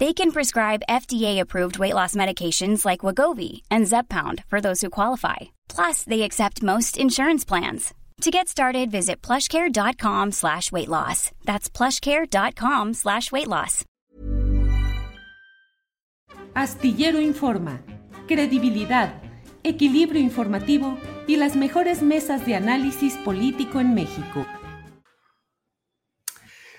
They can prescribe FDA-approved weight loss medications like Wagovi and Zepbound for those who qualify. Plus, they accept most insurance plans. To get started, visit plushcare.com slash weight loss. That's plushcare.com slash weight loss. Astillero Informa, credibilidad, equilibrio informativo y las mejores mesas de análisis político en México.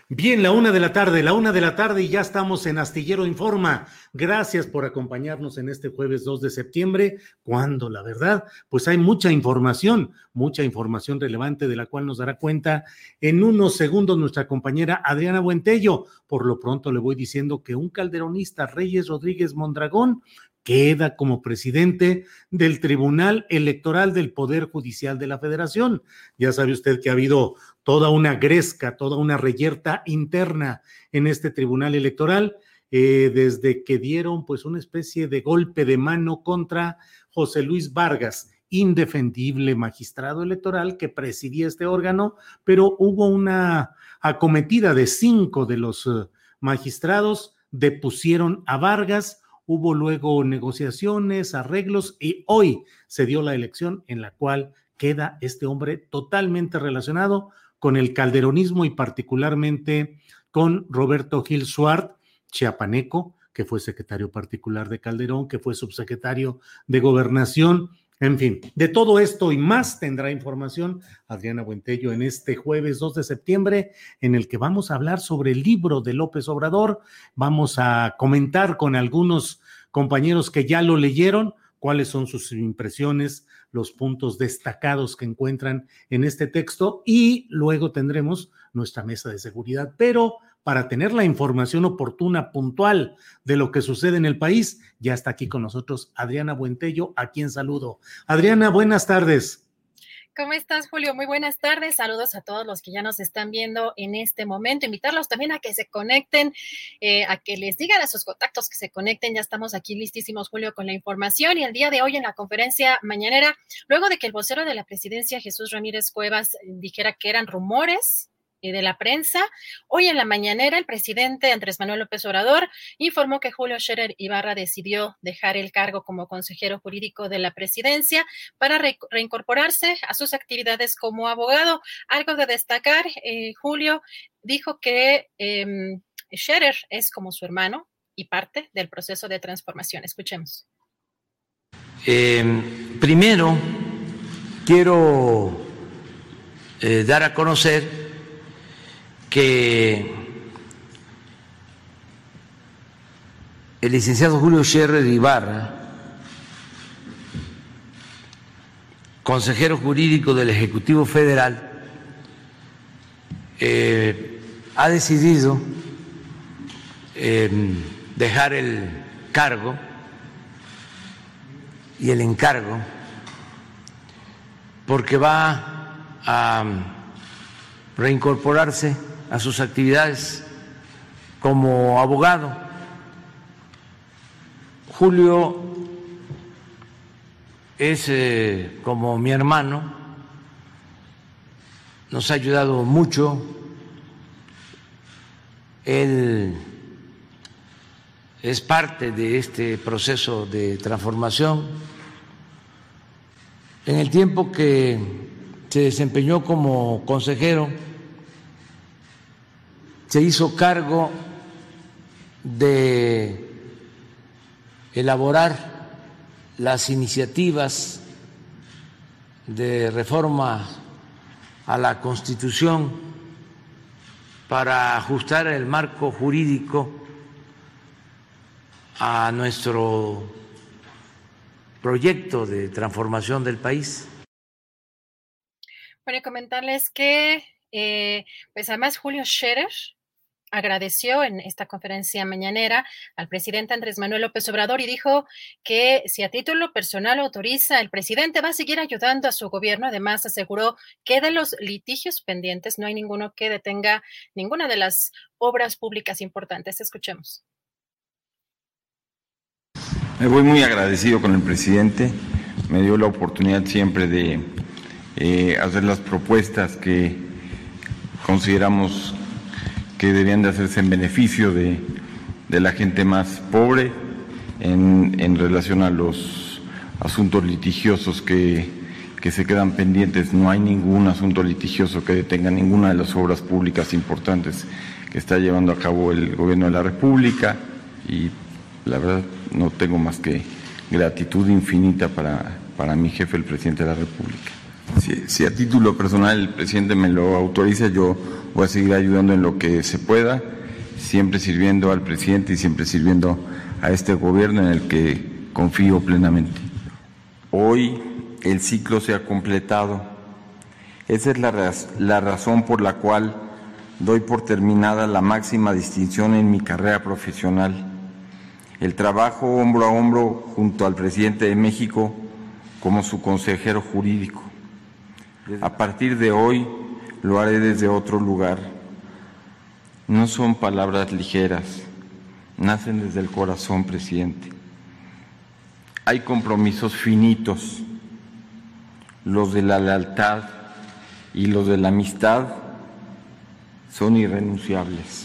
Bien, la una de la tarde, la una de la tarde y ya estamos en Astillero Informa. Gracias por acompañarnos en este jueves 2 de septiembre, cuando la verdad, pues hay mucha información, mucha información relevante de la cual nos dará cuenta en unos segundos nuestra compañera Adriana Buentello. Por lo pronto le voy diciendo que un calderonista, Reyes Rodríguez Mondragón, queda como presidente del Tribunal Electoral del Poder Judicial de la Federación. Ya sabe usted que ha habido toda una gresca, toda una reyerta interna en este Tribunal Electoral, eh, desde que dieron pues una especie de golpe de mano contra José Luis Vargas, indefendible magistrado electoral que presidía este órgano, pero hubo una acometida de cinco de los eh, magistrados, depusieron a Vargas, hubo luego negociaciones, arreglos y hoy se dio la elección en la cual queda este hombre totalmente relacionado con el calderonismo y particularmente con Roberto Gil Suart, chiapaneco, que fue secretario particular de Calderón, que fue subsecretario de Gobernación. En fin, de todo esto y más tendrá información Adriana Buentello en este jueves 2 de septiembre, en el que vamos a hablar sobre el libro de López Obrador. Vamos a comentar con algunos compañeros que ya lo leyeron cuáles son sus impresiones, los puntos destacados que encuentran en este texto y luego tendremos nuestra mesa de seguridad. Pero para tener la información oportuna, puntual de lo que sucede en el país, ya está aquí con nosotros Adriana Buentello, a quien saludo. Adriana, buenas tardes. ¿Cómo estás, Julio? Muy buenas tardes. Saludos a todos los que ya nos están viendo en este momento. Invitarlos también a que se conecten, eh, a que les digan a sus contactos que se conecten. Ya estamos aquí listísimos, Julio, con la información. Y el día de hoy en la conferencia mañanera, luego de que el vocero de la presidencia, Jesús Ramírez Cuevas, dijera que eran rumores, de la prensa. Hoy en la mañanera, el presidente Andrés Manuel López Obrador informó que Julio Scherer Ibarra decidió dejar el cargo como consejero jurídico de la presidencia para reincorporarse a sus actividades como abogado. Algo de destacar, eh, Julio dijo que eh, Scherer es como su hermano y parte del proceso de transformación. Escuchemos. Em, primero, quiero eh, dar a conocer que el licenciado Julio Scherrer Ibarra, consejero jurídico del Ejecutivo Federal, eh, ha decidido eh, dejar el cargo y el encargo porque va a reincorporarse a sus actividades como abogado. Julio es eh, como mi hermano, nos ha ayudado mucho, él es parte de este proceso de transformación. En el tiempo que se desempeñó como consejero, se hizo cargo de elaborar las iniciativas de reforma a la Constitución para ajustar el marco jurídico a nuestro proyecto de transformación del país. Bueno, comentarles que, eh, pues además Julio Scherer, agradeció en esta conferencia mañanera al presidente Andrés Manuel López Obrador y dijo que si a título personal autoriza, el presidente va a seguir ayudando a su gobierno. Además, aseguró que de los litigios pendientes no hay ninguno que detenga ninguna de las obras públicas importantes. Escuchemos. Me voy muy agradecido con el presidente. Me dio la oportunidad siempre de eh, hacer las propuestas que consideramos que debían de hacerse en beneficio de, la gente más pobre en, relación a los asuntos litigiosos que, que, se quedan pendientes. No hay ningún asunto litigioso que detenga ninguna de las obras públicas importantes que está llevando a cabo el gobierno de la República y la verdad no tengo más que gratitud infinita para, para mi jefe, el presidente de la República. Si, a título personal el presidente me lo autoriza, yo voy a seguir ayudando en lo que se pueda, siempre sirviendo al presidente y siempre sirviendo a este gobierno en el que confío plenamente. Hoy el ciclo se ha completado. Esa es la, la razón por la cual doy por terminada la máxima distinción en mi carrera profesional. El trabajo hombro a hombro junto al presidente de México como su consejero jurídico. A partir de hoy lo haré desde otro lugar. No son palabras ligeras, nacen desde el corazón, presidente. Hay compromisos finitos, los de la lealtad y los de la amistad son irrenunciables.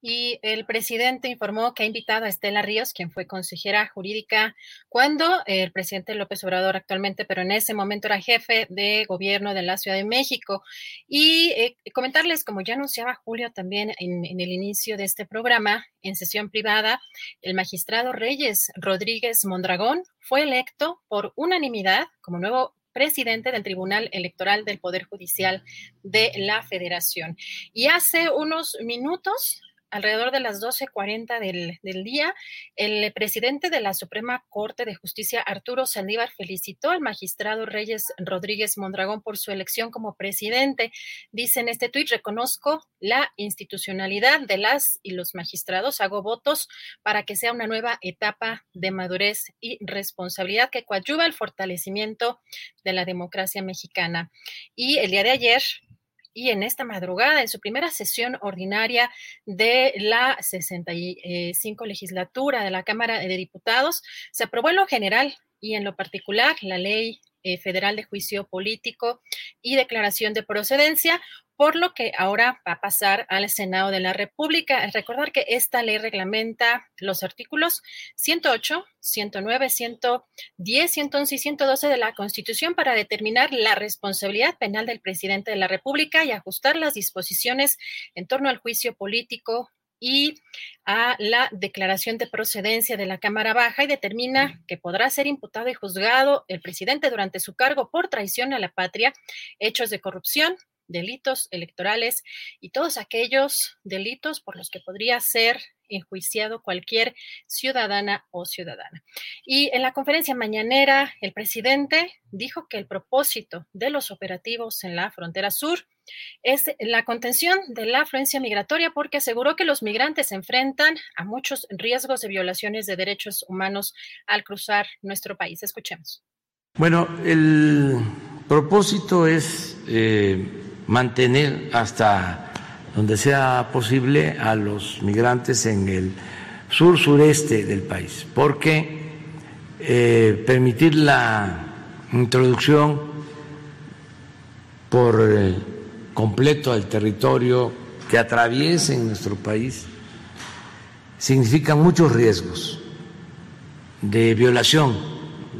Y el presidente informó que ha invitado a Estela Ríos, quien fue consejera jurídica cuando el presidente López Obrador actualmente, pero en ese momento era jefe de gobierno de la Ciudad de México. Y eh, comentarles, como ya anunciaba Julio también en, en el inicio de este programa, en sesión privada, el magistrado Reyes Rodríguez Mondragón fue electo por unanimidad como nuevo presidente del Tribunal Electoral del Poder Judicial de la Federación. Y hace unos minutos alrededor de las 12.40 del, del día, el presidente de la Suprema Corte de Justicia, Arturo Saldívar, felicitó al magistrado Reyes Rodríguez Mondragón por su elección como presidente. Dice en este tuit, reconozco la institucionalidad de las y los magistrados, hago votos para que sea una nueva etapa de madurez y responsabilidad que coadyuva al fortalecimiento de la democracia mexicana. Y el día de ayer, y en esta madrugada, en su primera sesión ordinaria de la 65 legislatura de la Cámara de Diputados, se aprobó en lo general y en lo particular la ley eh, federal de juicio político y declaración de procedencia, por lo que ahora va a pasar al Senado de la República. Recordar que esta ley reglamenta los artículos 108, 109, 110, 111 y 112 de la Constitución para determinar la responsabilidad penal del presidente de la República y ajustar las disposiciones en torno al juicio político y a la declaración de procedencia de la Cámara Baja y determina que podrá ser imputado y juzgado el presidente durante su cargo por traición a la patria, hechos de corrupción, delitos electorales y todos aquellos delitos por los que podría ser enjuiciado cualquier ciudadana o ciudadana. Y en la conferencia mañanera, el presidente dijo que el propósito de los operativos en la frontera sur es la contención de la afluencia migratoria porque aseguró que los migrantes se enfrentan a muchos riesgos de violaciones de derechos humanos al cruzar nuestro país. Escuchemos. Bueno, el propósito es eh, mantener hasta donde sea posible a los migrantes en el sur sureste del país, porque eh, permitir la introducción por eh, completo al territorio que atraviesen nuestro país significa muchos riesgos de violación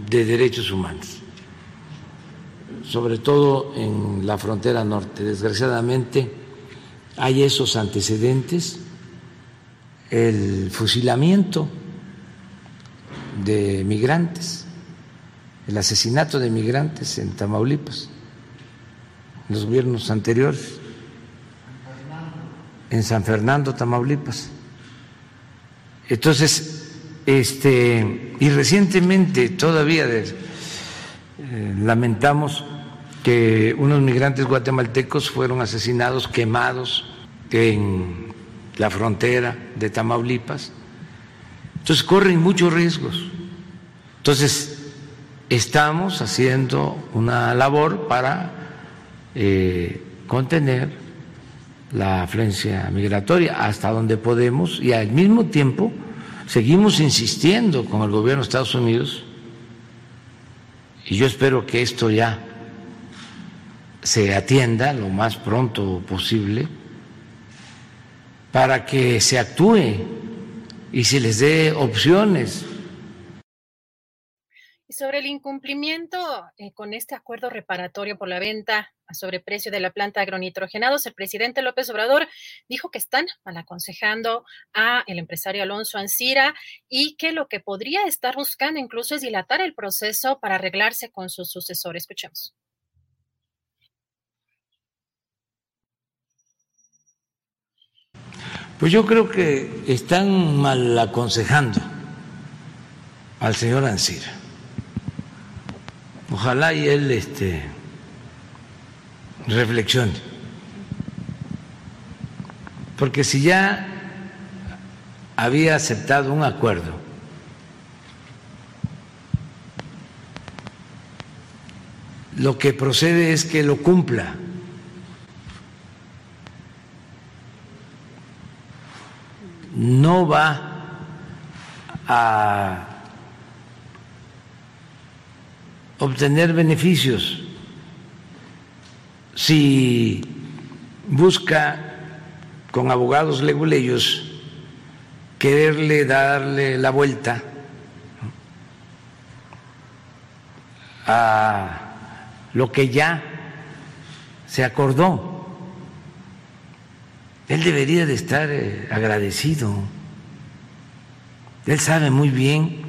de derechos humanos sobre todo en la frontera norte. Desgraciadamente hay esos antecedentes, el fusilamiento de migrantes, el asesinato de migrantes en Tamaulipas, en los gobiernos anteriores, en San Fernando, Tamaulipas. Entonces, este, y recientemente todavía eh, lamentamos que unos migrantes guatemaltecos fueron asesinados, quemados en la frontera de Tamaulipas. Entonces corren muchos riesgos. Entonces estamos haciendo una labor para eh, contener la afluencia migratoria hasta donde podemos y al mismo tiempo seguimos insistiendo con el gobierno de Estados Unidos y yo espero que esto ya se atienda lo más pronto posible para que se actúe y se les dé opciones. Sobre el incumplimiento eh, con este acuerdo reparatorio por la venta a sobreprecio de la planta de agronitrogenados, el presidente López Obrador dijo que están mal aconsejando a el empresario Alonso Ancira y que lo que podría estar buscando incluso es dilatar el proceso para arreglarse con su sucesor. Escuchemos. Pues yo creo que están mal aconsejando al señor Ancira. Ojalá y él este, reflexione. Porque si ya había aceptado un acuerdo lo que procede es que lo cumpla. No va a obtener beneficios si busca con abogados leguleyos quererle darle la vuelta a lo que ya se acordó. Él debería de estar eh, agradecido. Él sabe muy bien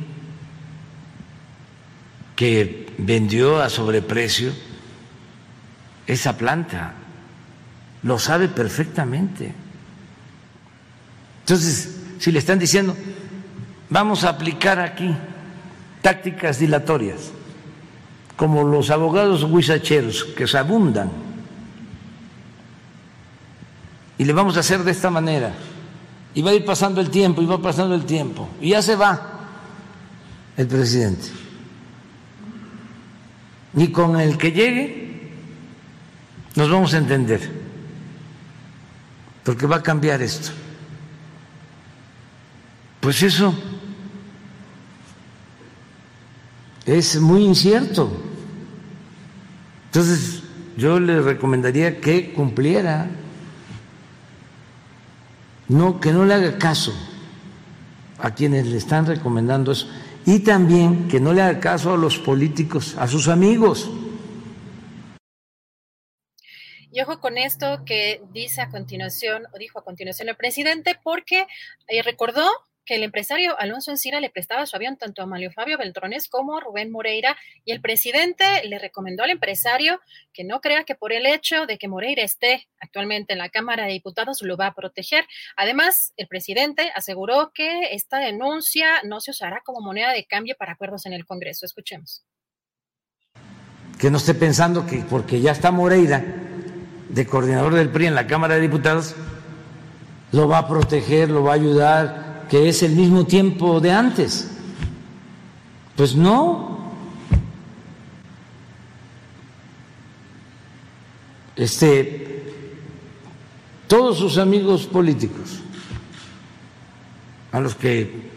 que vendió a sobreprecio esa planta. Lo sabe perfectamente. Entonces, si le están diciendo, vamos a aplicar aquí tácticas dilatorias, como los abogados huizacheros que se abundan y le vamos a hacer de esta manera. Y va a ir pasando el tiempo, y va pasando el tiempo. Y ya se va el presidente. Y con el que llegue nos vamos a entender. Porque va a cambiar esto. Pues eso es muy incierto. Entonces yo le recomendaría que cumpliera no, que no le haga caso a quienes le están recomendando eso y también que no le haga caso a los políticos, a sus amigos. Y ojo con esto que dice a continuación, o dijo a continuación el presidente, porque eh, recordó que el empresario Alonso Encina le prestaba su avión tanto a Mario Fabio Beltrones como a Rubén Moreira y el presidente le recomendó al empresario que no crea que por el hecho de que Moreira esté actualmente en la Cámara de Diputados lo va a proteger. Además, el presidente aseguró que esta denuncia no se usará como moneda de cambio para acuerdos en el Congreso. Escuchemos. Que no esté pensando que porque ya está Moreira de coordinador del PRI en la Cámara de Diputados, lo va a proteger, lo va a ayudar, que es el mismo tiempo de antes. Pues no. Este, todos sus amigos políticos, a los que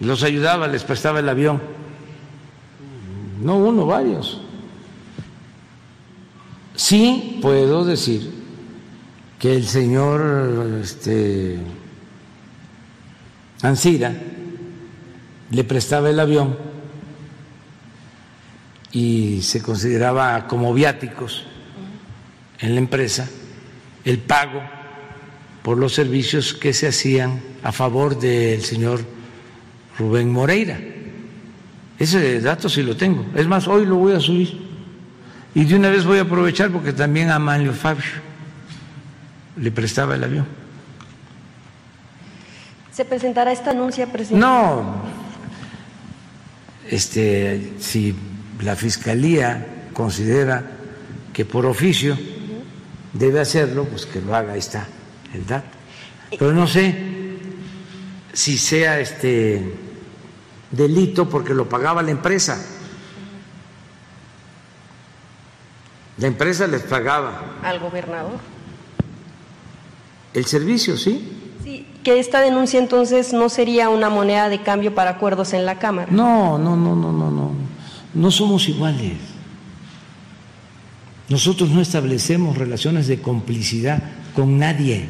los ayudaba, les prestaba el avión, no uno, varios. Sí puedo decir que el señor este, Ansira le prestaba el avión y se consideraba como viáticos en la empresa el pago por los servicios que se hacían a favor del señor Rubén Moreira. Ese dato sí lo tengo. Es más, hoy lo voy a subir. Y de una vez voy a aprovechar porque también a Manlio Fabio le prestaba el avión. ¿Se presentará esta anuncia, presidente? No, este, si la Fiscalía considera que por oficio debe hacerlo, pues que lo haga, ahí está el dato. Pero no sé si sea este delito porque lo pagaba la empresa. La empresa les pagaba. Al gobernador. El servicio, sí. Que esta denuncia entonces no sería una moneda de cambio para acuerdos en la Cámara. No, no, no, no, no, no. No somos iguales. Nosotros no establecemos relaciones de complicidad con nadie.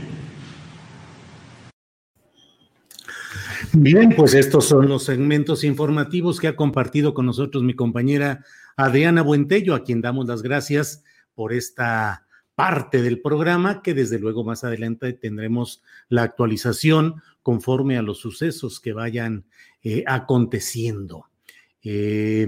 Bien, pues estos son los segmentos informativos que ha compartido con nosotros mi compañera Adriana Buentello, a quien damos las gracias por esta parte del programa que desde luego más adelante tendremos la actualización conforme a los sucesos que vayan eh, aconteciendo. Eh,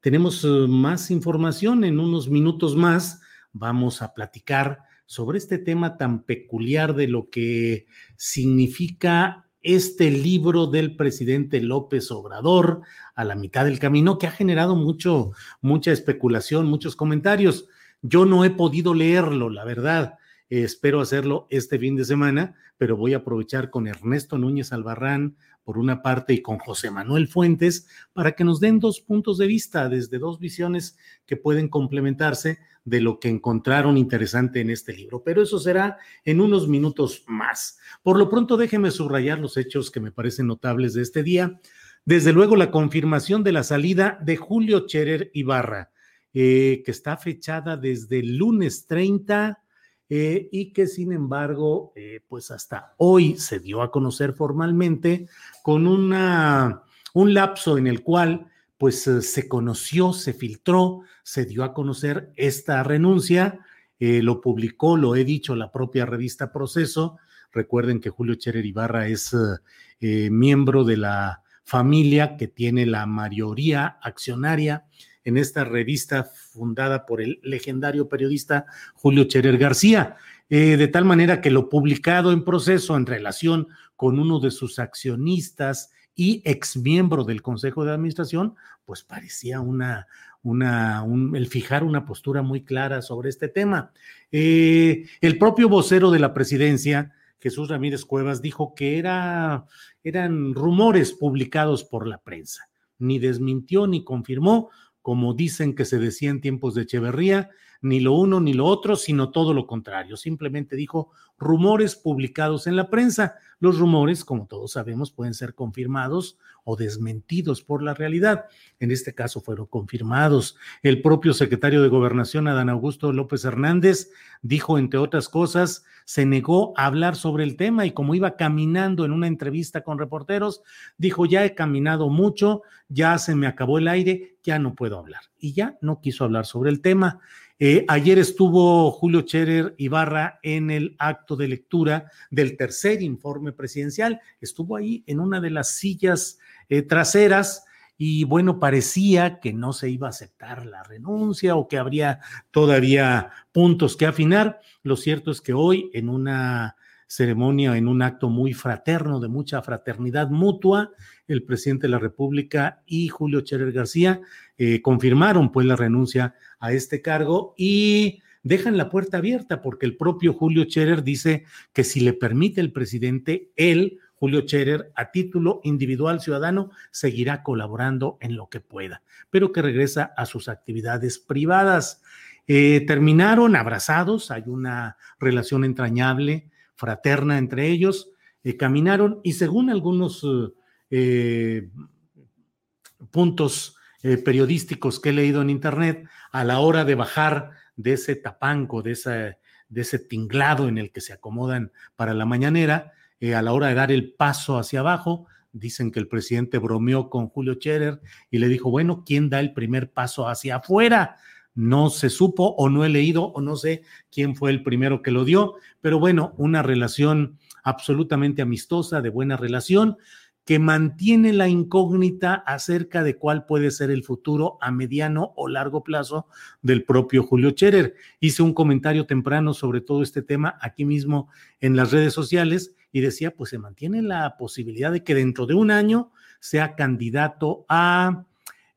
tenemos eh, más información en unos minutos más. Vamos a platicar sobre este tema tan peculiar de lo que significa este libro del presidente López Obrador a la mitad del camino que ha generado mucho, mucha especulación, muchos comentarios. Yo no he podido leerlo, la verdad. espero hacerlo este fin de semana, pero voy a aprovechar con Ernesto Núñez Albarrán por una parte y con José Manuel Fuentes para que nos den dos puntos de vista desde dos visiones que pueden complementarse de lo que encontraron interesante en este libro. Pero eso será en unos minutos más. Por lo pronto, déjeme subrayar los hechos que me parecen notables de este día. Desde luego, la confirmación de la salida de Julio Cherer Ibarra, eh, que está fechada desde el lunes 30 eh, y que sin embargo, eh, pues hasta hoy se dio a conocer formalmente con una, un lapso en el cual pues se conoció, se filtró, se dio a conocer esta renuncia, lo publicó, lo he dicho, la propia revista Proceso. Recuerden que Julio Cherer Ibarra es miembro de la familia que tiene la mayoría accionaria en esta revista fundada por el legendario periodista Julio Cherer García. de tal manera que lo publicado en proceso en relación con uno de sus accionistas y ex miembro del Consejo de Administración, pues parecía una, el fijar una postura muy clara sobre este tema. Eh, el propio vocero de la presidencia, Jesús Ramírez Cuevas, dijo que era, eran rumores publicados por la prensa. Ni desmintió ni confirmó, como dicen que se decía en tiempos de Echeverría, ni lo uno ni lo otro, sino todo lo contrario. Simplemente dijo rumores publicados en la prensa. Los rumores, como todos sabemos, pueden ser confirmados o desmentidos por la realidad. En este caso fueron confirmados. El propio secretario de Gobernación, Adán Augusto López Hernández, dijo, entre otras cosas, se negó a hablar sobre el tema y como iba caminando en una entrevista con reporteros, dijo, ya he caminado mucho, ya se me acabó el aire, ya no puedo hablar. Y ya no quiso hablar sobre el tema. Eh, ayer estuvo Julio Cherer Ibarra en el acto de lectura del tercer informe presidencial. Estuvo ahí en una de las sillas eh, traseras y bueno, parecía que no se iba a aceptar la renuncia o que habría todavía puntos que afinar. Lo cierto es que hoy en una ceremonia, en un acto muy fraterno, de mucha fraternidad mutua, el presidente de la República y Julio Cherer García eh, confirmaron pues la renuncia a este cargo y dejan la puerta abierta porque el propio Julio Cherer dice que si le permite el presidente, él, Julio Cherer, a título individual ciudadano, seguirá colaborando en lo que pueda, pero que regresa a sus actividades privadas. Eh, terminaron abrazados, hay una relación entrañable, fraterna entre ellos, eh, caminaron y según algunos eh, puntos periodísticos que he leído en internet, a la hora de bajar de ese tapanco, de, de ese tinglado en el que se acomodan para la mañanera, a la hora de dar el paso hacia abajo, dicen que el presidente bromeó con Julio Scherer y le dijo, bueno, ¿quién da el primer paso hacia afuera? No se supo o no he leído o no sé quién fue el primero que lo dio, pero bueno, una relación absolutamente amistosa, de buena relación, que mantiene la incógnita acerca de cuál puede ser el futuro a mediano o largo plazo del propio Julio Cherer. Hice un comentario temprano sobre todo este tema aquí mismo en las redes sociales y decía, pues se mantiene la posibilidad de que dentro de un año sea candidato a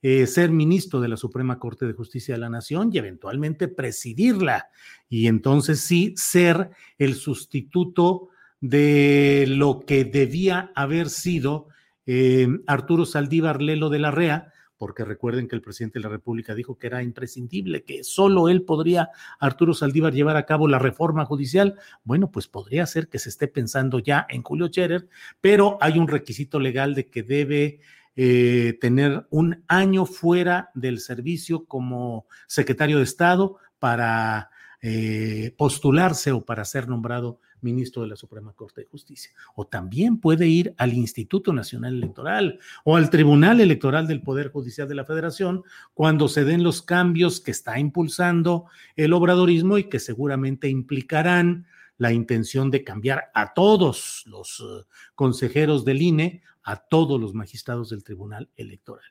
eh, ser ministro de la Suprema Corte de Justicia de la Nación y eventualmente presidirla. Y entonces sí ser el sustituto de lo que debía haber sido eh, Arturo Saldívar Lelo de la REA, porque recuerden que el presidente de la República dijo que era imprescindible, que solo él podría, Arturo Saldívar, llevar a cabo la reforma judicial. Bueno, pues podría ser que se esté pensando ya en Julio Scherer, pero hay un requisito legal de que debe eh, tener un año fuera del servicio como secretario de Estado para eh, postularse o para ser nombrado ministro de la Suprema Corte de Justicia. O también puede ir al Instituto Nacional Electoral o al Tribunal Electoral del Poder Judicial de la Federación cuando se den los cambios que está impulsando el obradorismo y que seguramente implicarán la intención de cambiar a todos los eh, consejeros del INE, a todos los magistrados del Tribunal Electoral.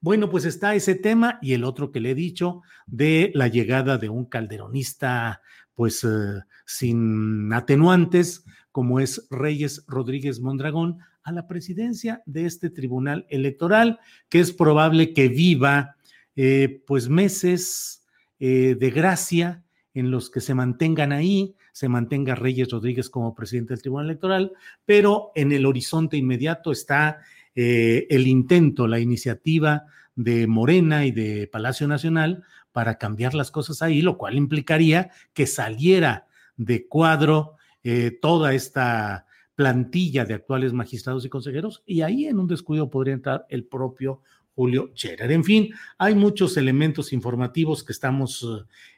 Bueno, pues está ese tema y el otro que le he dicho de la llegada de un calderonista pues eh, sin atenuantes, como es Reyes Rodríguez Mondragón, a la presidencia de este tribunal electoral, que es probable que viva eh, pues meses eh, de gracia en los que se mantengan ahí, se mantenga Reyes Rodríguez como presidente del Tribunal Electoral, pero en el horizonte inmediato está el intento, la iniciativa de Morena y de Palacio Nacional para cambiar las cosas ahí, lo cual implicaría que saliera de cuadro eh, toda esta plantilla de actuales magistrados y consejeros y ahí en un descuido podría entrar el propio Julio Scherer. En fin, hay muchos elementos informativos que estamos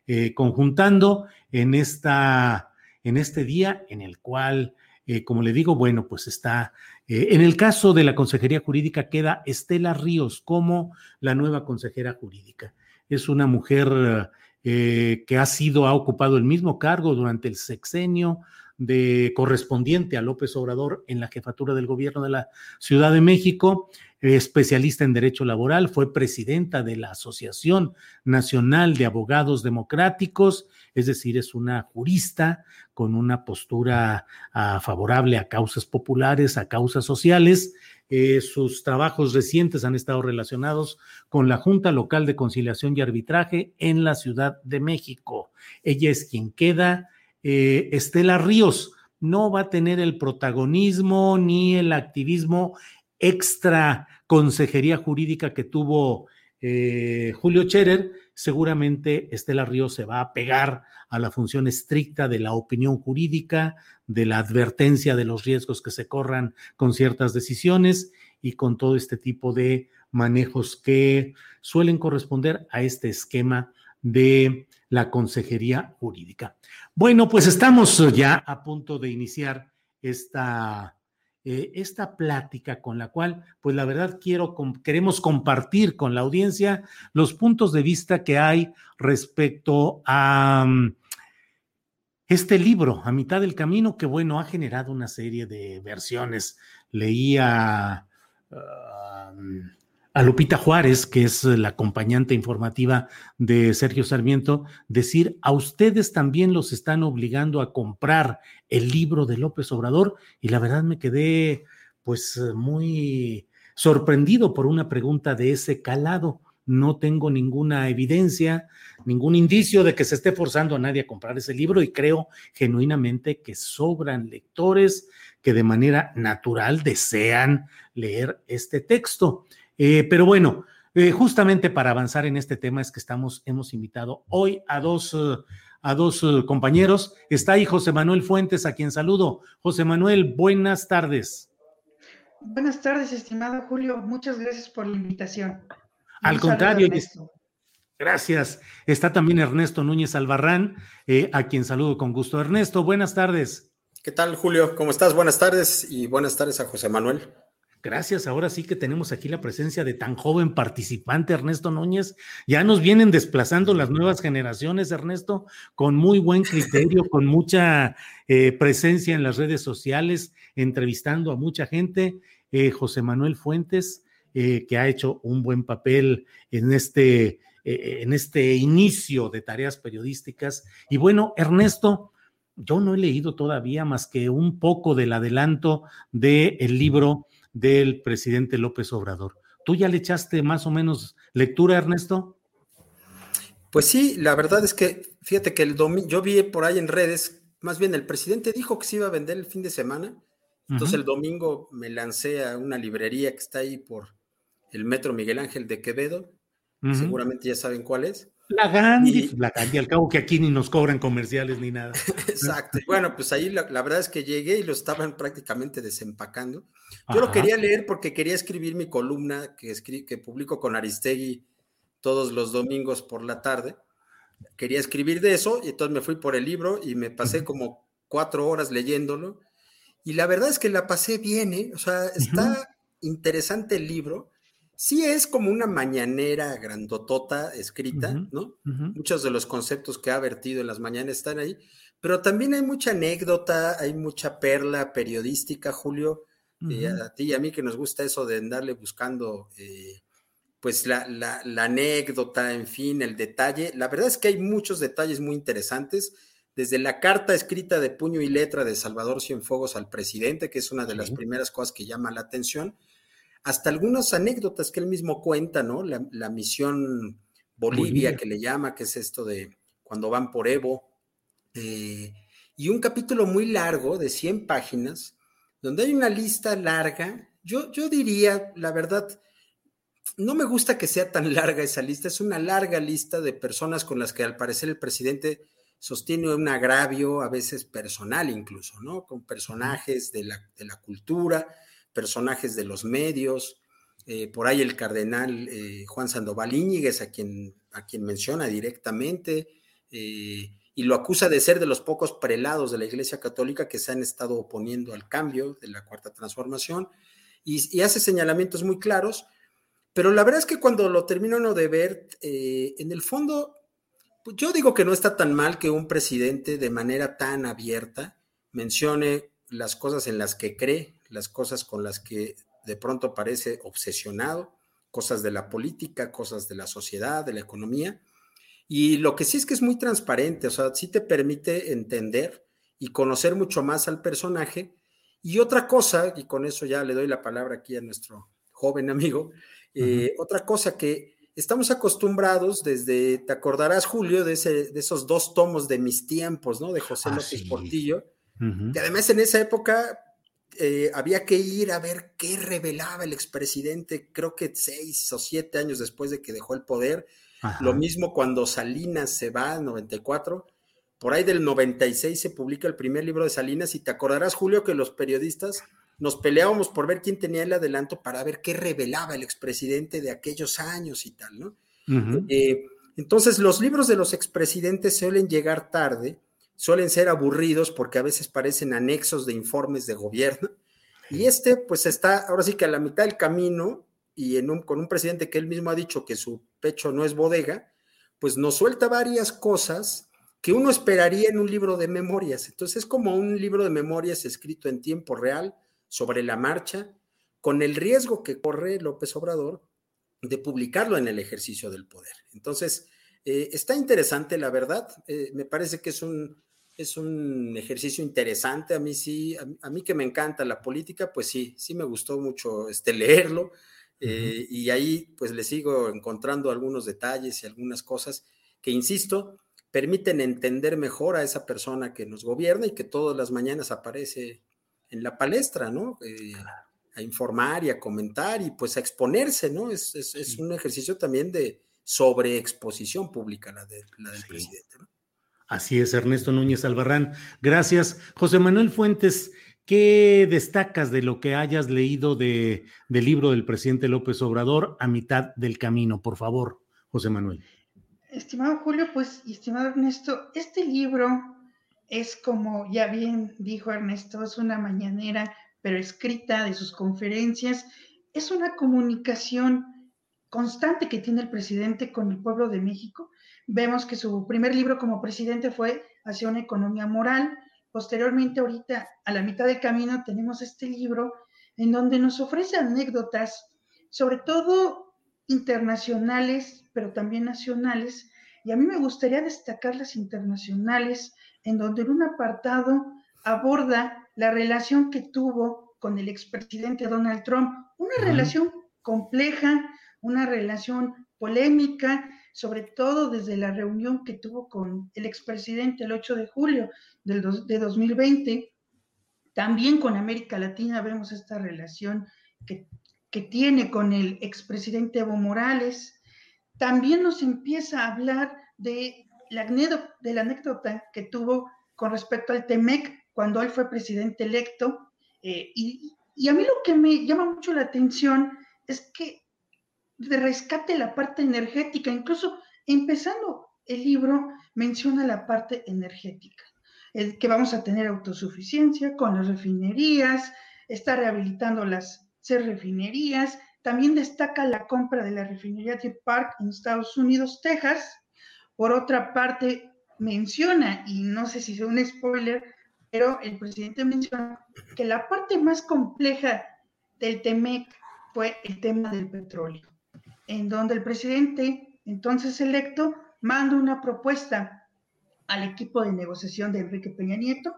eh, conjuntando en, esta, en este día en el cual, eh, como le digo, bueno, pues está, en el caso de la Consejería Jurídica queda Estela Ríos como la nueva consejera jurídica es una mujer eh, que ha sido, ha ocupado el mismo cargo durante el sexenio de correspondiente a López Obrador en la jefatura del gobierno de la Ciudad de México, especialista en derecho laboral, fue presidenta de la Asociación Nacional de Abogados Democráticos, es decir, es una jurista con una postura ah, favorable a causas populares, a causas sociales, eh, sus trabajos recientes han estado relacionados con la Junta Local de Conciliación y Arbitraje en la Ciudad de México. Ella es quien queda. Eh, Estela Ríos no va a tener el protagonismo ni el activismo extra consejería jurídica que tuvo eh, Julio Cherer, seguramente Estela Ríos se va a pegar a la función estricta de la opinión jurídica, de la advertencia de los riesgos que se corran con ciertas decisiones y con todo este tipo de manejos que suelen corresponder a este esquema de la consejería jurídica. Bueno, pues estamos ya a punto de iniciar esta, eh, esta plática con la cual, pues la verdad quiero, queremos compartir con la audiencia los puntos de vista que hay respecto a... Mm, este libro, A mitad del camino, que bueno, ha generado una serie de versiones. Leía a Lupita Juárez, que es la acompañante informativa de Sergio Sarmiento, decir, a ustedes también los están obligando a comprar el libro de López Obrador. Y la verdad me quedé pues muy sorprendido por una pregunta de ese calado no tengo ninguna evidencia, ningún indicio de que se esté forzando a nadie a comprar ese libro y creo genuinamente que sobran lectores que de manera natural desean leer este texto. Eh, pero bueno, eh, justamente para avanzar en este tema es que estamos, hemos invitado hoy a dos, a dos compañeros. Está ahí José Manuel Fuentes, a quien saludo. José Manuel, buenas tardes. Buenas tardes, estimado Julio. Muchas gracias por la invitación. Al contrario, gracias. Está también Ernesto Núñez Albarrán, eh, a quien saludo con gusto. Ernesto, buenas tardes. ¿Qué tal, Julio? ¿Cómo estás? Buenas tardes y buenas tardes a José Manuel. Gracias, ahora sí que tenemos aquí la presencia de tan joven participante, Ernesto Núñez. Ya nos vienen desplazando las nuevas generaciones, Ernesto, con muy buen criterio, con mucha eh, presencia en las redes sociales, entrevistando a mucha gente eh, José Manuel Fuentes, eh, que ha hecho un buen papel en este, en este inicio de tareas periodísticas. Y bueno, Ernesto, yo no he leído todavía más que un poco del adelanto del libro del presidente López Obrador. ¿Tú ya le echaste más o menos lectura, Ernesto? Pues sí, la verdad es que, fíjate que el domingo, yo vi por ahí en redes, más bien el presidente dijo que se iba a vender el fin de semana, entonces el domingo me lancé a una librería que está ahí por el Metro Miguel Ángel de Quevedo, seguramente ya saben cuál es. La Gandhi, la Gandhi, al cabo que aquí ni nos cobran comerciales ni nada. Exacto. Bueno, pues ahí la, verdad es que llegué y lo estaban prácticamente desempacando. Yo lo quería leer porque quería escribir mi columna que, que publico con Aristegui todos los domingos por la tarde. Quería escribir de eso y entonces me fui por el libro y me pasé como cuatro horas leyéndolo. Y la verdad es que la pasé bien, ¿eh? O sea, está interesante el libro sí es como una mañanera grandotota escrita, ¿no? Muchos de los conceptos que ha vertido en las mañanas están ahí, pero también hay mucha anécdota, hay mucha perla periodística, Julio, eh, a ti y a mí que nos gusta eso de andarle buscando, eh, pues la, la, anécdota, en fin, el detalle. La verdad es que hay muchos detalles muy interesantes desde la carta escrita de puño y letra de Salvador Cienfuegos al presidente, que es una de las primeras cosas que llama la atención, hasta algunas anécdotas que él mismo cuenta, ¿no? La, misión Bolivia, que le llama, que es esto de cuando van por Evo. Eh, y un capítulo muy largo, de 100 páginas, donde hay una lista larga. Yo, yo diría, la verdad, no me gusta que sea tan larga esa lista, es una larga lista de personas con las que al parecer el presidente sostiene un agravio, a veces personal incluso, ¿no? Con personajes de la, de la cultura, personajes de los medios, eh, por ahí el cardenal eh, Juan Sandoval Íñiguez, a quien, a quien menciona directamente, eh, y lo acusa de ser de los pocos prelados de la Iglesia Católica que se han estado oponiendo al cambio de la Cuarta Transformación, y, hace señalamientos muy claros, pero la verdad es que cuando lo termino de ver, en el fondo, pues yo digo que no está tan mal que un presidente de manera tan abierta mencione las cosas en las que cree, las cosas con las que de pronto parece obsesionado, cosas de la política, cosas de la sociedad, de la economía. Y lo que sí es que es muy transparente, o sea, sí te permite entender y conocer mucho más al personaje. Y otra cosa, y con eso ya le doy la palabra aquí a nuestro joven amigo, eh, otra cosa que estamos acostumbrados desde, te acordarás, Julio, de, ese, de esos dos tomos de mis tiempos, ¿no? De José ah, López Portillo, que además en esa época eh, había que ir a ver qué revelaba el expresidente, creo que seis o siete años después de que dejó el poder. Lo mismo cuando Salinas se va en 94. Por ahí del 96 se publica el primer libro de Salinas y te acordarás, Julio, que los periodistas nos peleábamos por ver quién tenía el adelanto para ver qué revelaba el expresidente de aquellos años y tal, ¿no? Eh, entonces, los libros de los expresidentes suelen llegar tarde suelen ser aburridos porque a veces parecen anexos de informes de gobierno. Y este, pues está ahora sí que a la mitad del camino y en un, con un presidente que él mismo ha dicho que su pecho no es bodega, pues nos suelta varias cosas que uno esperaría en un libro de memorias. Entonces es como un libro de memorias escrito en tiempo real, sobre la marcha, con el riesgo que corre López Obrador de publicarlo en el ejercicio del poder. Entonces, eh, está interesante, la verdad. Eh, me parece que es un, es un ejercicio interesante. A mí sí, a, mí que me encanta la política, pues sí, sí me gustó mucho este, leerlo. Eh, y ahí pues le sigo encontrando algunos detalles y algunas cosas que, insisto, permiten entender mejor a esa persona que nos gobierna y que todas las mañanas aparece en la palestra, ¿no? a informar y a comentar y pues a exponerse, ¿no? Es, es un ejercicio también de, sobre exposición pública la, de, la del presidente. Así es, Ernesto Núñez Albarrán. Gracias. José Manuel Fuentes, ¿qué destacas de lo que hayas leído de, del libro del presidente López Obrador a mitad del camino? Por favor, José Manuel. Estimado Julio, pues, estimado Ernesto, este libro es como ya bien dijo Ernesto, es una mañanera, pero escrita de sus conferencias, es una comunicación constante que tiene el presidente con el pueblo de México. Vemos que su primer libro como presidente fue Hacia una economía moral. Posteriormente, ahorita, a la mitad del camino, tenemos este libro en donde nos ofrece anécdotas, sobre todo internacionales, pero también nacionales, y a mí me gustaría destacar las internacionales, en donde en un apartado aborda la relación que tuvo con el expresidente Donald Trump, una relación compleja, una relación polémica, sobre todo desde la reunión que tuvo con el expresidente el 8 de julio del de 2020. También con América Latina vemos esta relación que, que tiene con el expresidente Evo Morales. También nos empieza a hablar de la, anécdota que tuvo con respecto al TEMEC cuando él fue presidente electo. Eh, y, y, a mí lo que me llama mucho la atención es que rescate la parte energética, incluso empezando el libro menciona la parte energética, el que vamos a tener autosuficiencia con las refinerías, está rehabilitando las seis refinerías, también destaca la compra de la refinería de Park en Estados Unidos, Texas. Por otra parte, menciona, y no sé si es un spoiler, pero el presidente menciona que la parte más compleja del TEMEC fue el tema del petróleo, en donde el presidente entonces electo manda una propuesta al equipo de negociación de Enrique Peña Nieto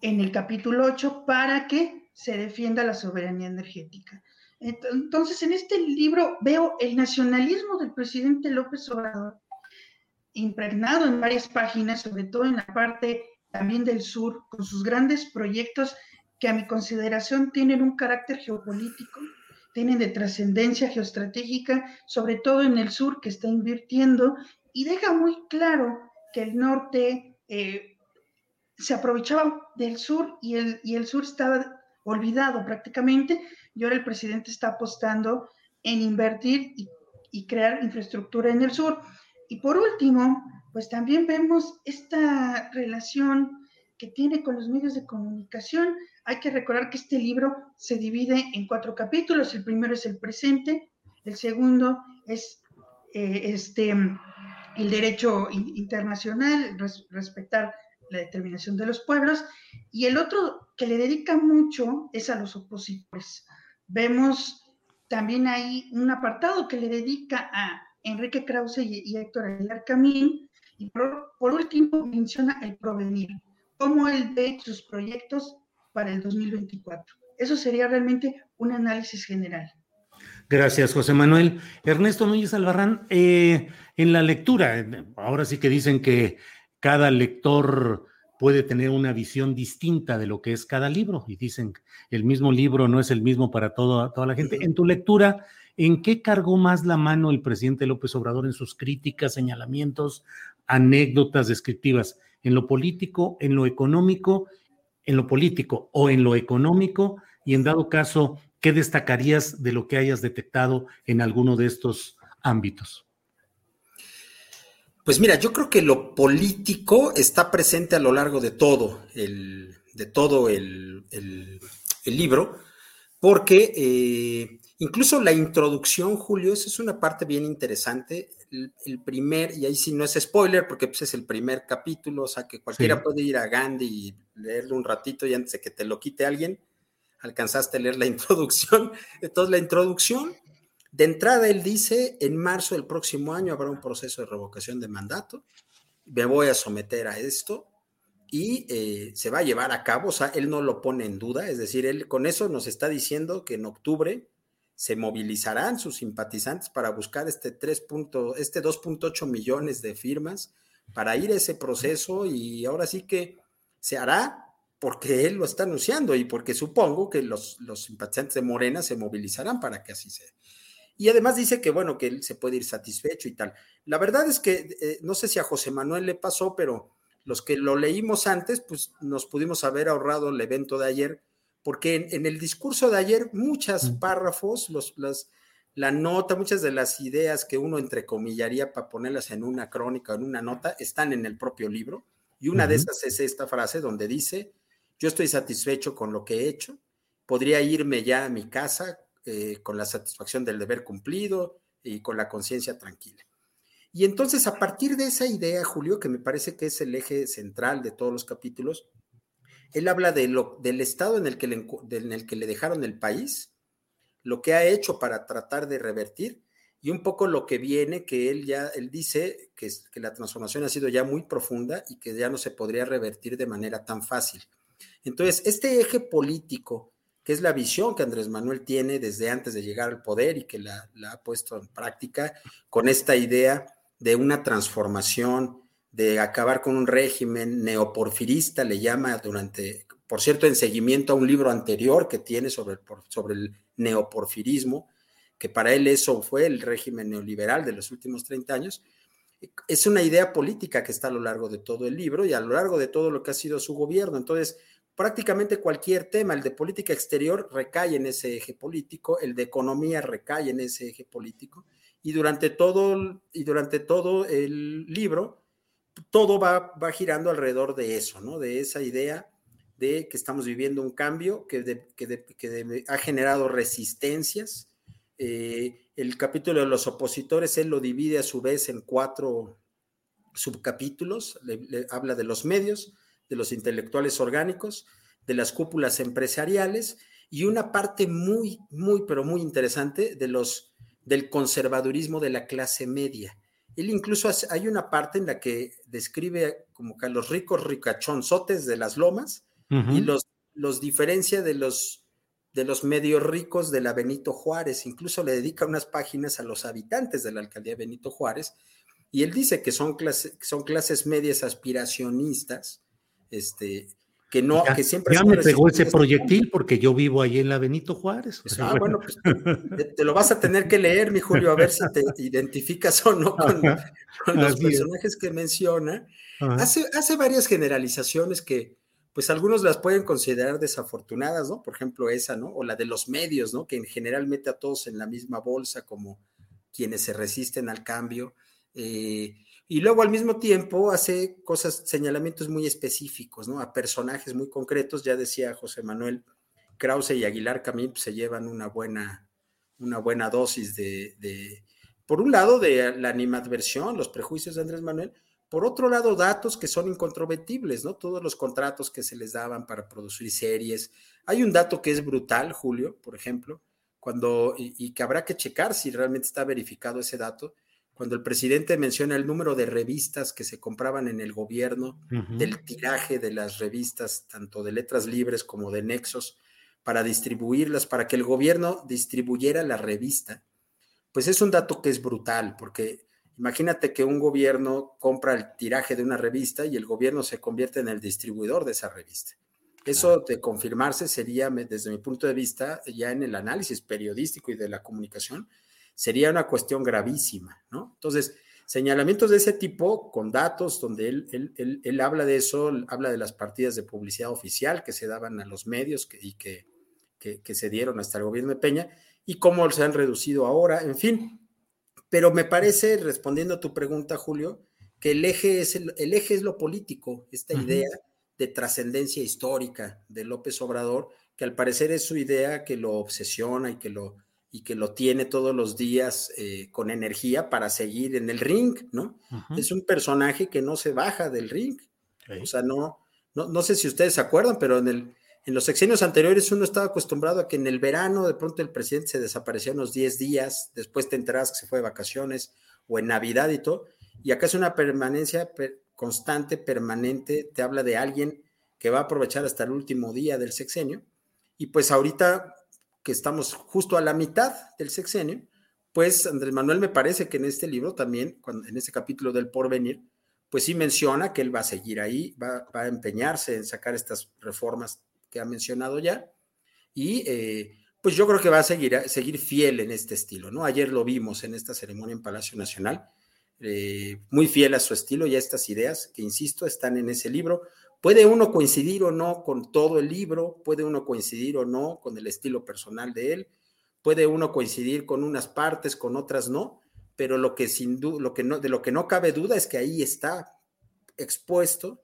en el capítulo 8 para que se defienda la soberanía energética. Entonces, en este libro veo el nacionalismo del presidente López Obrador impregnado en varias páginas, sobre todo en la parte también del sur, con sus grandes proyectos que a mi consideración tienen un carácter geopolítico, tienen de trascendencia geoestratégica, sobre todo en el sur que está invirtiendo y deja muy claro que el norte eh, se aprovechaba del sur y el, y el sur estaba olvidado prácticamente y ahora el presidente está apostando en invertir y, y crear infraestructura en el sur. Y por último, pues también vemos esta relación que tiene con los medios de comunicación. Hay que recordar que este libro se divide en cuatro capítulos. El primero es el presente, el segundo es eh, este, el derecho internacional, respetar la determinación de los pueblos, y el otro que le dedica mucho es a los opositores. Vemos también ahí un apartado que le dedica a Enrique Krause y, Héctor Aguilar Camín, y por, último menciona el provenir, cómo él ve sus proyectos para el 2024. Eso sería realmente un análisis general. Gracias, José Manuel. Ernesto Núñez Albarrán, eh, en la lectura, ahora sí que dicen que cada lector puede tener una visión distinta de lo que es cada libro y dicen el mismo libro no es el mismo para toda la gente. En tu lectura, ¿En qué cargó más la mano el presidente López Obrador en sus críticas, señalamientos, anécdotas descriptivas? ¿En lo político, en lo económico, en lo político o en lo económico? Y en dado caso, ¿qué destacarías de lo que hayas detectado en alguno de estos ámbitos? Pues mira, yo creo que lo político está presente a lo largo de todo el, de todo el, libro, porque eh, Incluso la introducción, Julio, esa es una parte bien interesante. El, primer, y ahí sí no es spoiler, porque pues, es el primer capítulo, o sea que cualquiera puede ir a Gandhi y leerlo un ratito y antes de que te lo quite alguien, alcanzaste a leer la introducción. Entonces, la introducción, de entrada, él dice, en marzo del próximo año habrá un proceso de revocación de mandato, me voy a someter a esto y eh, se va a llevar a cabo, o sea, él no lo pone en duda, es decir, él con eso nos está diciendo que en octubre se movilizarán sus simpatizantes para buscar este, 3 este 2.8 millones de firmas para ir a ese proceso y ahora sí que se hará porque él lo está anunciando y porque supongo que los, los simpatizantes de Morena se movilizarán para que así sea. Y además dice que, bueno, que él se puede ir satisfecho y tal. La verdad es que eh, no sé si a José Manuel le pasó, pero los que lo leímos antes, pues nos pudimos haber ahorrado el evento de ayer porque en, el discurso de ayer muchos párrafos, los, la nota, muchas de las ideas que uno entrecomillaría para ponerlas en una crónica o en una nota están en el propio libro. Y una de esas es esta frase donde dice, yo estoy satisfecho con lo que he hecho, podría irme ya a mi casa eh, con la satisfacción del deber cumplido y con la conciencia tranquila. Y entonces a partir de esa idea, Julio, que me parece que es el eje central de todos los capítulos, Él habla de lo, del estado en el, que le, en el que le dejaron el país, lo que ha hecho para tratar de revertir y un poco lo que viene, que él ya, él dice que, que la transformación ha sido ya muy profunda y que ya no se podría revertir de manera tan fácil. Entonces, este eje político, que es la visión que Andrés Manuel tiene desde antes de llegar al poder y que la, la ha puesto en práctica con esta idea de una transformación, de acabar con un régimen neoporfirista, le llama durante, por cierto, en seguimiento a un libro anterior que tiene sobre el, sobre el neoporfirismo, que para él eso fue el régimen neoliberal de los últimos 30 años, es una idea política que está a lo largo de todo el libro y a lo largo de todo lo que ha sido su gobierno. Entonces, prácticamente cualquier tema, el de política exterior recae en ese eje político, el de economía recae en ese eje político y durante todo, y durante todo el libro, todo va, girando alrededor de eso, ¿no? De esa idea de que estamos viviendo un cambio que, que ha generado resistencias, eh, el capítulo de los opositores, él lo divide a su vez en cuatro subcapítulos. Le, habla de los medios, de los intelectuales orgánicos, de las cúpulas empresariales y una parte muy, muy, pero muy interesante de los, del conservadurismo de la clase media. Él incluso hace, hay una parte en la que describe como que a los ricos ricachonzotes de las lomas y los, los diferencia de los de los medios ricos de la Benito Juárez, incluso le dedica unas páginas a los habitantes de la alcaldía Benito Juárez, y él dice que son, son clases medias aspiracionistas, este, que no, que siempre... Ya me pegó ese proyectil porque yo vivo ahí en la Benito Juárez. ah, bueno, pues te, lo vas a tener que leer, mi Julio, a ver si te identificas o no con, los personajes que menciona. Hace, hace varias generalizaciones que, pues algunos las pueden considerar desafortunadas, ¿no? Por ejemplo, esa, ¿no? O la de los medios, ¿no? Que en general mete a todos en la misma bolsa como quienes se resisten al cambio. Eh, y luego al mismo tiempo hace cosas, señalamientos muy específicos, ¿no? A personajes muy concretos. Ya decía José Manuel Krause y Aguilar Camín pues, se llevan una buena, una buena dosis de, de, por un lado, de la animadversión, los prejuicios de Andrés Manuel, por otro lado, datos que son incontrovertibles, ¿no? Todos los contratos que se les daban para producir series. Hay un dato que es brutal, Julio, por ejemplo, cuando, y, que habrá que checar si realmente está verificado ese dato, cuando el presidente menciona el número de revistas que se compraban en el gobierno, del tiraje de las revistas, tanto de letras libres como de nexos, para distribuirlas, para que el gobierno distribuyera la revista, pues es un dato que es brutal, porque Imagínate que un gobierno compra el tiraje de una revista y el gobierno se convierte en el distribuidor de esa revista. Eso de confirmarse sería, desde mi punto de vista, ya en el análisis periodístico y de la comunicación, sería una cuestión gravísima, ¿no? Entonces, señalamientos de ese tipo, con datos donde él, él, habla de eso, habla de las partidas de publicidad oficial que se daban a los medios y que, que se dieron hasta el gobierno de Peña, y cómo se han reducido ahora, en fin, pero me parece, respondiendo a tu pregunta, Julio, que el eje es, el, eje es lo político, esta idea de trascendencia histórica de López Obrador, que al parecer es su idea que lo obsesiona y que lo, y que lo tiene todos los días eh, con energía para seguir en el ring, ¿no? Es un personaje que no se baja del ring. O sea, no, no, no sé si ustedes se acuerdan, pero en el, en los sexenios anteriores uno estaba acostumbrado a que en el verano de pronto el presidente se desaparecía unos 10 días, después te enteras que se fue de vacaciones o en Navidad y todo, y acá es una permanencia constante, permanente, te habla de alguien que va a aprovechar hasta el último día del sexenio, y pues ahorita que estamos justo a la mitad del sexenio, pues Andrés Manuel me parece que en este libro también, en este capítulo del porvenir, pues sí menciona que él va a seguir ahí, va, va a empeñarse en sacar estas reformas que ha mencionado ya. Y eh, pues yo creo que va a seguir, seguir fiel en este estilo, ¿no? Ayer lo vimos en esta ceremonia en Palacio Nacional, eh, muy fiel a su estilo y a estas ideas que, insisto, están en ese libro. Puede uno coincidir o no con todo el libro, puede uno coincidir o no con el estilo personal de él, puede uno coincidir con unas partes, con otras no, pero lo que sin lo que no, de lo que no cabe duda es que ahí está expuesto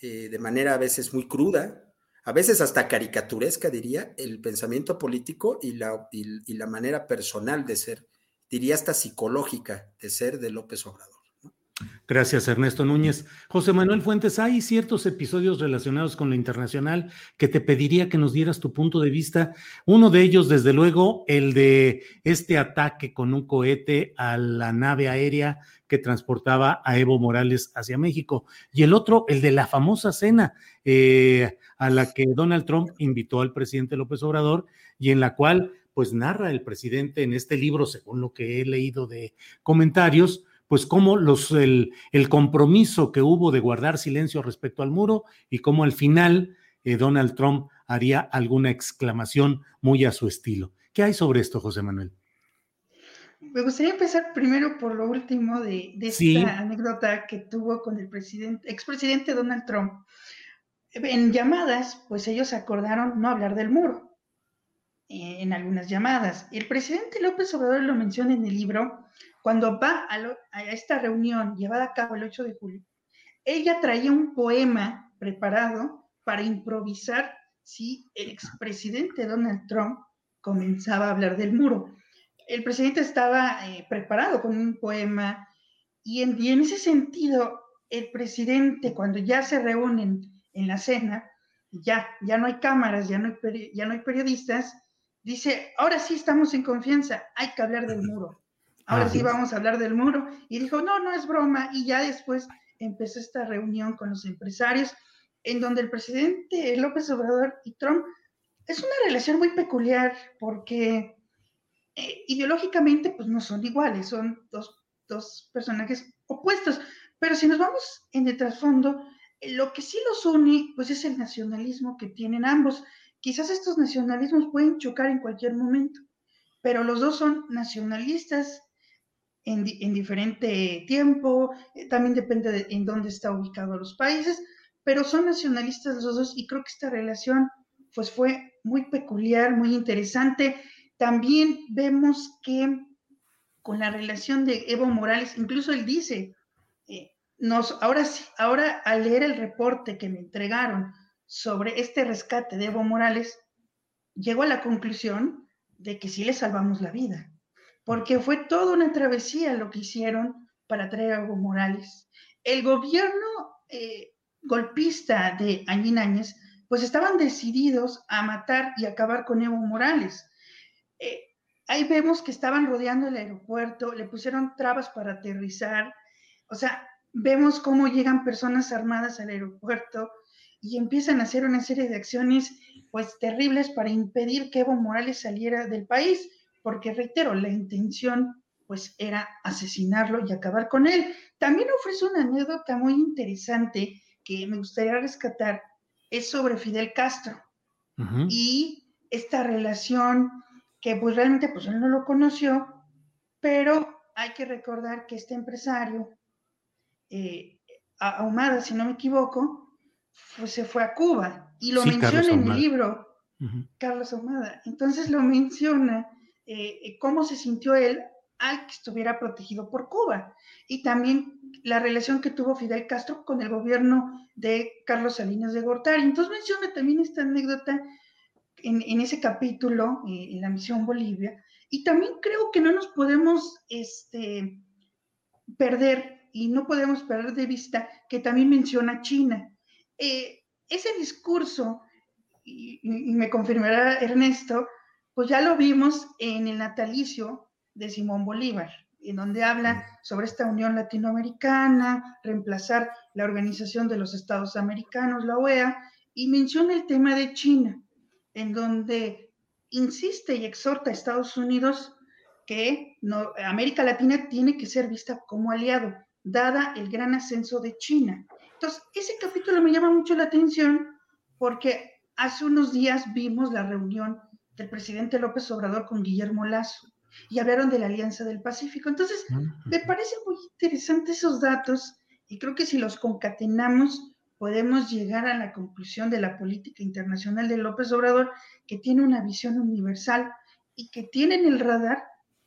eh, de manera a veces muy cruda, a veces hasta caricaturesca, diría, el pensamiento político y la, y, la manera personal de ser, diría hasta psicológica de ser de López Obrador. Gracias, Ernesto Núñez. José Manuel Fuentes, hay ciertos episodios relacionados con lo internacional que te pediría que nos dieras tu punto de vista. Uno de ellos, desde luego, el de este ataque con un cohete a la nave aérea que transportaba a Evo Morales hacia México. Y el otro, el de la famosa cena eh, a la que Donald Trump invitó al presidente López Obrador y en la cual, pues, narra el presidente en este libro, según lo que he leído de comentarios, pues cómo los, el, compromiso que hubo de guardar silencio respecto al muro y cómo al final eh, Donald Trump haría alguna exclamación muy a su estilo. ¿Qué hay sobre esto, José Manuel? Me gustaría empezar primero por lo último de, esta anécdota que tuvo con el presidente, expresidente Donald Trump. En llamadas, pues ellos acordaron no hablar del muro eh, en algunas llamadas. El presidente López Obrador lo menciona en el libro cuando va a, esta reunión llevada a cabo el 8 de julio, ella traía un poema preparado para improvisar si el expresidente Donald Trump comenzaba a hablar del muro. El presidente estaba eh, preparado con un poema y en, y en, ese sentido, el presidente, cuando ya se reúnen en la cena, ya, ya no hay cámaras, ya no hay, ya no hay periodistas, dice, ahora sí estamos en confianza, hay que hablar del muro ahora sí vamos a hablar del muro. Y dijo, no, no es broma. Y ya después empezó esta reunión con los empresarios, en donde el presidente López Obrador y Trump es una relación muy peculiar porque eh, ideológicamente pues no son iguales, son dos, dos, personajes opuestos. Pero si nos vamos en el trasfondo, lo que sí los une pues es el nacionalismo que tienen ambos. Quizás estos nacionalismos pueden chocar en cualquier momento, pero los dos son nacionalistas en, diferente tiempo, eh, también depende de en dónde está ubicado los países, pero son nacionalistas los dos y creo que esta relación pues fue muy peculiar, muy interesante. También vemos que con la relación de Evo Morales, incluso él dice, eh, nos, ahora, ahora al leer el reporte que me entregaron sobre este rescate de Evo Morales, llegó a la conclusión de que sí le salvamos la vida porque fue toda una travesía lo que hicieron para traer a Evo Morales. El gobierno eh, golpista de Añín Áñez, pues estaban decididos a matar y acabar con Evo Morales. Eh, ahí vemos que estaban rodeando el aeropuerto, le pusieron trabas para aterrizar, o sea, vemos cómo llegan personas armadas al aeropuerto y empiezan a hacer una serie de acciones pues terribles para impedir que Evo Morales saliera del país porque reitero, la intención pues era asesinarlo y acabar con él. También ofrece una anécdota muy interesante que me gustaría rescatar, es sobre Fidel Castro y esta relación que pues realmente pues él no lo conoció, pero hay que recordar que este empresario, eh, Ahumada, si no me equivoco, pues se fue a Cuba y lo menciona en el libro, Carlos Ahumada. Entonces lo menciona eh, eh, cómo se sintió él al que estuviera protegido por Cuba y también la relación que tuvo Fidel Castro con el gobierno de Carlos Salinas de Gortari. Entonces menciona también esta anécdota en, ese capítulo, eh, en la misión Bolivia, y también creo que no nos podemos este, perder y no podemos perder de vista que también menciona China. ese discurso, y, me confirmará Ernesto, pues ya lo vimos en el natalicio de Simón Bolívar, en donde habla sobre esta unión latinoamericana, reemplazar la Organización de los Estados Americanos, la OEA, y menciona el tema de China, en donde insiste y exhorta a Estados Unidos que América Latina tiene que ser vista como aliado, dada el gran ascenso de China. Entonces, ese capítulo me llama mucho la atención porque hace unos días vimos la reunión del presidente López Obrador con Guillermo Lazo y hablaron de la Alianza del Pacífico. Entonces, me parecen muy interesantes esos datos y creo que si los concatenamos podemos llegar a la conclusión de la política internacional de López Obrador, que tiene una visión universal y que tiene en el radar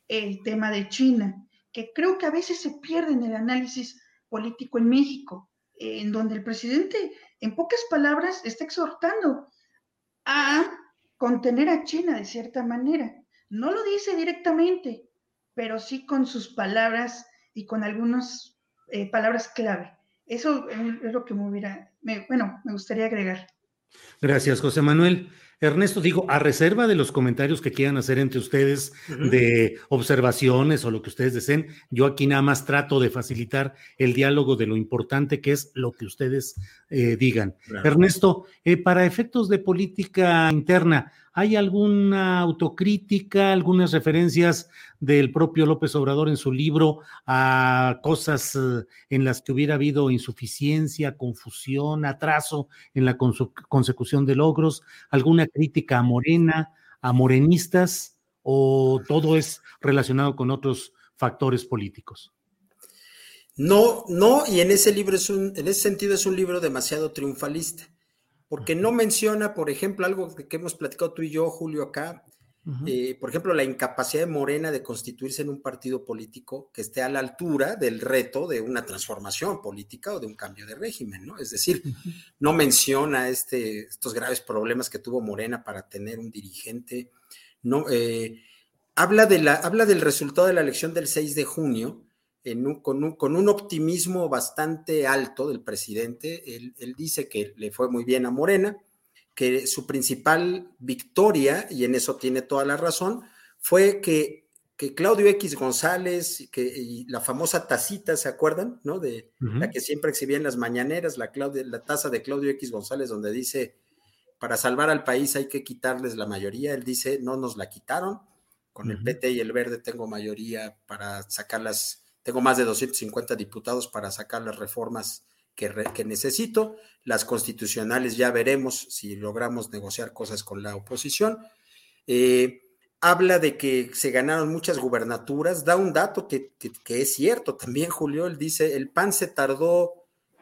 el tema de China, que creo que a veces se pierde en el análisis político en México, en donde el presidente, en pocas palabras, está exhortando a contener a China de cierta manera. No lo dice directamente, pero sí con sus palabras y con algunos eh, palabras clave. Eso es lo que me hubiera, bueno, me gustaría agregar. Gracias, José Manuel. Ernesto, digo, a reserva de los comentarios que quieran hacer entre ustedes de observaciones o lo que ustedes deseen, yo aquí nada más trato de facilitar el diálogo de lo importante que es lo que ustedes eh, digan. Ernesto, eh, para efectos de política interna, ¿Hay alguna autocrítica, algunas referencias del propio López Obrador en su libro a cosas eh, en las que hubiera habido insuficiencia, confusión, atraso en la consecución de logros? ¿Alguna crítica a Morena, a morenistas o todo es relacionado con otros factores políticos? No, no, y en ese libro es un, en ese sentido es un libro demasiado triunfalista porque no menciona, por ejemplo, algo que hemos platicado tú y yo, Julio, acá, eh, por ejemplo, la incapacidad de Morena de constituirse en un partido político que esté a la altura del reto de una transformación política o de un cambio de régimen, ¿no? Es decir, no menciona este, estos graves problemas que tuvo Morena para tener un dirigente, no, eh, habla, de la, habla del resultado de la elección del 6 de junio, con, un, optimismo bastante alto del presidente. Él, dice que le fue muy bien a Morena, que su principal victoria, y en eso tiene toda la razón, fue que, que Claudio X González, que, y la famosa tacita, ¿se acuerdan? ¿No? De la que siempre exhibía en las mañaneras, la, la taza de Claudio X González, donde dice, para salvar al país hay que quitarles la mayoría. Él dice, no nos la quitaron. Con el PT y el Verde tengo mayoría para sacar las tengo más de 250 diputados para sacar las reformas que, necesito. Las constitucionales ya veremos si logramos negociar cosas con la oposición. Eh, habla de que se ganaron muchas gubernaturas. Da un dato que, es cierto también, Julio. Él dice, el PAN se tardó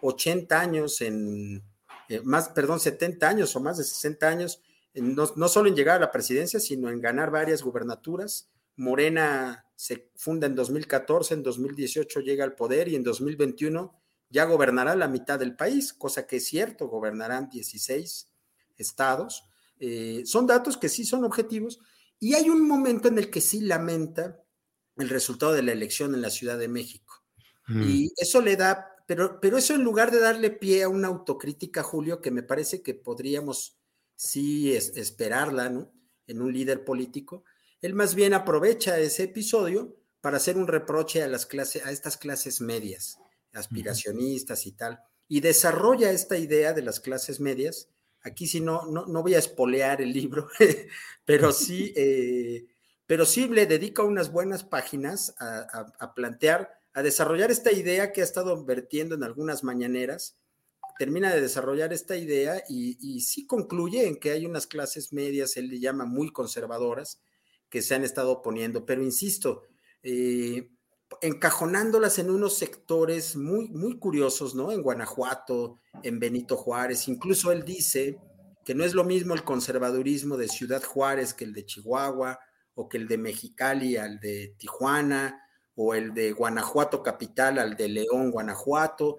80 años en, eh, más, perdón, 70 años o más de 60 años, no, no solo en llegar a la presidencia, sino en ganar varias gubernaturas. Morena se funda en 2014, en 2018 llega al poder y en 2021 ya gobernará la mitad del país, cosa que es cierto, gobernarán 16 estados. Eh, son datos que sí son objetivos y hay un momento en el que sí lamenta el resultado de la elección en la Ciudad de México. Mm. Y eso le da, pero, pero eso en lugar de darle pie a una autocrítica, Julio, que me parece que podríamos sí esperarla, ¿no? En un líder político, él más bien aprovecha ese episodio para hacer un reproche a las clases, a estas clases medias, aspiracionistas y tal, y desarrolla esta idea de las clases medias. Aquí sí no, no, no voy a espolear el libro, pero sí, eh, pero sí le dedica unas buenas páginas a, plantear, a desarrollar esta idea que ha estado vertiendo en algunas mañaneras, termina de desarrollar esta idea y, y, sí concluye en que hay unas clases medias, él le llama muy conservadoras, que se han estado poniendo, pero insisto, eh, encajonándolas en unos sectores muy, muy curiosos, ¿no? En Guanajuato, en Benito Juárez, incluso él dice que no es lo mismo el conservadurismo de Ciudad Juárez que el de Chihuahua, o que el de Mexicali al de Tijuana, o el de Guanajuato capital al de León, Guanajuato,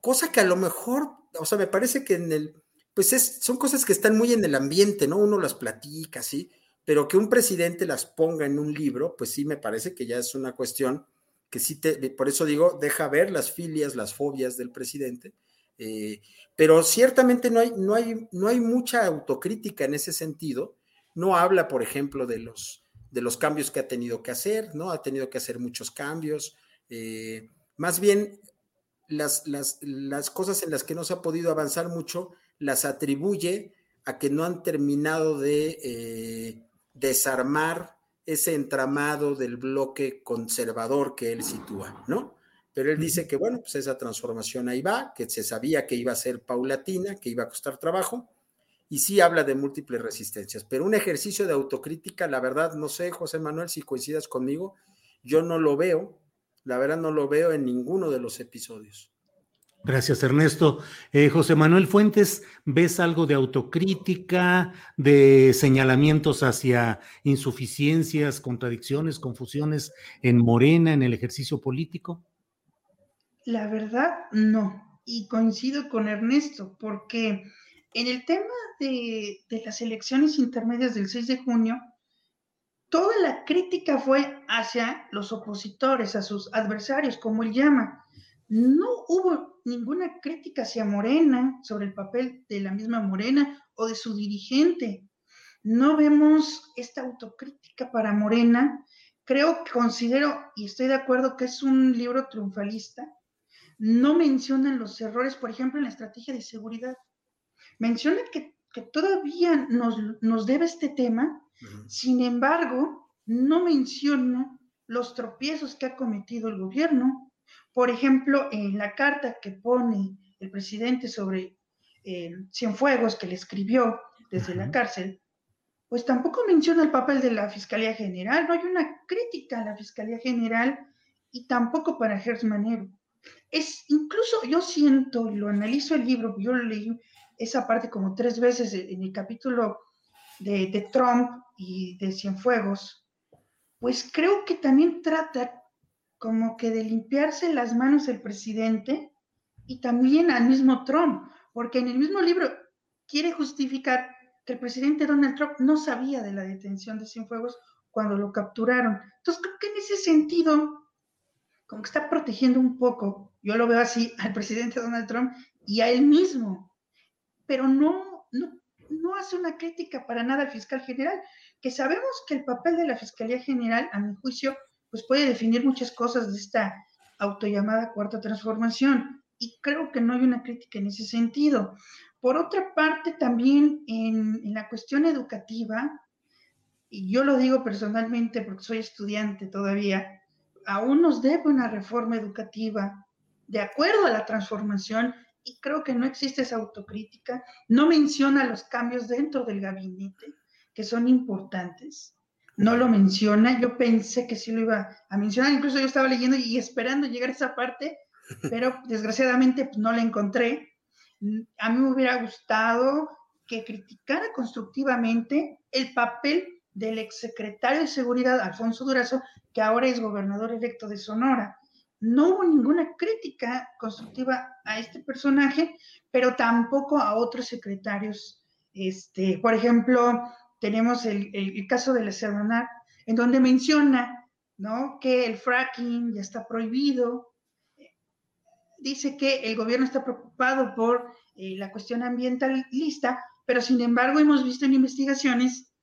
cosa que a lo mejor, o sea, me parece que en el, pues es, son cosas que están muy en el ambiente, ¿no? Uno las platica, ¿sí? Pero que un presidente las ponga en un libro, pues sí me parece que ya es una cuestión que sí te, por eso digo, deja ver las filias, las fobias del presidente, eh, pero ciertamente no hay, no, hay, no hay mucha autocrítica en ese sentido, no habla, por ejemplo, de los, de los cambios que ha tenido que hacer, ¿no? Ha tenido que hacer muchos cambios, eh, más bien las, las, las cosas en las que no se ha podido avanzar mucho, las atribuye a que no han terminado de eh, desarmar ese entramado del bloque conservador que él sitúa, ¿no? Pero él dice que, bueno, pues esa transformación ahí va, que se sabía que iba a ser paulatina, que iba a costar trabajo, y sí habla de múltiples resistencias, pero un ejercicio de autocrítica, la verdad, no sé, José Manuel, si coincidas conmigo, yo no lo veo, la verdad no lo veo en ninguno de los episodios. Gracias, Ernesto. Eh, José Manuel Fuentes, ¿ves algo de autocrítica, de señalamientos hacia insuficiencias, contradicciones, confusiones en Morena, en el ejercicio político? La verdad, no. Y coincido con Ernesto, porque en el tema de, de las elecciones intermedias del 6 de junio, toda la crítica fue hacia los opositores, a sus adversarios, como él llama no hubo ninguna crítica hacia Morena sobre el papel de la misma Morena o de su dirigente. No vemos esta autocrítica para Morena. Creo que considero, y estoy de acuerdo, que es un libro triunfalista. No mencionan los errores, por ejemplo, en la estrategia de seguridad. Menciona que, todavía nos, nos, debe este tema, sin embargo, no menciona los tropiezos que ha cometido el gobierno, por ejemplo, en la carta que pone el presidente sobre eh, Cienfuegos, que le escribió desde la cárcel, pues tampoco menciona el papel de la Fiscalía General, no hay una crítica a la Fiscalía General y tampoco para Gers Manero. Es incluso yo siento, y lo analizo el libro, yo leí esa parte como tres veces en el capítulo de, de Trump y de Cienfuegos, pues creo que también trata como que de limpiarse las manos el presidente y también al mismo Trump, porque en el mismo libro quiere justificar que el presidente Donald Trump no sabía de la detención de Cienfuegos cuando lo capturaron. Entonces, creo que en ese sentido, como que está protegiendo un poco, yo lo veo así, al presidente Donald Trump y a él mismo, pero no, no, no hace una crítica para nada al fiscal general, que sabemos que el papel de la Fiscalía General, a mi juicio, pues puede definir muchas cosas de esta autollamada cuarta transformación. Y creo que no hay una crítica en ese sentido. Por otra parte, también en, en la cuestión educativa, y yo lo digo personalmente porque soy estudiante todavía, aún nos debe una reforma educativa de acuerdo a la transformación y creo que no existe esa autocrítica. No menciona los cambios dentro del gabinete, que son importantes no lo menciona. Yo pensé que sí lo iba a mencionar, incluso yo estaba leyendo y esperando llegar a esa parte, pero desgraciadamente pues, no la encontré. A mí me hubiera gustado que criticara constructivamente el papel del exsecretario de Seguridad, Alfonso Durazo, que ahora es gobernador electo de Sonora. No hubo ninguna crítica constructiva a este personaje, pero tampoco a otros secretarios. Este, por ejemplo, tenemos el, caso de la Serranar, en donde menciona ¿no? que el fracking ya está prohibido. Dice que el gobierno está preocupado por eh, la cuestión ambientalista, pero sin embargo hemos visto en investigaciones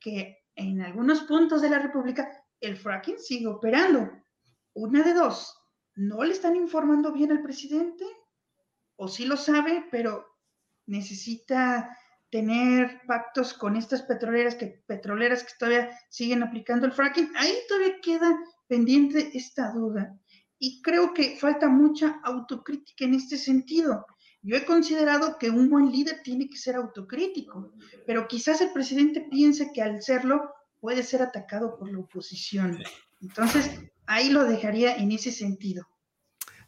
que en algunos puntos de la República el fracking sigue operando. Una de dos, no le están informando bien al presidente, o sí lo sabe, pero necesita tener pactos con estas petroleras que, petroleras que todavía siguen aplicando el fracking, ahí todavía queda pendiente esta duda. Y creo que falta mucha autocrítica en este sentido. Yo he considerado que un buen líder tiene que ser autocrítico, pero quizás el presidente piense que al serlo puede ser atacado por la oposición. Entonces, ahí lo dejaría en ese sentido.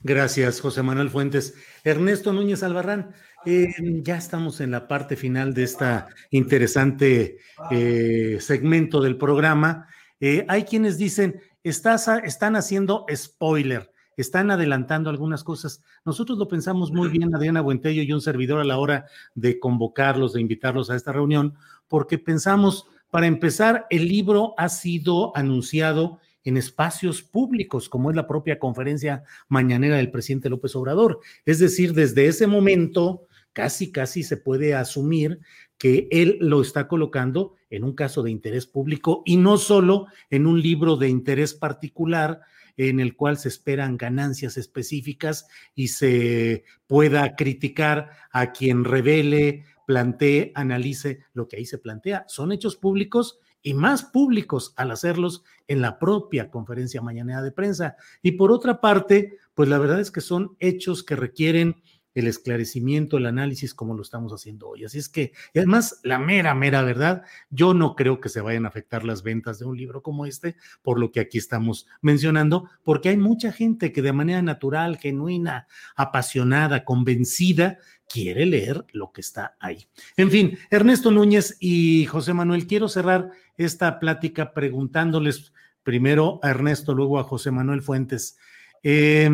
Gracias, José Manuel Fuentes. Ernesto Núñez Albarrán, eh, ya estamos en la parte final de esta interesante eh, segmento del programa. Eh, hay quienes dicen, estás, están haciendo spoiler, están adelantando algunas cosas. Nosotros lo pensamos muy bien, Adriana Buentello y un servidor a la hora de convocarlos, de invitarlos a esta reunión, porque pensamos, para empezar, el libro ha sido anunciado en espacios públicos, como es la propia conferencia mañanera del presidente López Obrador. Es decir, desde ese momento casi, casi se puede asumir que él lo está colocando en un caso de interés público y no solo en un libro de interés particular en el cual se esperan ganancias específicas y se pueda criticar a quien revele, plantee, analice lo que ahí se plantea. Son hechos públicos y más públicos al hacerlos en la propia conferencia mañanera de prensa. Y por otra parte, pues la verdad es que son hechos que requieren el esclarecimiento, el análisis como lo estamos haciendo hoy. Así es que, y además, la mera, mera verdad, yo no creo que se vayan a afectar las ventas de un libro como este, por lo que aquí estamos mencionando, porque hay mucha gente que de manera natural, genuina, apasionada, convencida, quiere leer lo que está ahí. En fin, Ernesto Núñez y José Manuel, quiero cerrar esta plática preguntándoles primero a Ernesto, luego a José Manuel Fuentes. Eh,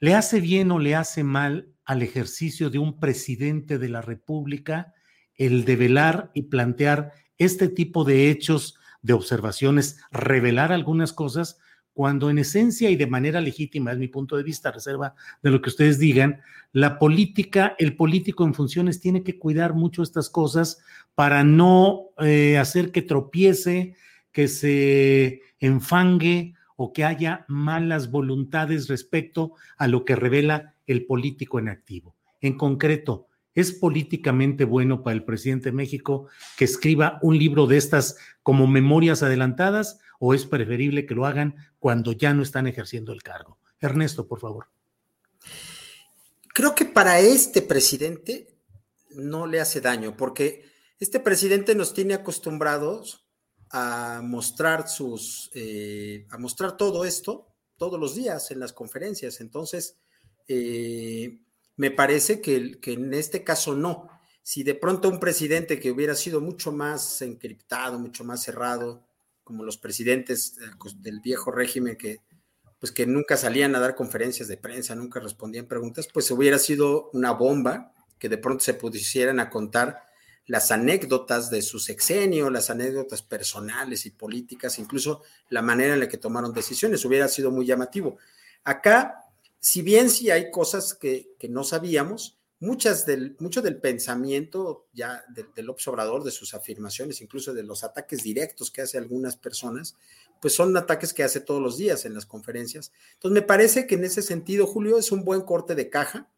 ¿Le hace bien o le hace mal al ejercicio de un presidente de la República el develar y plantear este tipo de hechos, de observaciones, revelar algunas cosas cuando en esencia y de manera legítima, es mi punto de vista, reserva de lo que ustedes digan, la política, el político en funciones tiene que cuidar mucho estas cosas para no eh, hacer que tropiece, que se enfangue o que haya malas voluntades respecto a lo que revela el político en activo. En concreto, ¿es políticamente bueno para el presidente de México que escriba un libro de estas como memorias adelantadas o es preferible que lo hagan cuando ya no están ejerciendo el cargo? Ernesto, por favor. Creo que para este presidente no le hace daño, porque este presidente nos tiene acostumbrados a mostrar sus, eh, a mostrar todo esto todos los días en las conferencias. Entonces, eh, me parece que, que, en este caso no. Si de pronto un presidente que hubiera sido mucho más encriptado, mucho más cerrado, como los presidentes del viejo régimen que, pues que nunca salían a dar conferencias de prensa, nunca respondían preguntas, pues hubiera sido una bomba que de pronto se pusieran a contar las anécdotas de su sexenio, las anécdotas personales y políticas, incluso la manera en la que tomaron decisiones, hubiera sido muy llamativo. Acá, si bien sí hay cosas que, no sabíamos, muchas del, mucho del pensamiento ya del, observador, de sus afirmaciones, incluso de los ataques directos que hace algunas personas, pues son ataques que hace todos los días en las conferencias. Entonces, me parece que en ese sentido, Julio, es un buen corte de caja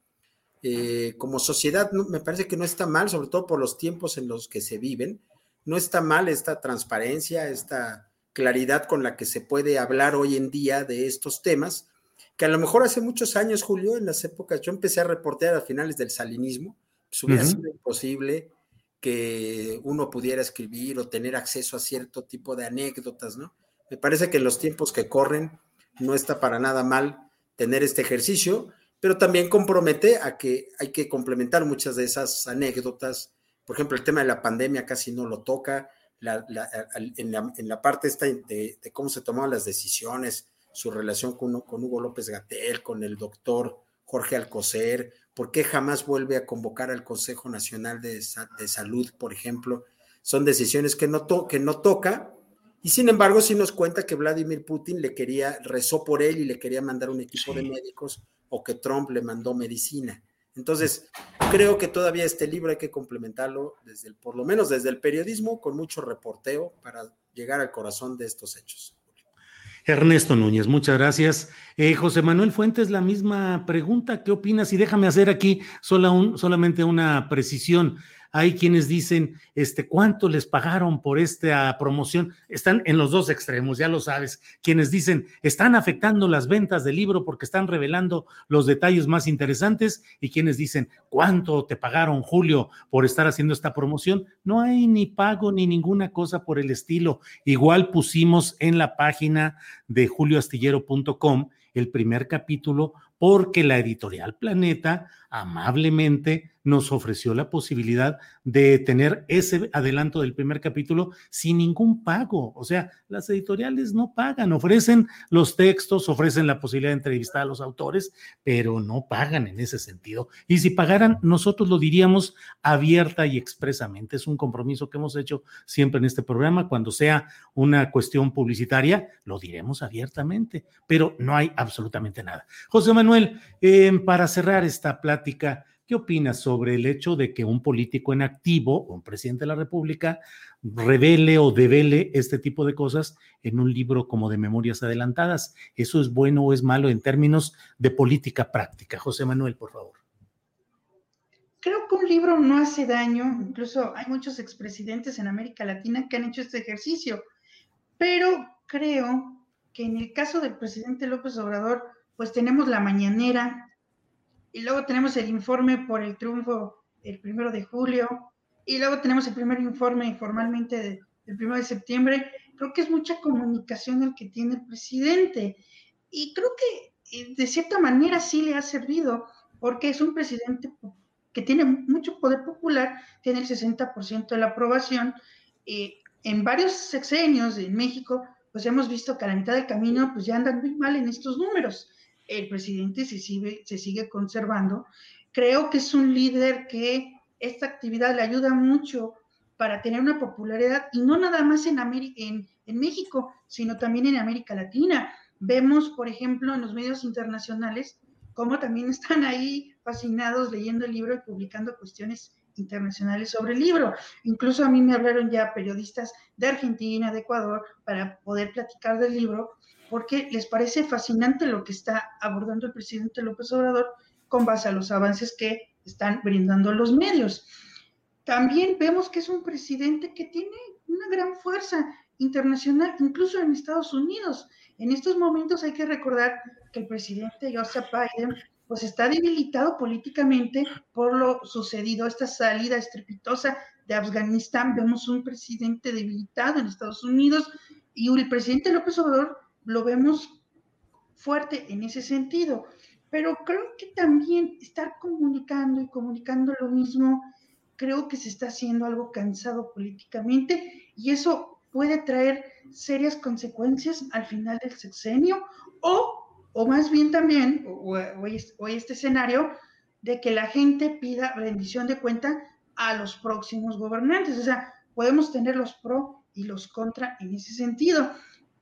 eh, como sociedad me parece que no está mal, sobre todo por los tiempos en los que se viven, no está mal esta transparencia, esta claridad con la que se puede hablar hoy en día de estos temas, que a lo mejor hace muchos años, Julio, en las épocas, yo empecé a reportear a finales del salinismo, pues hubiera sido imposible que uno pudiera escribir o tener acceso a cierto tipo de anécdotas, ¿no? Me parece que en los tiempos que corren no está para nada mal tener este ejercicio pero también compromete a que hay que complementar muchas de esas anécdotas. Por ejemplo, el tema de la pandemia casi no lo toca, en, la, parte esta de, cómo se tomaban las decisiones, su relación con, con Hugo López Gatel, con el doctor Jorge Alcocer, por qué jamás vuelve a convocar al Consejo Nacional de, Salud, por ejemplo. Son decisiones que no, que no toca, y sin embargo, sí nos cuenta que Vladimir Putin le quería, rezó por él y le quería mandar un equipo de médicos o que Trump le mandó medicina. Entonces, creo que todavía este libro hay que complementarlo desde el, por lo menos desde el periodismo, con mucho reporteo para llegar al corazón de estos hechos. Ernesto Núñez, muchas gracias. Eh, José Manuel Fuentes, la misma pregunta, ¿qué opinas? Y déjame hacer aquí un, solamente una precisión. Hay quienes dicen, este, ¿cuánto les pagaron por esta promoción? Están en los dos extremos, ya lo sabes. Quienes dicen, están afectando las ventas del libro porque están revelando los detalles más interesantes y quienes dicen, ¿cuánto te pagaron, Julio, por estar haciendo esta promoción? No hay ni pago ni ninguna cosa por el estilo. Igual pusimos en la página de julioastillero.com el primer capítulo porque la editorial Planeta amablemente nos ofreció la posibilidad de tener ese adelanto del primer capítulo sin ningún pago. O sea, las editoriales no pagan, ofrecen los textos, ofrecen la posibilidad de entrevistar a los autores, pero no pagan en ese sentido. Y si pagaran, nosotros lo diríamos abierta y expresamente. Es un compromiso que hemos hecho siempre en este programa. Cuando sea una cuestión publicitaria, lo diremos abiertamente, pero no hay absolutamente nada. José Manuel, eh, para cerrar esta plática, ¿Qué opinas sobre el hecho de que un político en activo, un presidente de la República, revele o devele este tipo de cosas en un libro como de memorias adelantadas? ¿Eso es bueno o es malo en términos de política práctica? José Manuel, por favor. Creo que un libro no hace daño, incluso hay muchos expresidentes en América Latina que han hecho este ejercicio, pero creo que en el caso del presidente López Obrador, pues tenemos la mañanera, y luego tenemos el informe por el triunfo el primero de julio, y luego tenemos el primer informe formalmente del primero de septiembre. Creo que es mucha comunicación el que tiene el presidente, y creo que eh, de cierta manera sí le ha servido, porque es un presidente que tiene mucho poder popular, tiene el 60% de la aprobación. y en varios sexenios en México, pues hemos visto que a la mitad del camino, pues ya andan muy mal en estos números el presidente se sigue, se sigue conservando. Creo que es un líder que esta actividad le ayuda mucho para tener una popularidad y no nada más en, en México, sino también en América Latina. Vemos, por ejemplo, en los medios internacionales, cómo también están ahí fascinados leyendo el libro y publicando cuestiones internacionales sobre el libro. Incluso a mí me hablaron ya periodistas de Argentina, de Ecuador, para poder platicar del libro, porque les parece fascinante lo que está abordando el presidente López Obrador con base a los avances que están brindando los medios. También vemos que es un presidente que tiene una gran fuerza internacional, incluso en Estados Unidos. En estos momentos hay que recordar que el presidente Joseph Biden pues está debilitado políticamente por lo sucedido, esta salida estrepitosa de Afganistán. Vemos un presidente debilitado en Estados Unidos y el presidente López Obrador lo vemos fuerte en ese sentido. Pero creo que también estar comunicando y comunicando lo mismo, creo que se está haciendo algo cansado políticamente y eso puede traer serias consecuencias al final del sexenio o o más bien también, o, este escenario, de que la gente pida rendición de cuenta a los próximos gobernantes. O sea, podemos tener los pro y los contra en ese sentido.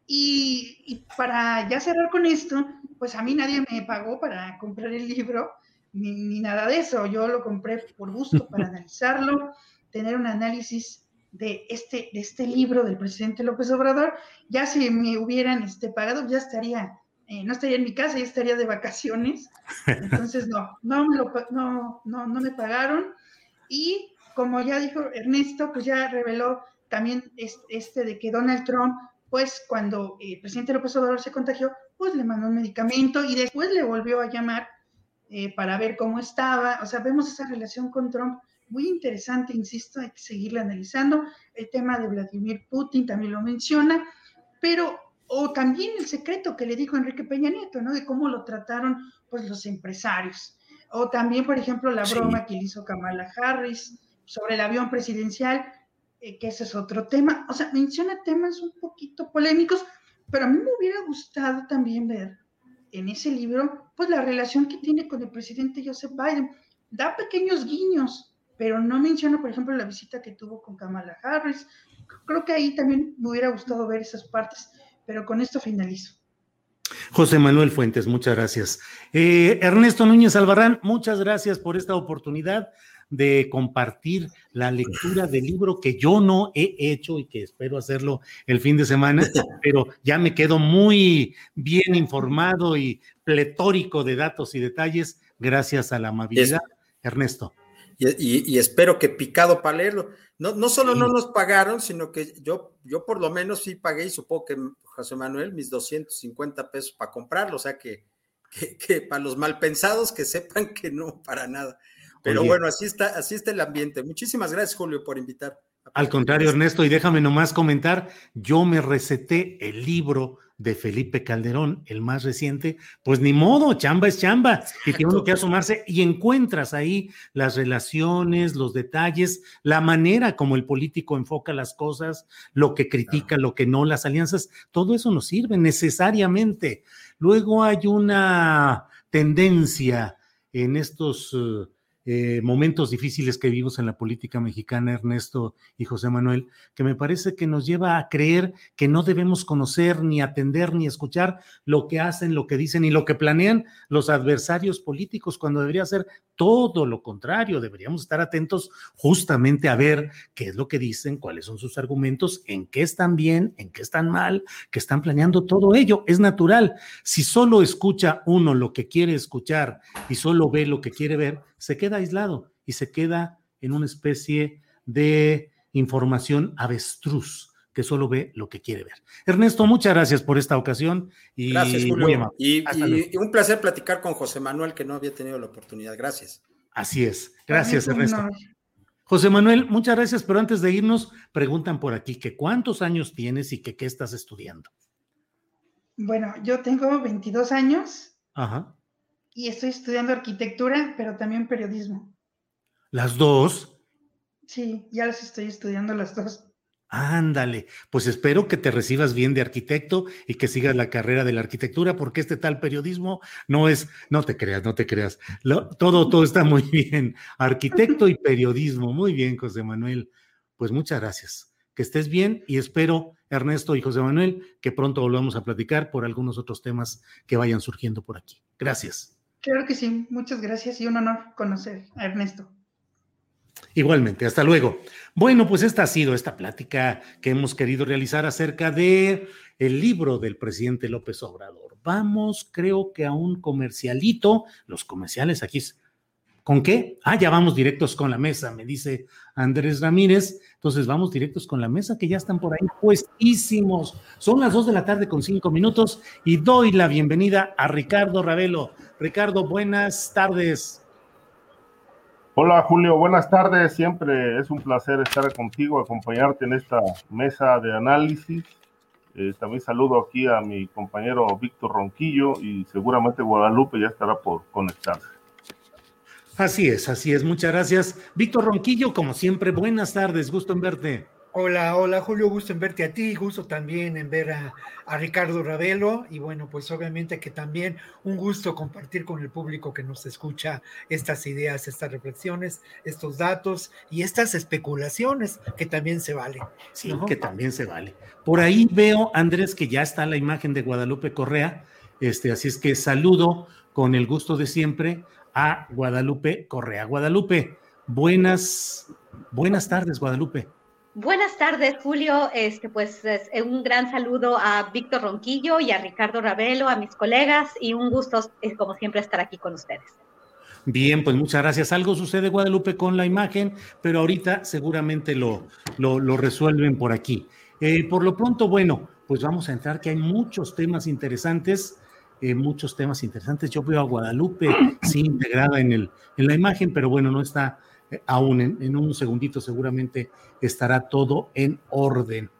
Y, para ya cerrar con esto, pues a mí nadie me pagó para comprar el libro, ni, nada de eso. Yo lo compré por gusto, para analizarlo, tener un análisis de este, de este libro del presidente López Obrador. Ya si me hubieran este, pagado, ya estaría eh, no estaría en mi casa, ya estaría de vacaciones. Entonces, no, no me, lo, no, no, no me pagaron. Y como ya dijo Ernesto, pues ya reveló también este de que Donald Trump, pues cuando el presidente López Obrador se contagió, pues le mandó un medicamento y después le volvió a llamar eh, para ver cómo estaba. O sea, vemos esa relación con Trump muy interesante, insisto, hay que seguirla analizando. El tema de Vladimir Putin también lo menciona, pero o también el secreto que le dijo Enrique Peña Nieto, ¿no? De cómo lo trataron pues los empresarios. O también, por ejemplo, la broma que le hizo Kamala Harris sobre el avión presidencial, eh, que ese es otro tema. O sea, menciona temas un poquito polémicos, pero a mí me hubiera gustado también ver en ese libro, pues la relación que tiene con el presidente Joseph Biden. Da pequeños guiños, pero no menciona, por ejemplo, la visita que tuvo con Kamala Harris. Creo que ahí también me hubiera gustado ver esas partes pero con esto finalizo. José Manuel Fuentes, muchas gracias. Eh, Ernesto Núñez Albarrán, muchas gracias por esta oportunidad de compartir la lectura del libro que yo no he hecho y que espero hacerlo el fin de semana, pero ya me quedo muy bien informado y pletórico de datos y detalles gracias a la amabilidad. Ernesto. Y, espero que picado para leerlo. No, no solo no nos pagaron, sino que yo, yo por lo menos sí pagué y supongo que José Manuel mis 250 pesos para comprarlo, o sea que, que, para los malpensados que sepan que no, para nada. Pero bueno, así está, así está el ambiente. Muchísimas gracias, Julio, por invitar. Al contrario, Ernesto, y déjame nomás comentar, yo me receté el libro de Felipe Calderón, el más reciente, pues ni modo, chamba es chamba, y tiene uno que asomarse y encuentras ahí las relaciones, los detalles, la manera como el político enfoca las cosas, lo que critica, lo que no, las alianzas, todo eso nos sirve necesariamente. Luego hay una tendencia en estos... Uh, eh, momentos difíciles que vivimos en la política mexicana, Ernesto y José Manuel, que me parece que nos lleva a creer que no debemos conocer, ni atender, ni escuchar lo que hacen, lo que dicen y lo que planean los adversarios políticos, cuando debería ser todo lo contrario. Deberíamos estar atentos justamente a ver qué es lo que dicen, cuáles son sus argumentos, en qué están bien, en qué están mal, que están planeando todo ello. Es natural. Si solo escucha uno lo que quiere escuchar y solo ve lo que quiere ver, se queda aislado y se queda en una especie de información avestruz que solo ve lo que quiere ver. Ernesto, muchas gracias por esta ocasión y gracias, Julio. y, un placer platicar con José Manuel, que no había tenido la oportunidad. Gracias. Así es. Gracias, Ernesto. José Manuel, muchas gracias, pero antes de irnos, preguntan por aquí que cuántos años tienes y que qué estás estudiando. Bueno, yo tengo 22 años. Ajá y estoy estudiando arquitectura, pero también periodismo. ¿Las dos? Sí, ya las estoy estudiando las dos. Ándale, pues espero que te recibas bien de arquitecto y que sigas la carrera de la arquitectura, porque este tal periodismo no es, no te creas, no te creas, todo, todo está muy bien. Arquitecto y periodismo, muy bien, José Manuel. Pues muchas gracias. que estés bien y espero, Ernesto y José Manuel, que pronto volvamos a platicar por algunos otros temas que vayan surgiendo por aquí. Gracias. Claro que sí, muchas gracias y un honor conocer a Ernesto. Igualmente, hasta luego. Bueno, pues esta ha sido esta plática que hemos querido realizar acerca de el libro del presidente López Obrador. Vamos, creo que a un comercialito. Los comerciales aquí. ¿Con qué? Ah, ya vamos directos con la mesa, me dice Andrés Ramírez. Entonces vamos directos con la mesa, que ya están por ahí puestísimos. Son las dos de la tarde con cinco minutos y doy la bienvenida a Ricardo Ravelo. Ricardo, buenas tardes. Hola Julio, buenas tardes. Siempre es un placer estar contigo, acompañarte en esta mesa de análisis. Eh, también saludo aquí a mi compañero Víctor Ronquillo y seguramente Guadalupe ya estará por conectarse. Así es, así es. Muchas gracias. Víctor Ronquillo, como siempre, buenas tardes. Gusto en verte. Hola, hola Julio, gusto en verte a ti, gusto también en ver a, Ricardo Ravelo y bueno, pues obviamente que también un gusto compartir con el público que nos escucha estas ideas, estas reflexiones, estos datos y estas especulaciones que también se valen. Sí, que también se vale. Por ahí veo, Andrés, que ya está la imagen de Guadalupe Correa, este, así es que saludo con el gusto de siempre a Guadalupe Correa. Guadalupe, buenas, buenas tardes, Guadalupe. Buenas tardes, Julio. Este, pues un gran saludo a Víctor Ronquillo y a Ricardo Ravelo, a mis colegas, y un gusto, eh, como siempre, estar aquí con ustedes. Bien, pues muchas gracias. Algo sucede, Guadalupe, con la imagen, pero ahorita seguramente lo, lo, resuelven por aquí. Eh, por lo pronto, bueno, pues vamos a entrar, que hay muchos temas interesantes, eh, muchos temas interesantes. Yo veo a Guadalupe, sí, integrada en, el, en la imagen, pero bueno, no está aún en, un segundito seguramente estará todo en orden.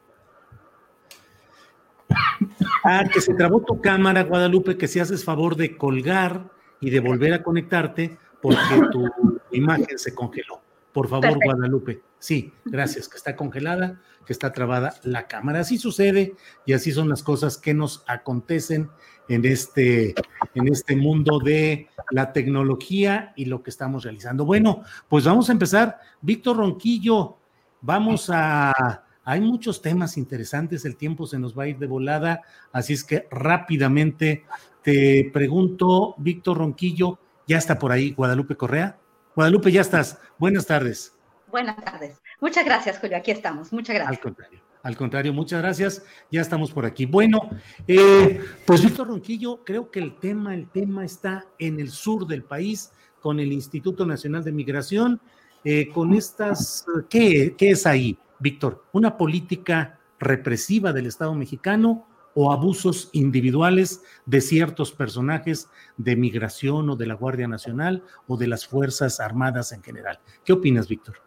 Ah, que se trabó tu cámara, Guadalupe, que si haces favor de colgar y de volver a conectarte porque tu imagen se congeló. Por favor, Guadalupe. Sí, gracias, que está congelada, que está trabada la cámara. Así sucede y así son las cosas que nos acontecen en este, en este mundo de la tecnología y lo que estamos realizando. Bueno, pues vamos a empezar. Víctor Ronquillo, vamos a... Hay muchos temas interesantes, el tiempo se nos va a ir de volada, así es que rápidamente te pregunto, Víctor Ronquillo, ¿ya está por ahí Guadalupe Correa? Guadalupe, ya estás. Buenas tardes. Buenas tardes. Muchas gracias, Julio. Aquí estamos. Muchas gracias. Al contrario. Al contrario, muchas gracias. Ya estamos por aquí. Bueno, eh, pues Víctor Ronquillo, creo que el tema, el tema está en el sur del país, con el Instituto Nacional de Migración, eh, con estas, ¿qué, ¿qué es ahí, Víctor? ¿Una política represiva del Estado mexicano o abusos individuales de ciertos personajes de migración o de la Guardia Nacional o de las Fuerzas Armadas en general? ¿Qué opinas, Víctor?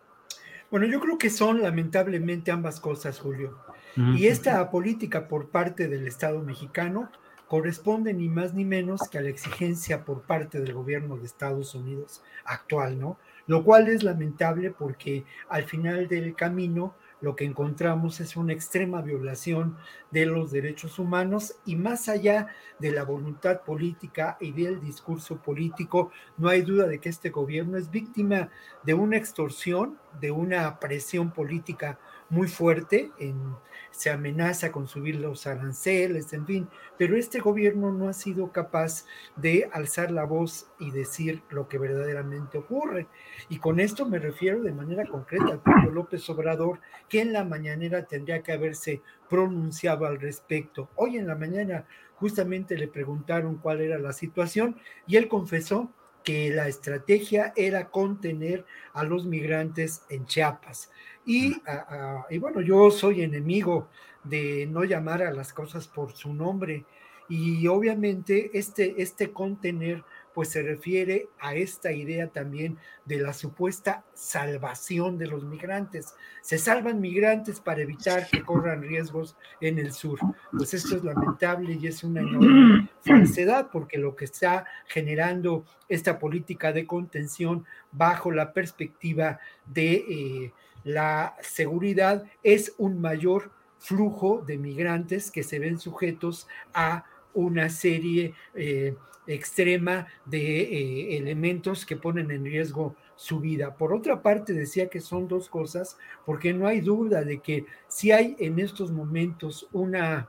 Bueno, yo creo que son lamentablemente ambas cosas, Julio. Y esta política por parte del Estado mexicano corresponde ni más ni menos que a la exigencia por parte del gobierno de Estados Unidos actual, ¿no? Lo cual es lamentable porque al final del camino lo que encontramos es una extrema violación de los derechos humanos y más allá de la voluntad política y del discurso político, no hay duda de que este gobierno es víctima de una extorsión, de una presión política muy fuerte en se amenaza con subir los aranceles, en fin, pero este gobierno no ha sido capaz de alzar la voz y decir lo que verdaderamente ocurre. Y con esto me refiero de manera concreta al propio López Obrador, que en la mañanera tendría que haberse pronunciado al respecto. Hoy en la mañana justamente le preguntaron cuál era la situación y él confesó que la estrategia era contener a los migrantes en Chiapas. Y, y, bueno, yo soy enemigo de no llamar a las cosas por su nombre. Y obviamente este, este contener pues se refiere a esta idea también de la supuesta salvación de los migrantes. Se salvan migrantes para evitar que corran riesgos en el sur. Pues esto es lamentable y es una enorme falsedad porque lo que está generando esta política de contención bajo la perspectiva de... Eh, la seguridad es un mayor flujo de migrantes que se ven sujetos a una serie eh, extrema de eh, elementos que ponen en riesgo su vida. Por otra parte, decía que son dos cosas, porque no hay duda de que si hay en estos momentos una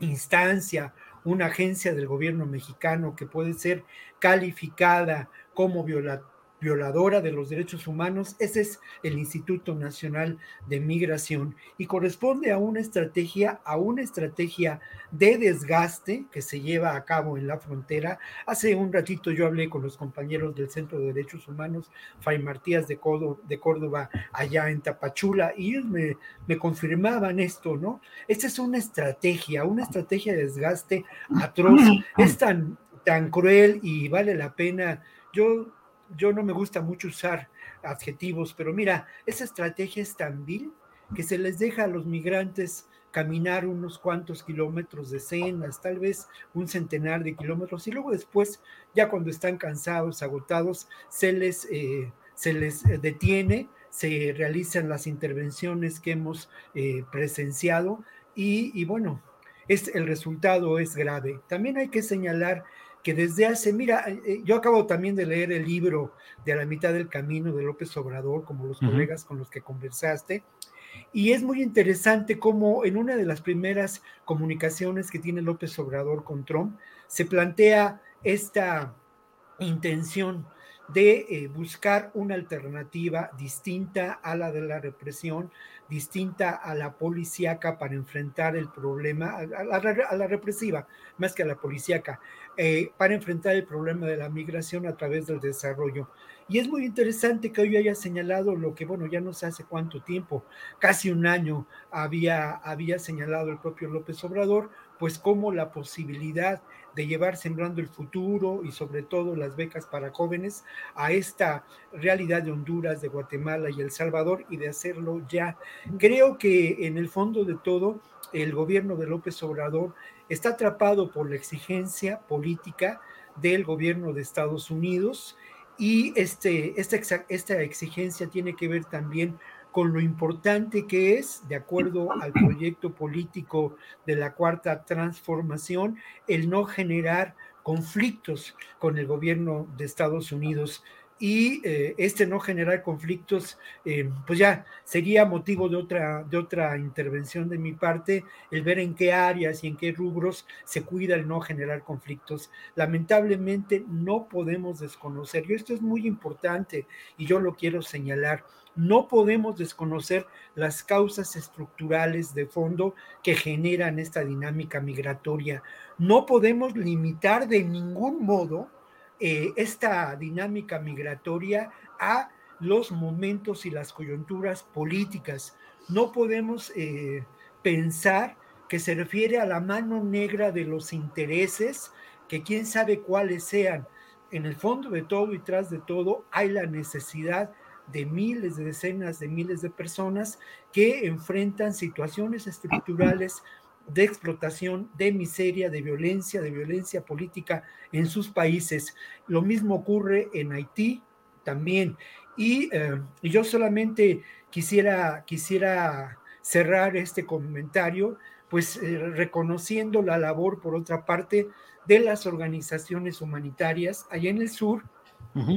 instancia, una agencia del gobierno mexicano que puede ser calificada como violatoria, violadora de los derechos humanos, ese es el Instituto Nacional de Migración y corresponde a una estrategia, a una estrategia de desgaste que se lleva a cabo en la frontera. Hace un ratito yo hablé con los compañeros del Centro de Derechos Humanos, Fray Martías de Córdoba, de Córdoba allá en Tapachula, y ellos me, me confirmaban esto, ¿no? Esta es una estrategia, una estrategia de desgaste atroz, es tan, tan cruel y vale la pena. Yo yo no me gusta mucho usar adjetivos, pero mira, esa estrategia es tan vil que se les deja a los migrantes caminar unos cuantos kilómetros de cenas, tal vez un centenar de kilómetros, y luego después, ya cuando están cansados, agotados, se les, eh, se les detiene, se realizan las intervenciones que hemos eh, presenciado y, y bueno, es, el resultado es grave. También hay que señalar que desde hace, mira, eh, eh, yo acabo también de leer el libro de a la mitad del camino de López Obrador, como los colegas con los que conversaste, y es muy interesante cómo en una de las primeras comunicaciones que tiene López Obrador con Trump, se plantea esta intención de eh, buscar una alternativa distinta a la de la represión, distinta a la policíaca para enfrentar el problema, a la, represiva, más que a la policíaca. Eh, para enfrentar el problema de la migración a través del desarrollo. Y es muy interesante que hoy haya señalado lo que, bueno, ya no sé hace cuánto tiempo, casi un año había, había señalado el propio López Obrador, pues como la posibilidad de llevar Sembrando el Futuro y sobre todo las becas para jóvenes a esta realidad de Honduras, de Guatemala y El Salvador y de hacerlo ya. Creo que en el fondo de todo, el gobierno de López Obrador está atrapado por la exigencia política del gobierno de Estados Unidos y este, esta, esta exigencia tiene que ver también con lo importante que es, de acuerdo al proyecto político de la cuarta transformación, el no generar conflictos con el gobierno de Estados Unidos y eh, este no generar conflictos, eh, pues ya sería motivo de otra, de otra intervención de mi parte, el ver en qué áreas y en qué rubros se cuida el no generar conflictos. Lamentablemente no podemos desconocer, y esto es muy importante y yo lo quiero señalar, no podemos desconocer las causas estructurales de fondo que generan esta dinámica migratoria. No podemos limitar de ningún modo eh, esta dinámica migratoria a los momentos y las coyunturas políticas. No podemos eh, pensar que se refiere a la mano negra de los intereses, que quién sabe cuáles sean. En el fondo de todo y tras de todo hay la necesidad de miles, de decenas de miles de personas que enfrentan situaciones estructurales de explotación, de miseria, de violencia, de violencia política en sus países. Lo mismo ocurre en Haití también. Y, eh, yo solamente quisiera, quisiera cerrar este comentario, pues eh, reconociendo la labor, por otra parte, de las organizaciones humanitarias allá en el sur,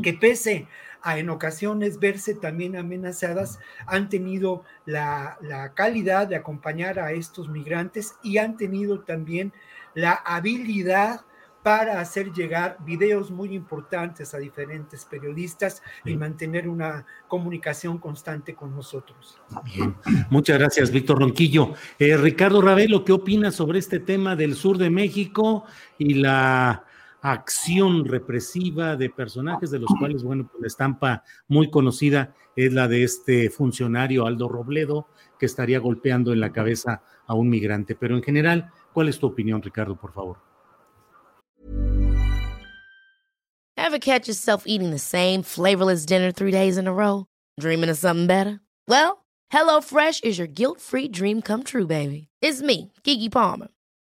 que pese a en ocasiones verse también amenazadas, han tenido la, calidad de acompañar a estos migrantes y han tenido también la habilidad para hacer llegar videos muy importantes a diferentes periodistas y mantener una comunicación constante con nosotros. Bien, muchas gracias, Víctor Ronquillo. Eh, Ricardo Ravelo, ¿qué opinas sobre este tema del sur de México y la acción represiva de personajes de los cuales, bueno, pues la estampa muy conocida es la de este funcionario Aldo Robledo, que estaría golpeando en la cabeza a un migrante. Pero en general, ¿cuál es tu opinión, Ricardo, por favor? Ever catch yourself eating the same flavorless dinner three days in a row? Dreaming of something better? Well, HelloFresh is your guilt-free dream come true, baby. It's me, Kiki Palmer.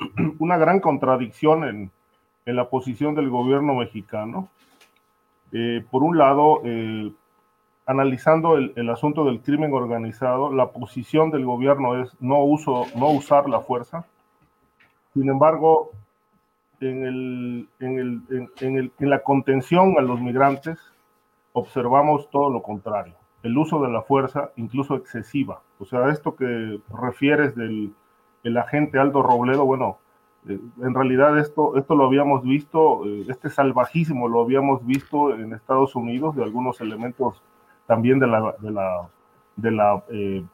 una gran contradicción en, en, la posición del gobierno mexicano. Eh, por un lado, eh, analizando el, el, asunto del crimen organizado, la posición del gobierno es no, uso, no usar la fuerza. Sin embargo, en, el, en, el, en, el, en la contención a los migrantes, observamos todo lo contrario. El uso de la fuerza, incluso excesiva. O sea, esto que refieres del el agente Aldo Robledo, bueno, eh, en realidad esto, esto lo habíamos visto, eh, este salvajismo lo habíamos visto en Estados Unidos, de algunos elementos también de la, de la, eh,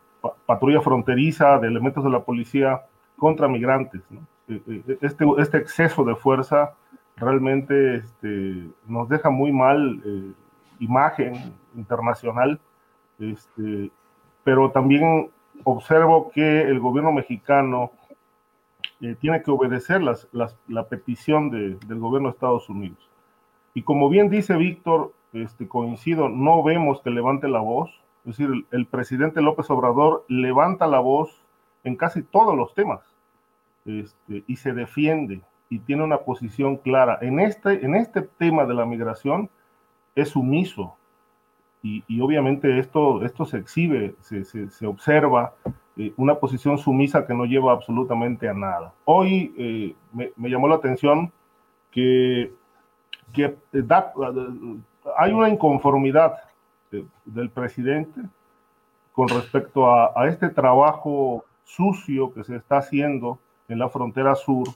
patrulla fronteriza, de elementos de la policía contra migrantes. Este, este exceso de fuerza realmente este, nos deja muy mal imagen internacional, este, pero también observo que el gobierno mexicano eh, tiene que obedecer la petición de, del gobierno de Estados Unidos. Y como bien dice Víctor, este, coincido, no vemos que levante la voz. Es decir, el, el, presidente López Obrador levanta la voz en casi todos los temas este, y se defiende y tiene una posición clara. En este, en este tema de la migración es sumiso, y, obviamente esto, esto se exhibe, se, se, observa eh, una posición sumisa que no lleva absolutamente a nada. Hoy eh, me, me, llamó la atención que, que da, hay una inconformidad de, del presidente con respecto a, a, este trabajo sucio que se está haciendo en la frontera sur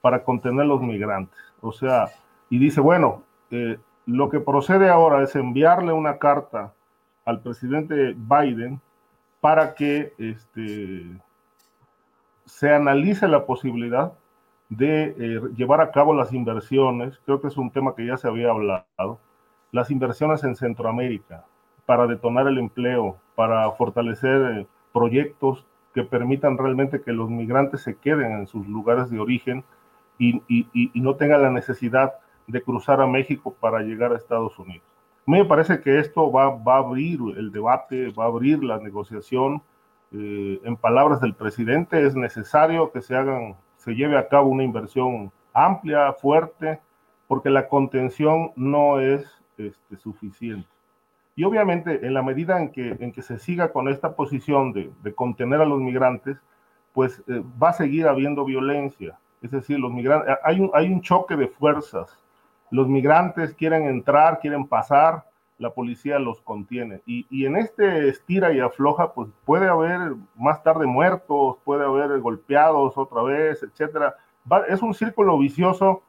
para contener los migrantes. O sea, y dice, bueno, eh, lo que procede ahora es enviarle una carta al presidente Biden para que este, se analice la posibilidad de eh, llevar a cabo las inversiones, creo que es un tema que ya se había hablado, las inversiones en Centroamérica para detonar el empleo, para fortalecer eh, proyectos que permitan realmente que los migrantes se queden en sus lugares de origen y, y, y no tengan la necesidad de cruzar a México para llegar a Estados Unidos. Me parece que esto va, va a abrir el debate, va a abrir la negociación. Eh, en palabras del presidente, es necesario que se hagan, se lleve a cabo una inversión amplia, fuerte, porque la contención no es este, suficiente. Y obviamente, en la medida en que, en que se siga con esta posición de, de contener a los migrantes, pues eh, va a seguir habiendo violencia. Es decir, los migrantes, hay un, hay un choque de fuerzas los migrantes quieren entrar, quieren pasar, la policía los contiene. Y, y, en este estira y afloja, pues puede haber más tarde muertos, puede haber golpeados otra vez, etcétera. es un círculo vicioso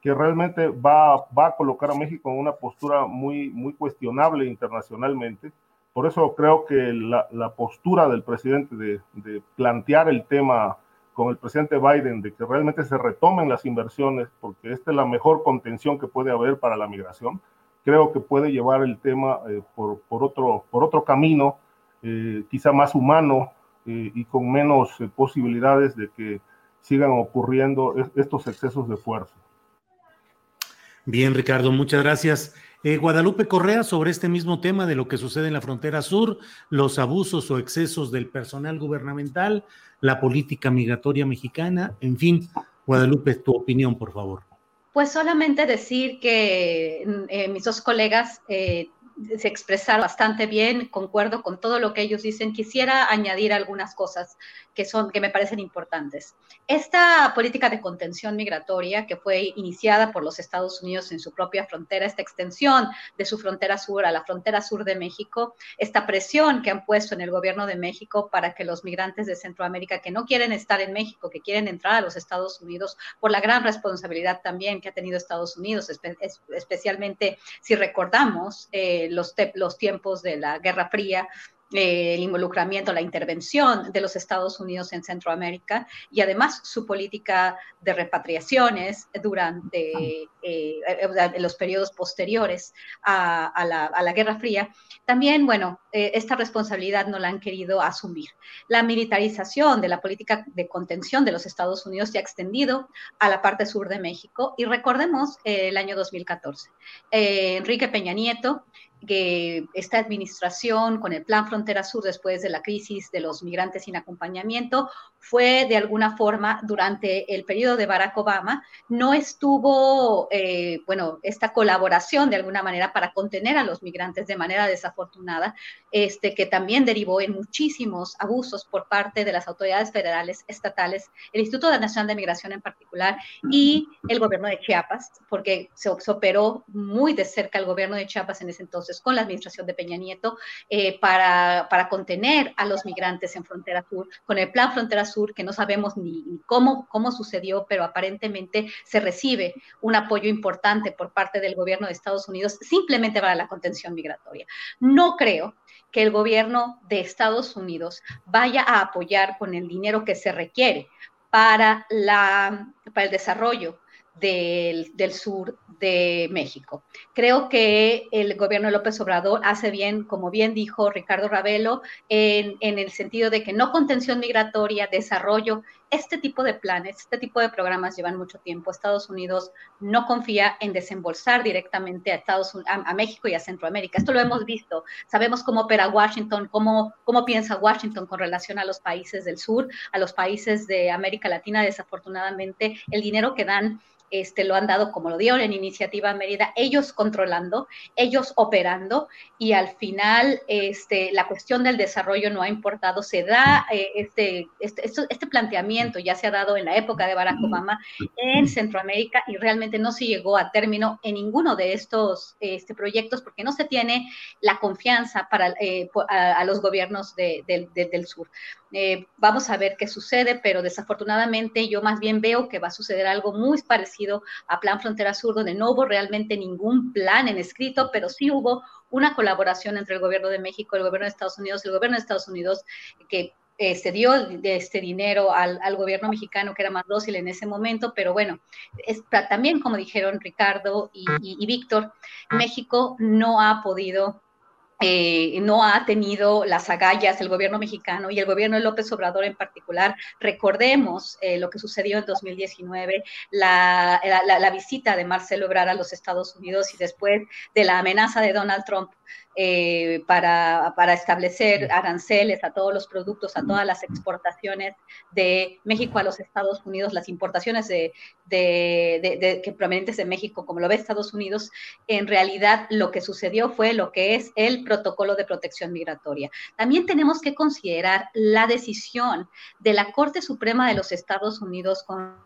que realmente va, va, a colocar a México en una postura muy, muy cuestionable internacionalmente. Por eso creo que la, la postura del presidente de, de plantear el tema con el presidente Biden de que realmente se retomen las inversiones, porque esta es la mejor contención que puede haber para la migración, creo que puede llevar el tema eh, por, otro, camino, eh, quizá más humano eh, y con menos posibilidades de que sigan ocurriendo estos excesos de fuerza. Bien, Ricardo, muchas gracias. Eh, Guadalupe Correa, sobre este mismo tema de lo que sucede en la frontera sur, los abusos o excesos del personal gubernamental, la política migratoria mexicana, en fin, Guadalupe, tu opinión, por favor. Pues solamente decir que eh, mis dos colegas eh, se expresaron bastante bien, concuerdo con todo lo que ellos dicen. Quisiera añadir algunas cosas que, son, que me parecen importantes. Esta política de contención migratoria que fue iniciada por los Estados Unidos en su propia frontera, esta extensión de su frontera sur a la frontera sur de México, esta presión que han puesto en el gobierno de México para que los migrantes de Centroamérica que no quieren estar en México, que quieren entrar a los Estados Unidos, por la gran responsabilidad también que ha tenido Estados Unidos, espe especialmente si recordamos. Eh, los, los tiempos de la Guerra Fría, eh, el involucramiento, la intervención de los Estados Unidos en Centroamérica y además su política de repatriaciones durante eh, los periodos posteriores a, la, Guerra Fría, también, bueno, eh, esta responsabilidad no la han querido asumir. La militarización de la política de contención de los Estados Unidos se ha extendido a la parte sur de México y recordemos el año 2014. Enrique Peña Nieto que esta administración con el Plan Frontera Sur después de la crisis de los migrantes sin acompañamiento fue de alguna forma durante el periodo de Barack Obama, no estuvo, eh, bueno, esta colaboración de alguna manera para contener a los migrantes de manera desafortunada, este, que también derivó en muchísimos abusos por parte de las autoridades federales, estatales, el Instituto Nacional de Migración en particular y el gobierno de Chiapas, porque se, operó muy de cerca el gobierno de Chiapas en ese entonces con la administración de Peña Nieto eh, para, para, contener a los migrantes en Frontera Sur, con el Plan Frontera Sur, que no sabemos ni, cómo, cómo sucedió, pero aparentemente se recibe un apoyo importante por parte del gobierno de Estados Unidos simplemente para la contención migratoria. No creo que el gobierno de Estados Unidos vaya a apoyar con el dinero que se requiere para, la, para el desarrollo del, sur de México. Creo que el gobierno de López Obrador hace bien, como bien dijo Ricardo Ravelo, en, en, el sentido de que no contención migratoria, desarrollo, este tipo de planes, este tipo de programas llevan mucho tiempo. Estados Unidos no confía en desembolsar directamente a, Estados, a, a México y a Centroamérica. Esto lo hemos visto. Sabemos cómo opera Washington, cómo, cómo piensa Washington con relación a los países del sur, a los países de América Latina. Desafortunadamente, el dinero que dan este, lo han dado como lo dieron en Iniciativa Mérida, ellos controlando, ellos operando y al final este, la cuestión del desarrollo no ha importado. Se da eh, este, este, este, planteamiento, ya se ha dado en la época de Barack Obama en Centroamérica y realmente no se llegó a término en ninguno de estos este, proyectos porque no se tiene la confianza para, eh, a, los gobiernos del sur. Eh, vamos a ver qué sucede, pero desafortunadamente yo más bien veo que va a suceder algo muy parecido a Plan Frontera Sur, donde no hubo realmente ningún plan en escrito, pero sí hubo una colaboración entre el gobierno de México, el gobierno de Estados Unidos, el gobierno de Estados Unidos, que eh, se dio este dinero al, gobierno mexicano que era más dócil en ese momento, pero bueno, es, también como dijeron Ricardo y Víctor, México no ha podido eh, no ha tenido las agallas el gobierno mexicano y el gobierno de López Obrador en particular. Recordemos eh, lo que sucedió en 2019, la, la, visita de Marcelo Ebrard a los Estados Unidos y después de la amenaza de Donald Trump eh, para, para, establecer aranceles a todos los productos, a todas las exportaciones de México a los Estados Unidos, las importaciones de, de, de, que provenientes de México, como lo ve Estados Unidos, en realidad lo que sucedió fue lo que es el protocolo de protección migratoria. También tenemos que considerar la decisión de la Corte Suprema de los Estados Unidos con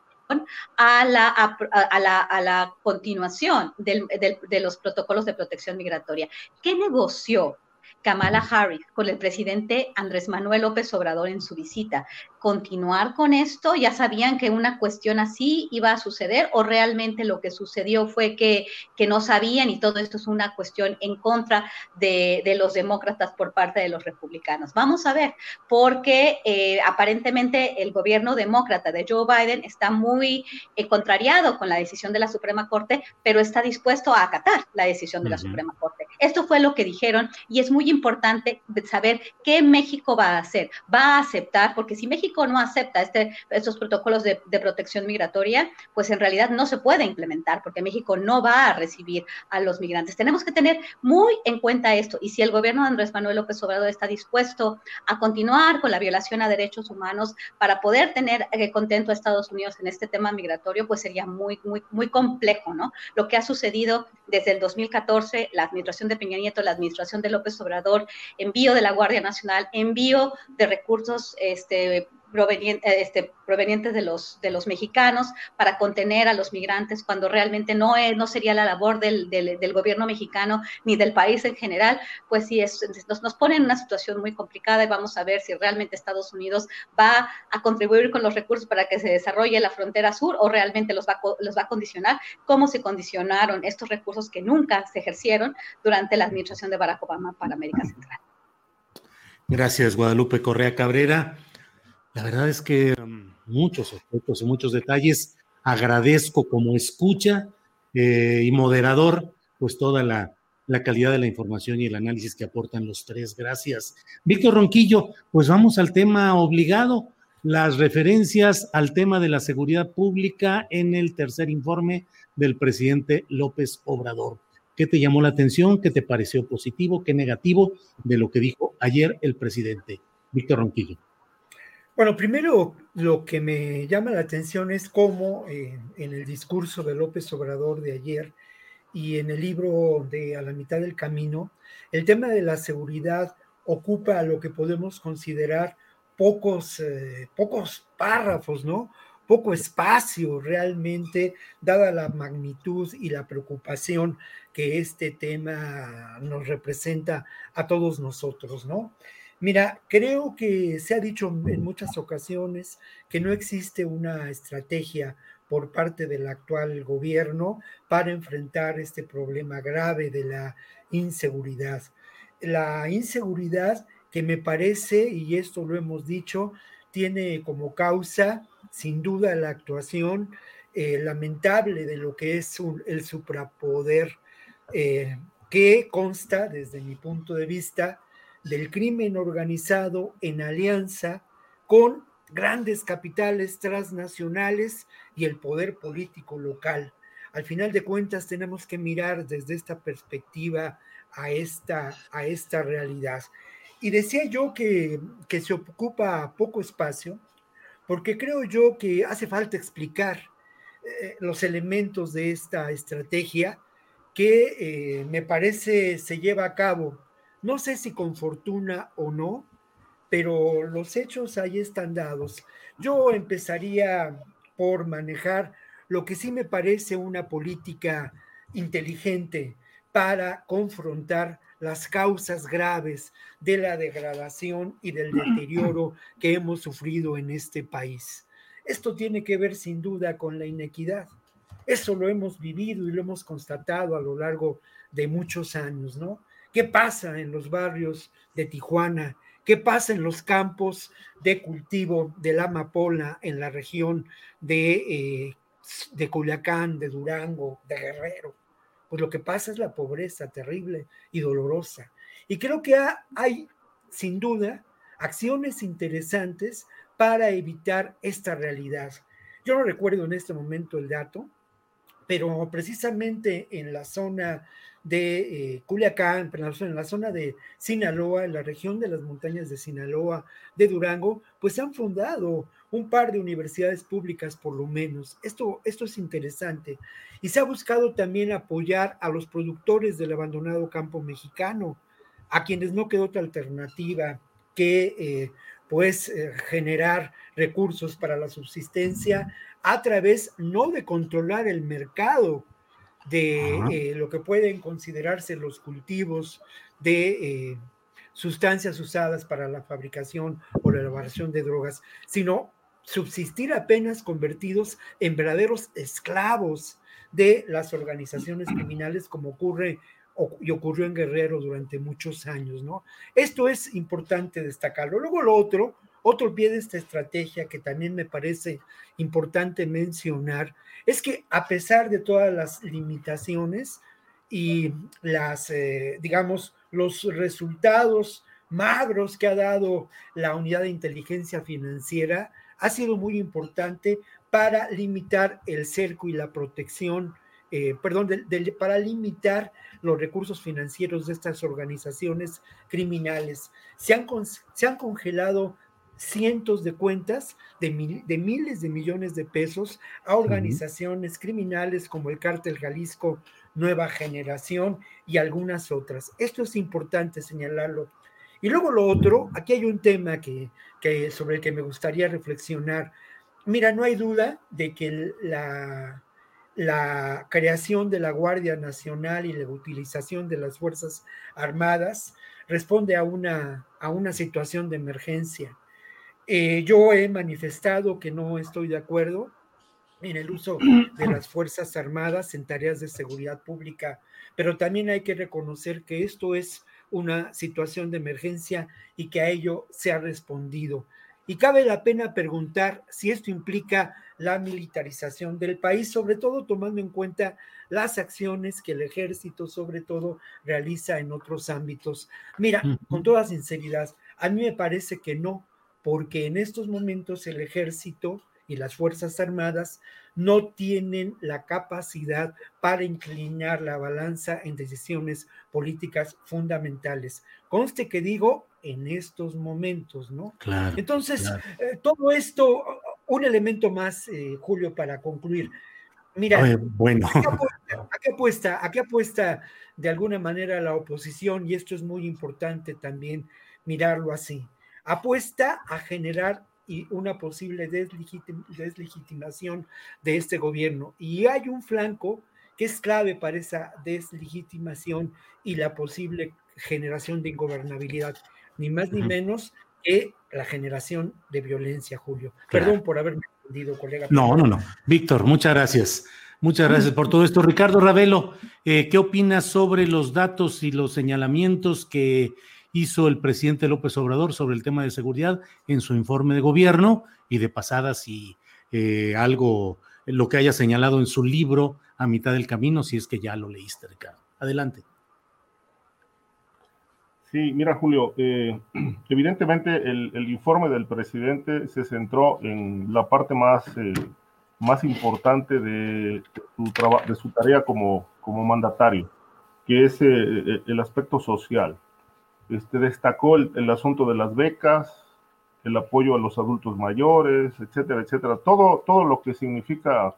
a la, a, la, a la continuación del, del, de los protocolos de protección migratoria. ¿Qué negoció Kamala Harris con el presidente Andrés Manuel López Obrador en su visita? Continuar con esto? ¿Ya sabían que una cuestión así iba a suceder o realmente lo que sucedió fue que, que no sabían y todo esto es una cuestión en contra de, de los demócratas por parte de los republicanos? Vamos a ver, porque eh, aparentemente el gobierno demócrata de Joe Biden está muy eh, contrariado con la decisión de la Suprema Corte, pero está dispuesto a acatar la decisión de la Suprema Corte. Esto fue lo que dijeron y es muy importante saber qué México va a hacer. Va a aceptar, porque si México no acepta este, estos protocolos de, protección migratoria, pues en realidad no se puede implementar porque México no va a recibir a los migrantes. Tenemos que tener muy en cuenta esto y si el gobierno de Andrés Manuel López Obrador está dispuesto a continuar con la violación a derechos humanos para poder tener eh, contento a Estados Unidos en este tema migratorio, pues sería muy, muy, muy complejo, ¿no? Lo que ha sucedido desde el 2014, la administración de Peña Nieto, la administración de López Obrador, envío de la Guardia Nacional, envío de recursos este, este, provenientes de los, de los mexicanos para contener a los migrantes cuando realmente no, es, no sería la labor del, del, gobierno mexicano ni del país en general, pues sí, es, nos, nos pone en una situación muy complicada y vamos a ver si realmente Estados Unidos va a contribuir con los recursos para que se desarrolle la frontera sur o realmente los va, los va a condicionar, como se condicionaron estos recursos que nunca se ejercieron durante la administración de Barack Obama para América Central. Gracias, Guadalupe Correa Cabrera. La verdad es que um, muchos aspectos y muchos detalles. Agradezco como escucha eh, y moderador, pues toda la, la calidad de la información y el análisis que aportan los tres. Gracias. Víctor Ronquillo, pues vamos al tema obligado, las referencias al tema de la seguridad pública en el tercer informe del presidente López Obrador. ¿Qué te llamó la atención? ¿Qué te pareció positivo? ¿Qué negativo de lo que dijo ayer el presidente? Víctor Ronquillo. Bueno, primero lo que me llama la atención es cómo eh, en el discurso de López Obrador de ayer y en el libro de A la mitad del camino, el tema de la seguridad ocupa lo que podemos considerar pocos, eh, pocos párrafos, ¿no? Poco espacio realmente, dada la magnitud y la preocupación que este tema nos representa a todos nosotros, ¿no? Mira, creo que se ha dicho en muchas ocasiones que no existe una estrategia por parte del actual gobierno para enfrentar este problema grave de la inseguridad. La inseguridad que me parece, y esto lo hemos dicho, tiene como causa, sin duda, la actuación eh, lamentable de lo que es el suprapoder, eh, que consta, desde mi punto de vista, del crimen organizado en alianza con grandes capitales transnacionales y el poder político local. Al final de cuentas tenemos que mirar desde esta perspectiva a esta, a esta realidad. Y decía yo que, que se ocupa poco espacio, porque creo yo que hace falta explicar eh, los elementos de esta estrategia que eh, me parece se lleva a cabo, no sé si con fortuna o no, pero los hechos ahí están dados. Yo empezaría por manejar lo que sí me parece una política inteligente para confrontar las causas graves de la degradación y del deterioro que hemos sufrido en este país. Esto tiene que ver sin duda con la inequidad. Eso lo hemos vivido y lo hemos constatado a lo largo de muchos años, ¿no? ¿Qué pasa en los barrios de Tijuana ¿Qué pasa en los campos de cultivo de la amapola en la región de, eh, de Culiacán, de Durango, de Guerrero? Pues lo que pasa es la pobreza terrible y dolorosa. Y creo que hay, sin duda, acciones interesantes para evitar esta realidad. Yo no recuerdo en este momento el dato, pero precisamente en la zona de eh, Culiacán, en la zona de Sinaloa, en la región de las montañas de Sinaloa, de Durango, pues se han fundado un par de universidades públicas por lo menos. Esto, esto es interesante. Y se ha buscado también apoyar a los productores del abandonado campo mexicano, a quienes no quedó otra alternativa que eh, pues eh, generar recursos para la subsistencia a través no de controlar el mercado, de eh, lo que pueden considerarse los cultivos de eh, sustancias usadas para la fabricación o la elaboración de drogas, sino subsistir apenas convertidos en verdaderos esclavos de las organizaciones criminales como ocurre y ocurrió en Guerrero durante muchos años, ¿no? Esto es importante destacarlo. Luego lo otro, otro pie de esta estrategia que también me parece importante mencionar es que a pesar de todas las limitaciones y las, eh, digamos, los resultados magros que ha dado la unidad de inteligencia financiera, ha sido muy importante para limitar el cerco y la protección, eh, perdón, para limitar los recursos financieros de estas organizaciones criminales. Se han, se han congelado cientos de cuentas de, de, miles de millones de pesos a organizaciones criminales como el Cártel Jalisco Nueva Generación y algunas otras. Esto es importante señalarlo. Y luego lo otro, aquí hay un tema que, que sobre el que me gustaría reflexionar. Mira, no hay duda de que la, la creación de la Guardia Nacional y la utilización de las Fuerzas Armadas responde a una, a una situación de emergencia. Eh, yo he manifestado que no estoy de acuerdo en el uso de las Fuerzas Armadas en tareas de seguridad pública, pero también hay que reconocer que esto es una situación de emergencia y que a ello se ha respondido. Y cabe la pena preguntar si esto implica la militarización del país, sobre todo tomando en cuenta las acciones que el ejército, sobre todo, realiza en otros ámbitos. Mira, con toda sinceridad, a mí me parece que no, porque en estos momentos el ejército y las Fuerzas Armadas no tienen la capacidad para inclinar la balanza en decisiones políticas fundamentales. Conste que digo en estos momentos, ¿no? Claro. Entonces, eh, todo esto, un elemento más, eh, Julio, para concluir. Mira, bueno. ¿a qué, apuesta, ¿a qué apuesta de alguna manera la oposición? Y esto es muy importante también mirarlo así. Apuesta a generar y una posible deslegitimación de este gobierno. Y hay un flanco que es clave para esa deslegitimación y la posible generación de ingobernabilidad, ni más ni menos que la generación de violencia, Julio. Perdón por haberme entendido, colega. No, no, no. Víctor, muchas gracias. Muchas gracias por todo esto. Ricardo Ravelo, eh, ¿qué opinas sobre los datos y los señalamientos que hizo el presidente López Obrador sobre el tema de seguridad en su informe de gobierno y de pasada si eh, algo, lo que haya señalado en su libro a mitad del camino, si es que ya lo leíste, Ricardo. Adelante. Sí, mira Julio, eh, evidentemente el, informe del presidente se centró en la parte más, eh, más importante de su, de su tarea como, como mandatario, que es el aspecto social. Este, destacó el, asunto de las becas, el apoyo a los adultos mayores, etcétera, etcétera. Todo, todo lo que significa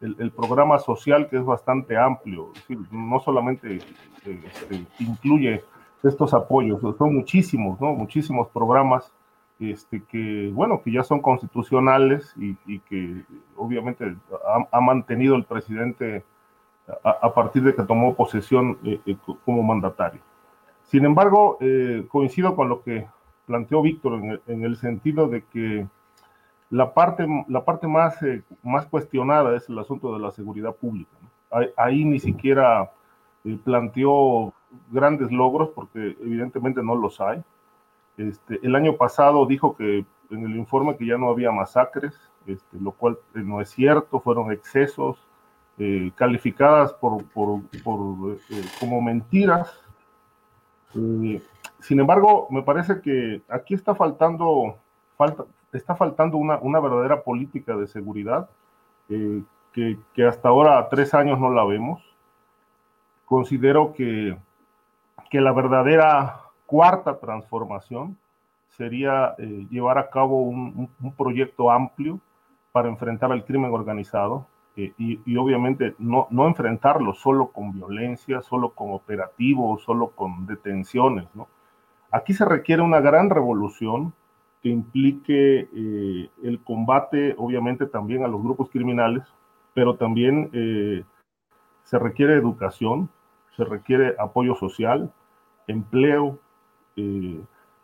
el, programa social, que es bastante amplio. no solamente este, incluye estos apoyos, son muchísimos, ¿no? Muchísimos programas este, que, bueno, que ya son constitucionales y, que obviamente ha, mantenido el presidente a, partir de que tomó posesión eh, eh, como mandatario. Sin embargo, eh, coincido con lo que planteó Víctor en el, sentido de que la parte, la parte más, eh, más cuestionada es el asunto de la seguridad pública. Ahí, ni siquiera eh, planteó grandes logros porque evidentemente no los hay. Este, el año pasado dijo que en el informe que ya no había masacres, este, lo cual no es cierto, fueron excesos calificadas por, por, por como mentiras sin embargo, me parece que aquí está faltando, falta, está faltando una, verdadera política de seguridad eh, que, hasta ahora, tres años, no la vemos. Considero que, que la verdadera cuarta transformación sería eh, llevar a cabo un, un, proyecto amplio para enfrentar al crimen organizado, eh, y, obviamente no, no enfrentarlo solo con violencia, solo con operativos, solo con detenciones. ¿no? Aquí se requiere una gran revolución que implique eh, el combate, obviamente, también a los grupos criminales, pero también eh, se requiere educación, se requiere apoyo social, empleo,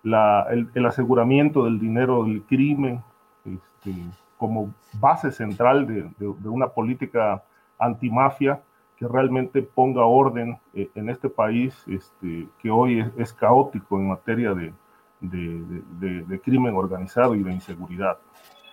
la, el, el, aseguramiento del dinero del crimen, este, como base central de, una política antimafia que realmente ponga orden eh, en este país este, que hoy es, caótico en materia de, crimen organizado y de inseguridad.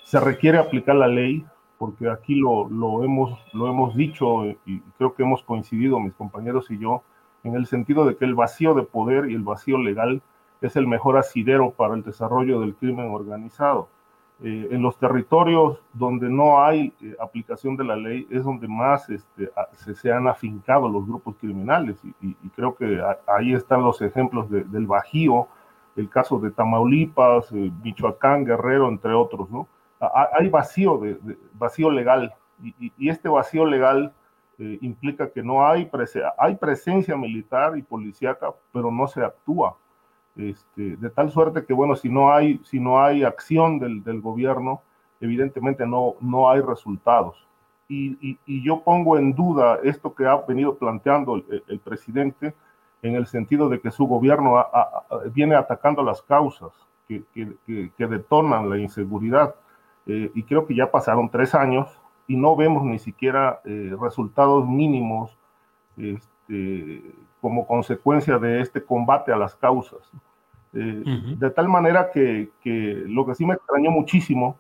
Se requiere aplicar la ley, porque aquí lo, hemos, lo hemos dicho y creo que hemos coincidido mis compañeros y yo, en el sentido de que el vacío de poder y el vacío legal es el mejor asidero para el desarrollo del crimen organizado. Eh, en los territorios donde no hay eh, aplicación de la ley es donde más este, se, han afincado los grupos criminales y, creo que ahí están los ejemplos del Bajío, el caso de Tamaulipas, eh, Michoacán, Guerrero, entre otros, ¿no? hay vacío, de, vacío legal y, este vacío legal implica que no hay, hay presencia militar y policíaca, pero no se actúa. Este, de tal suerte que, bueno, si no hay, si no hay acción del, del gobierno, evidentemente no, no hay resultados. Y, y, yo pongo en duda esto que ha venido planteando el, presidente en el sentido de que su gobierno viene atacando las causas que, que, que, detonan la inseguridad. Eh, y creo que ya pasaron tres años y no vemos ni siquiera eh, resultados mínimos este, como consecuencia de este combate a las causas. De tal manera que, que, lo que sí me extrañó muchísimo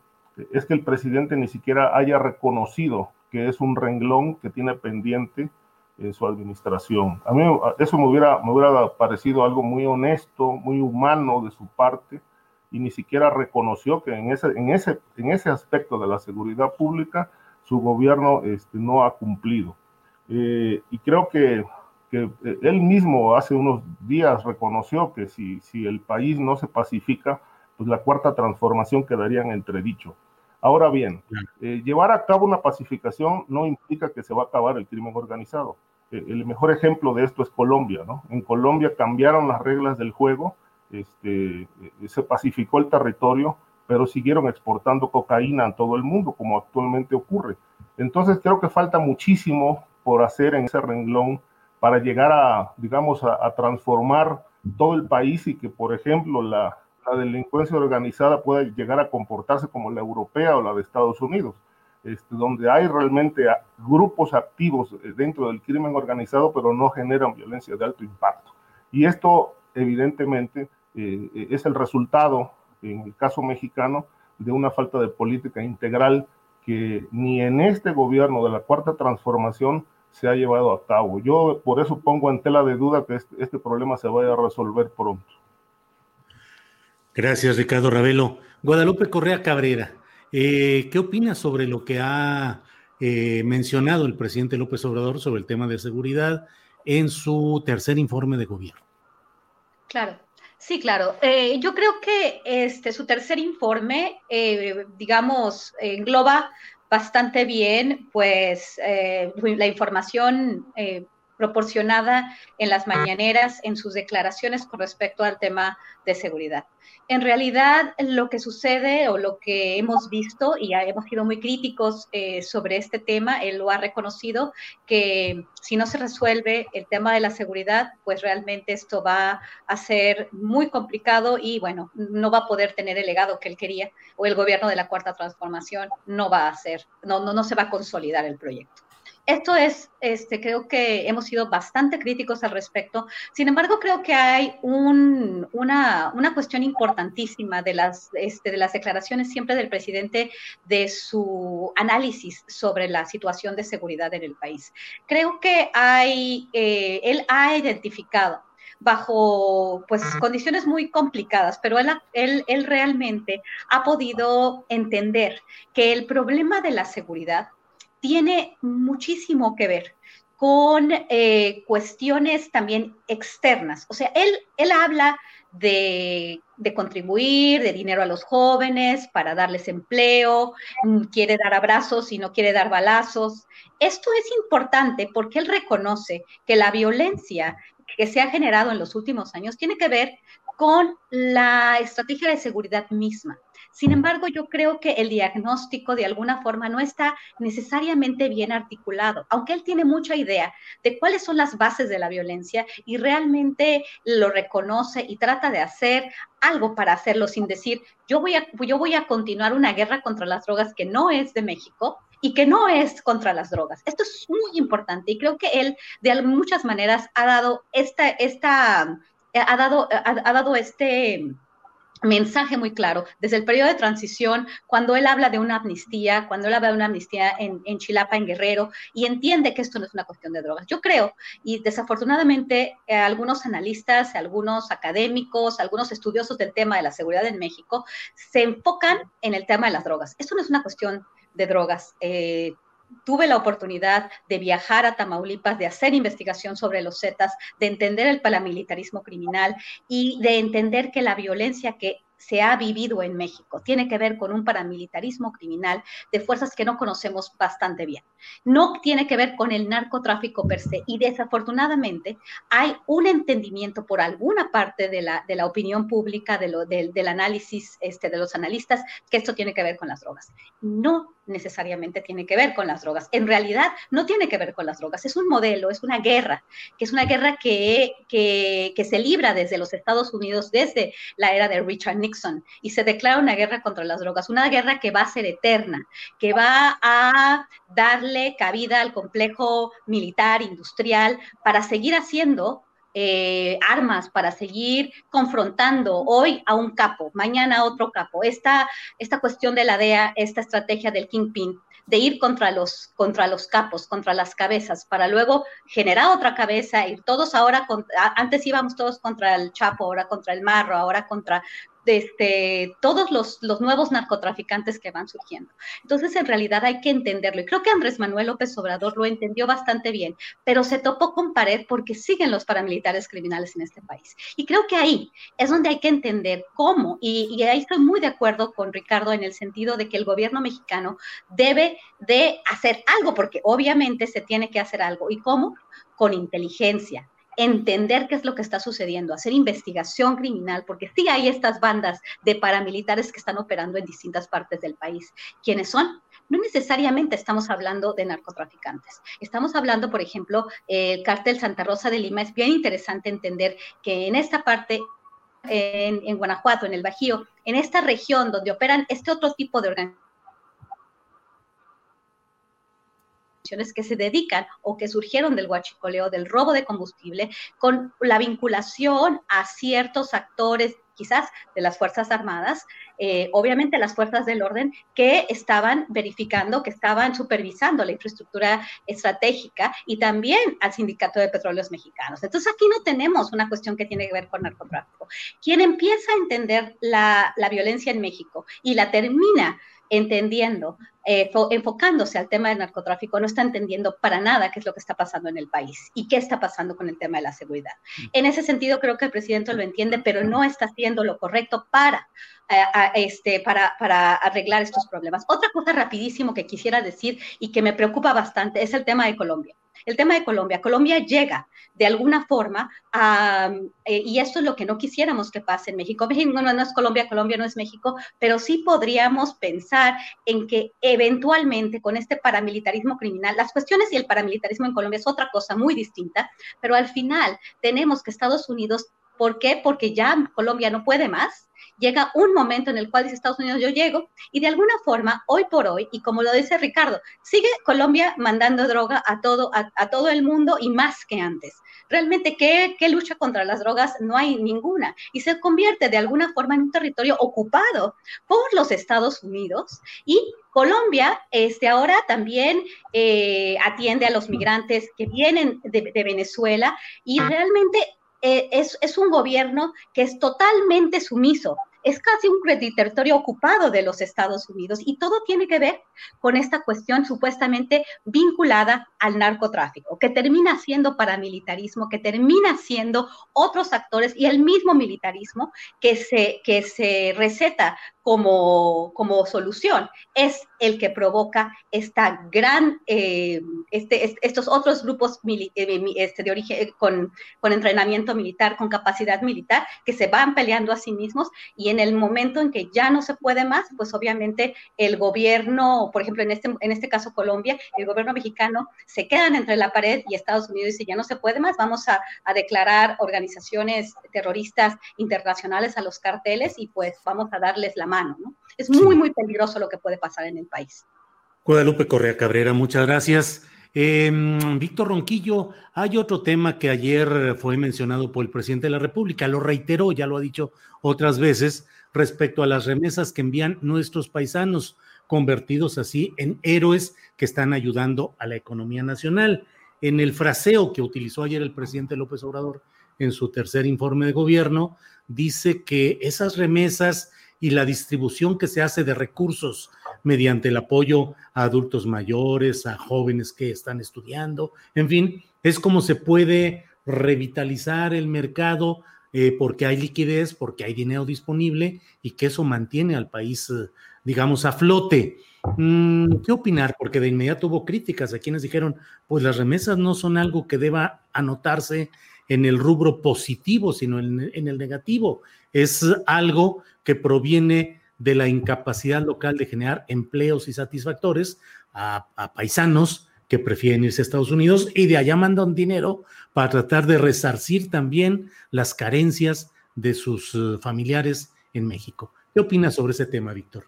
es que el presidente ni siquiera haya reconocido que es un renglón que tiene pendiente en su administración. A mí eso me hubiera, me hubiera parecido algo muy honesto, muy humano de su parte, y ni siquiera reconoció que en ese, en ese, en ese aspecto de la seguridad pública su gobierno este, no ha cumplido. Eh, y creo que, que, él mismo hace unos días reconoció que si, si el país no se pacifica, pues la cuarta transformación quedaría en entredicho. Ahora bien, eh, llevar a cabo una pacificación no implica que se va a acabar el crimen organizado. Eh, el mejor ejemplo de esto es Colombia, ¿no? En Colombia cambiaron las reglas del juego, este, eh, se pacificó el territorio, pero siguieron exportando cocaína a todo el mundo, como actualmente ocurre. Entonces creo que falta muchísimo por hacer en ese renglón para llegar a, digamos, a transformar todo el país y que, por ejemplo, la, la delincuencia organizada puede llegar a comportarse como la europea o la de Estados Unidos, este, donde hay realmente grupos activos dentro del crimen organizado, pero no generan violencia de alto impacto. Y esto, evidentemente, eh, es el resultado, en el caso mexicano, de una falta de política integral que ni en este gobierno de la cuarta transformación se ha llevado a cabo. Yo por eso pongo en tela de duda que este, este problema se vaya a resolver pronto. Gracias, Ricardo Ravelo. Guadalupe Correa Cabrera, eh, ¿qué opinas sobre lo que ha eh, mencionado el presidente López Obrador sobre el tema de seguridad en su tercer informe de gobierno? Claro. Sí, claro. Eh, yo creo que este, su tercer informe, digamos, engloba bastante bien, pues, la información proporcionada en las mañaneras, en sus declaraciones con respecto al tema de seguridad. En realidad, lo que sucede o lo que hemos visto, y hemos sido muy críticos eh, sobre este tema, él lo ha reconocido, que si no se resuelve el tema de la seguridad, pues realmente esto va a ser muy complicado y bueno, no va a poder tener el legado que él quería, o el gobierno de la Cuarta Transformación no va a hacer, no, no, no se va a consolidar el proyecto. Esto es, este, creo que hemos sido bastante críticos al respecto. Sin embargo, creo que hay una, cuestión importantísima de las, este, de las declaraciones siempre del presidente de su análisis sobre la situación de seguridad en el país. Creo que hay, eh, él ha identificado bajo pues condiciones muy complicadas, pero él, él, él realmente ha podido entender que el problema de la seguridad tiene muchísimo que ver con eh, cuestiones también externas. O sea, él, él habla de, de, contribuir, de dinero a los jóvenes para darles empleo, mm, quiere dar abrazos y no quiere dar balazos. Esto es importante porque él reconoce que la violencia que se ha generado en los últimos años tiene que ver con la estrategia de seguridad misma. Sin embargo, yo creo que el diagnóstico de alguna forma no está necesariamente bien articulado, aunque él tiene mucha idea de cuáles son las bases de la violencia y realmente lo reconoce y trata de hacer algo para hacerlo sin decir, yo voy a, yo voy a continuar una guerra contra las drogas que no es de México, y que no es contra las drogas. Esto es muy importante y creo que él de muchas maneras ha dado esta, esta, ha dado, ha dado este, mensaje muy claro desde el periodo de transición, cuando él habla de una amnistía, cuando él habla de una amnistía en, Chilapa, en Guerrero, y entiende que esto no es una cuestión de drogas. Yo creo, y desafortunadamente eh, algunos analistas, algunos académicos, algunos estudiosos del tema de la seguridad en México se enfocan en el tema de las drogas. Esto no es una cuestión de drogas. Eh, tuve la oportunidad de viajar a Tamaulipas, de hacer investigación sobre los Zetas, de entender el paramilitarismo criminal y de entender que la violencia que se ha vivido en México. Tiene que ver con un paramilitarismo criminal de fuerzas que no conocemos bastante bien. No tiene que ver con el narcotráfico per se. Y desafortunadamente hay un entendimiento por alguna parte de la, de la opinión pública, de lo, del análisis este, de los analistas, que esto tiene que ver con las drogas. No necesariamente tiene que ver con las drogas. En realidad no tiene que ver con las drogas. Es un modelo, es una guerra, que es una guerra que, que, que se libra desde los Estados Unidos, desde la era de Richard Nixon y se declara una guerra contra las drogas, una guerra que va a ser eterna, que va a darle cabida al complejo militar, industrial, para seguir haciendo eh, armas para seguir confrontando hoy a un capo, mañana a otro capo. Esta, esta cuestión de la DEA, esta estrategia del Kingpin, de ir contra los, contra los capos, contra las cabezas, para luego generar otra cabeza, ir todos ahora, antes íbamos todos contra el Chapo, ahora contra el Marro, ahora contra este, todos los, los, nuevos narcotraficantes que van surgiendo. Entonces, en realidad hay que entenderlo. Y creo que Andrés Manuel López Obrador lo entendió bastante bien, pero se topó con pared porque siguen los paramilitares criminales en este país. Y creo que ahí es donde hay que entender cómo, y, y ahí estoy muy de acuerdo con Ricardo en el sentido de que el gobierno mexicano debe de hacer algo, porque obviamente se tiene que hacer algo. ¿Y cómo? Con inteligencia, entender qué es lo que está sucediendo, hacer investigación criminal, porque sí hay estas bandas de paramilitares que están operando en distintas partes del país. ¿Quiénes son? No necesariamente estamos hablando de narcotraficantes. Estamos hablando, por ejemplo, el cártel Santa Rosa de Lima. Es bien interesante entender que en esta parte en, en, Guanajuato, en el Bajío, en esta región donde operan este otro tipo de organizaciones, que se dedican o que surgieron del huachicoleo, del robo de combustible, con la vinculación a ciertos actores quizás de las Fuerzas Armadas, eh, obviamente las fuerzas del orden, que estaban verificando, que estaban supervisando la infraestructura estratégica y también al Sindicato de Petróleos Mexicanos. Entonces aquí no tenemos una cuestión que tiene que ver con narcotráfico. Quien empieza a entender la, la violencia en México y la termina entendiendo, eh, enfocándose al tema del narcotráfico, no está entendiendo para nada qué es lo que está pasando en el país y qué está pasando con el tema de la seguridad. En ese sentido, creo que el presidente lo entiende, pero no está haciendo lo correcto para, eh, este, para, para arreglar estos problemas. Otra cosa rapidísimo que quisiera decir y que me preocupa bastante es el tema de Colombia el tema de Colombia. Colombia llega de alguna forma eh, y esto es lo que no quisiéramos que pase en México. México no, no es Colombia, Colombia no es México, pero sí podríamos pensar en que eventualmente con este paramilitarismo criminal, las cuestiones y el paramilitarismo en Colombia es otra cosa muy distinta, pero al final tenemos que Estados Unidos, ¿por qué? Porque ya Colombia no puede más, llega un momento en el cual dice Estados Unidos, yo llego, y de alguna forma, hoy por hoy, y como lo dice Ricardo, sigue Colombia mandando droga a todo, a, todo el mundo y más que antes. Realmente, ¿qué, ¿qué, lucha contra las drogas? No hay ninguna. Y se convierte de alguna forma en un territorio ocupado por los Estados Unidos y Colombia este, ahora también eh, atiende a los migrantes que vienen de, de Venezuela y ah. realmente eh, es, es, un gobierno que es totalmente sumiso es casi un territorio ocupado de los Estados Unidos y todo tiene que ver con esta cuestión supuestamente vinculada al narcotráfico, que termina siendo paramilitarismo, que termina siendo otros actores y el mismo militarismo que se, que se receta como, como solución. Es el que provoca esta gran, eh, este, estos otros grupos eh, este, de origen con, con entrenamiento militar, con capacidad militar, que se van peleando a sí mismos y en en el momento en que ya no se puede más, pues obviamente el gobierno, por ejemplo, en este, en este caso Colombia, el gobierno mexicano se quedan entre la pared y Estados Unidos dice ya no se puede más, vamos a, a declarar organizaciones terroristas internacionales a los carteles y pues vamos a darles la mano, ¿no? Es muy, muy peligroso lo que puede pasar en el país. Guadalupe Correa Cabrera, muchas gracias. Em, Víctor Ronquillo, hay otro tema que ayer fue mencionado por el presidente de la República, lo reiteró, ya lo ha dicho otras veces, respecto a las remesas que envían nuestros paisanos, convertidos así en héroes que están ayudando a la economía nacional. En el fraseo que utilizó ayer el presidente López Obrador en su tercer informe de gobierno, dice que esas remesas y la distribución que se hace de recursos mediante el apoyo a adultos mayores, a jóvenes que están estudiando, en fin, es como se puede revitalizar el mercado eh, porque hay liquidez, porque hay dinero disponible y que eso mantiene al país, eh, digamos, a flote. Mm, ¿Qué opinar? Porque de inmediato hubo críticas a quienes dijeron, pues las remesas no son algo que deba anotarse en el rubro positivo, sino en, el negativo. Es algo que proviene de la incapacidad local de generar empleos y satisfactores a, paisanos que prefieren irse a Estados Unidos y de allá mandan dinero para tratar de resarcir también las carencias de sus eh, familiares en México. ¿Qué opinas sobre ese tema, Víctor?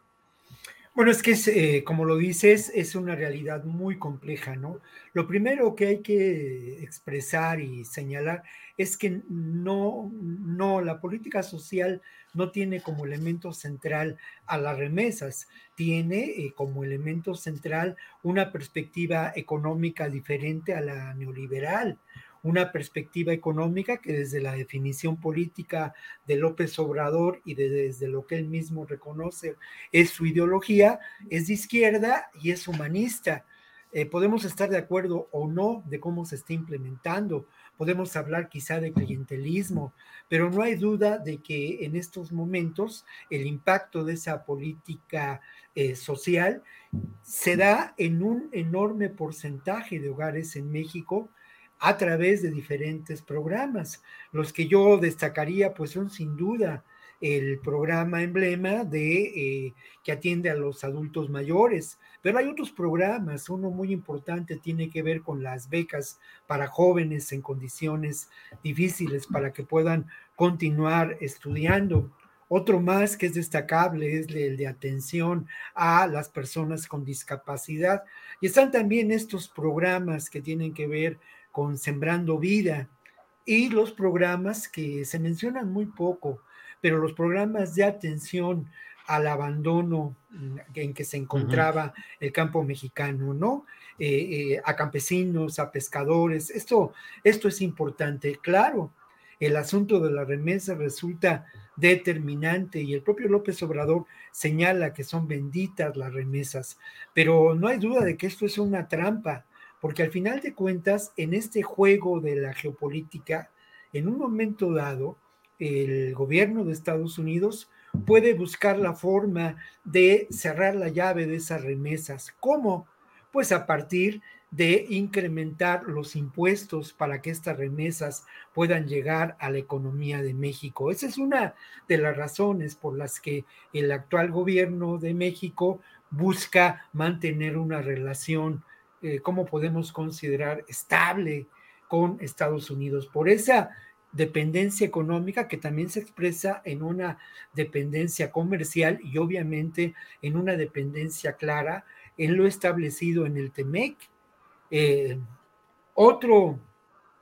Bueno, es que es, eh, como lo dices, es una realidad muy compleja, ¿no? Lo primero que hay que expresar y señalar es que no, no, la política social no tiene como elemento central a las remesas, tiene eh, como elemento central una perspectiva económica diferente a la neoliberal, una perspectiva económica que desde la definición política de López Obrador y desde lo que él mismo reconoce es su ideología, es de izquierda y es humanista. Eh, podemos estar de acuerdo o no de cómo se está implementando, podemos hablar quizá de clientelismo, pero no hay duda de que en estos momentos el impacto de esa política eh, social se da en un enorme porcentaje de hogares en México a través de diferentes programas. Los que yo destacaría pues son sin duda el programa emblema de eh, que atiende a los adultos mayores, pero hay otros programas, uno muy importante tiene que ver con las becas para jóvenes en condiciones difíciles para que puedan continuar estudiando. Otro más que es destacable es el de atención a las personas con discapacidad. Y están también estos programas que tienen que ver con Sembrando Vida y los programas que se mencionan muy poco, pero los programas de atención al abandono en que se encontraba el campo mexicano, ¿no? Eh, eh, a campesinos, a pescadores, esto, esto es importante. Claro, el asunto de la remesa resulta determinante y el propio López Obrador señala que son benditas las remesas, pero no hay duda de que esto es una trampa porque al final de cuentas, en este juego de la geopolítica, en un momento dado, el gobierno de Estados Unidos puede buscar la forma de cerrar la llave de esas remesas. ¿Cómo? Pues a partir de incrementar los impuestos para que estas remesas puedan llegar a la economía de México. Esa es una de las razones por las que el actual gobierno de México busca mantener una relación eh, cómo podemos considerar estable con Estados Unidos, por esa dependencia económica que también se expresa en una dependencia comercial y obviamente en una dependencia clara en lo establecido en el TEMEC. Eh, otro,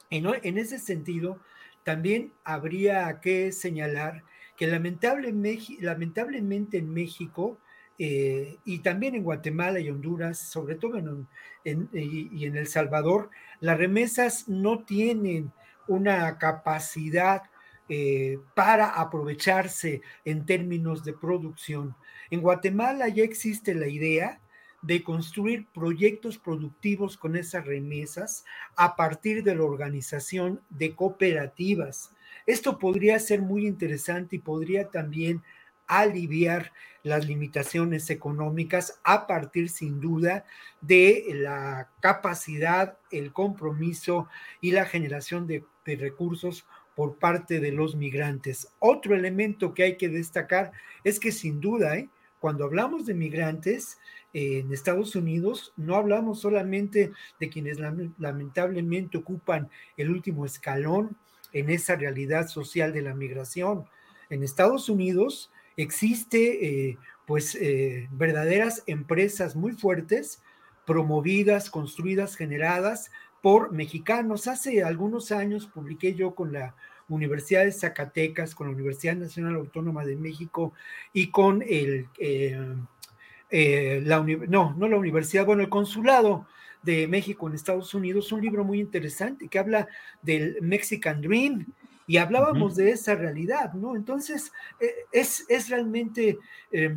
en, en, ese sentido, también habría que señalar que lamentablemente en México eh, y también en Guatemala y Honduras, sobre todo en, y en El Salvador, las remesas no tienen una capacidad eh, para aprovecharse en términos de producción. En Guatemala ya existe la idea de construir proyectos productivos con esas remesas a partir de la organización de cooperativas. Esto podría ser muy interesante y podría también aliviar las limitaciones económicas a partir sin duda de la capacidad, el compromiso y la generación de, recursos por parte de los migrantes. Otro elemento que hay que destacar es que sin duda, ¿eh? cuando hablamos de migrantes eh, en Estados Unidos, no hablamos solamente de quienes lamentablemente ocupan el último escalón en esa realidad social de la migración. En Estados Unidos, existe eh, pues eh, verdaderas empresas muy fuertes, promovidas, construidas, generadas por mexicanos. Hace algunos años publiqué yo con la Universidad de Zacatecas, con la Universidad Nacional Autónoma de México y con el, eh, la, no, no la universidad, bueno, el consulado de México en Estados Unidos, un libro muy interesante que habla del Mexican Dream, y hablábamos de esa realidad, ¿no? Entonces, eh, es, es, realmente eh,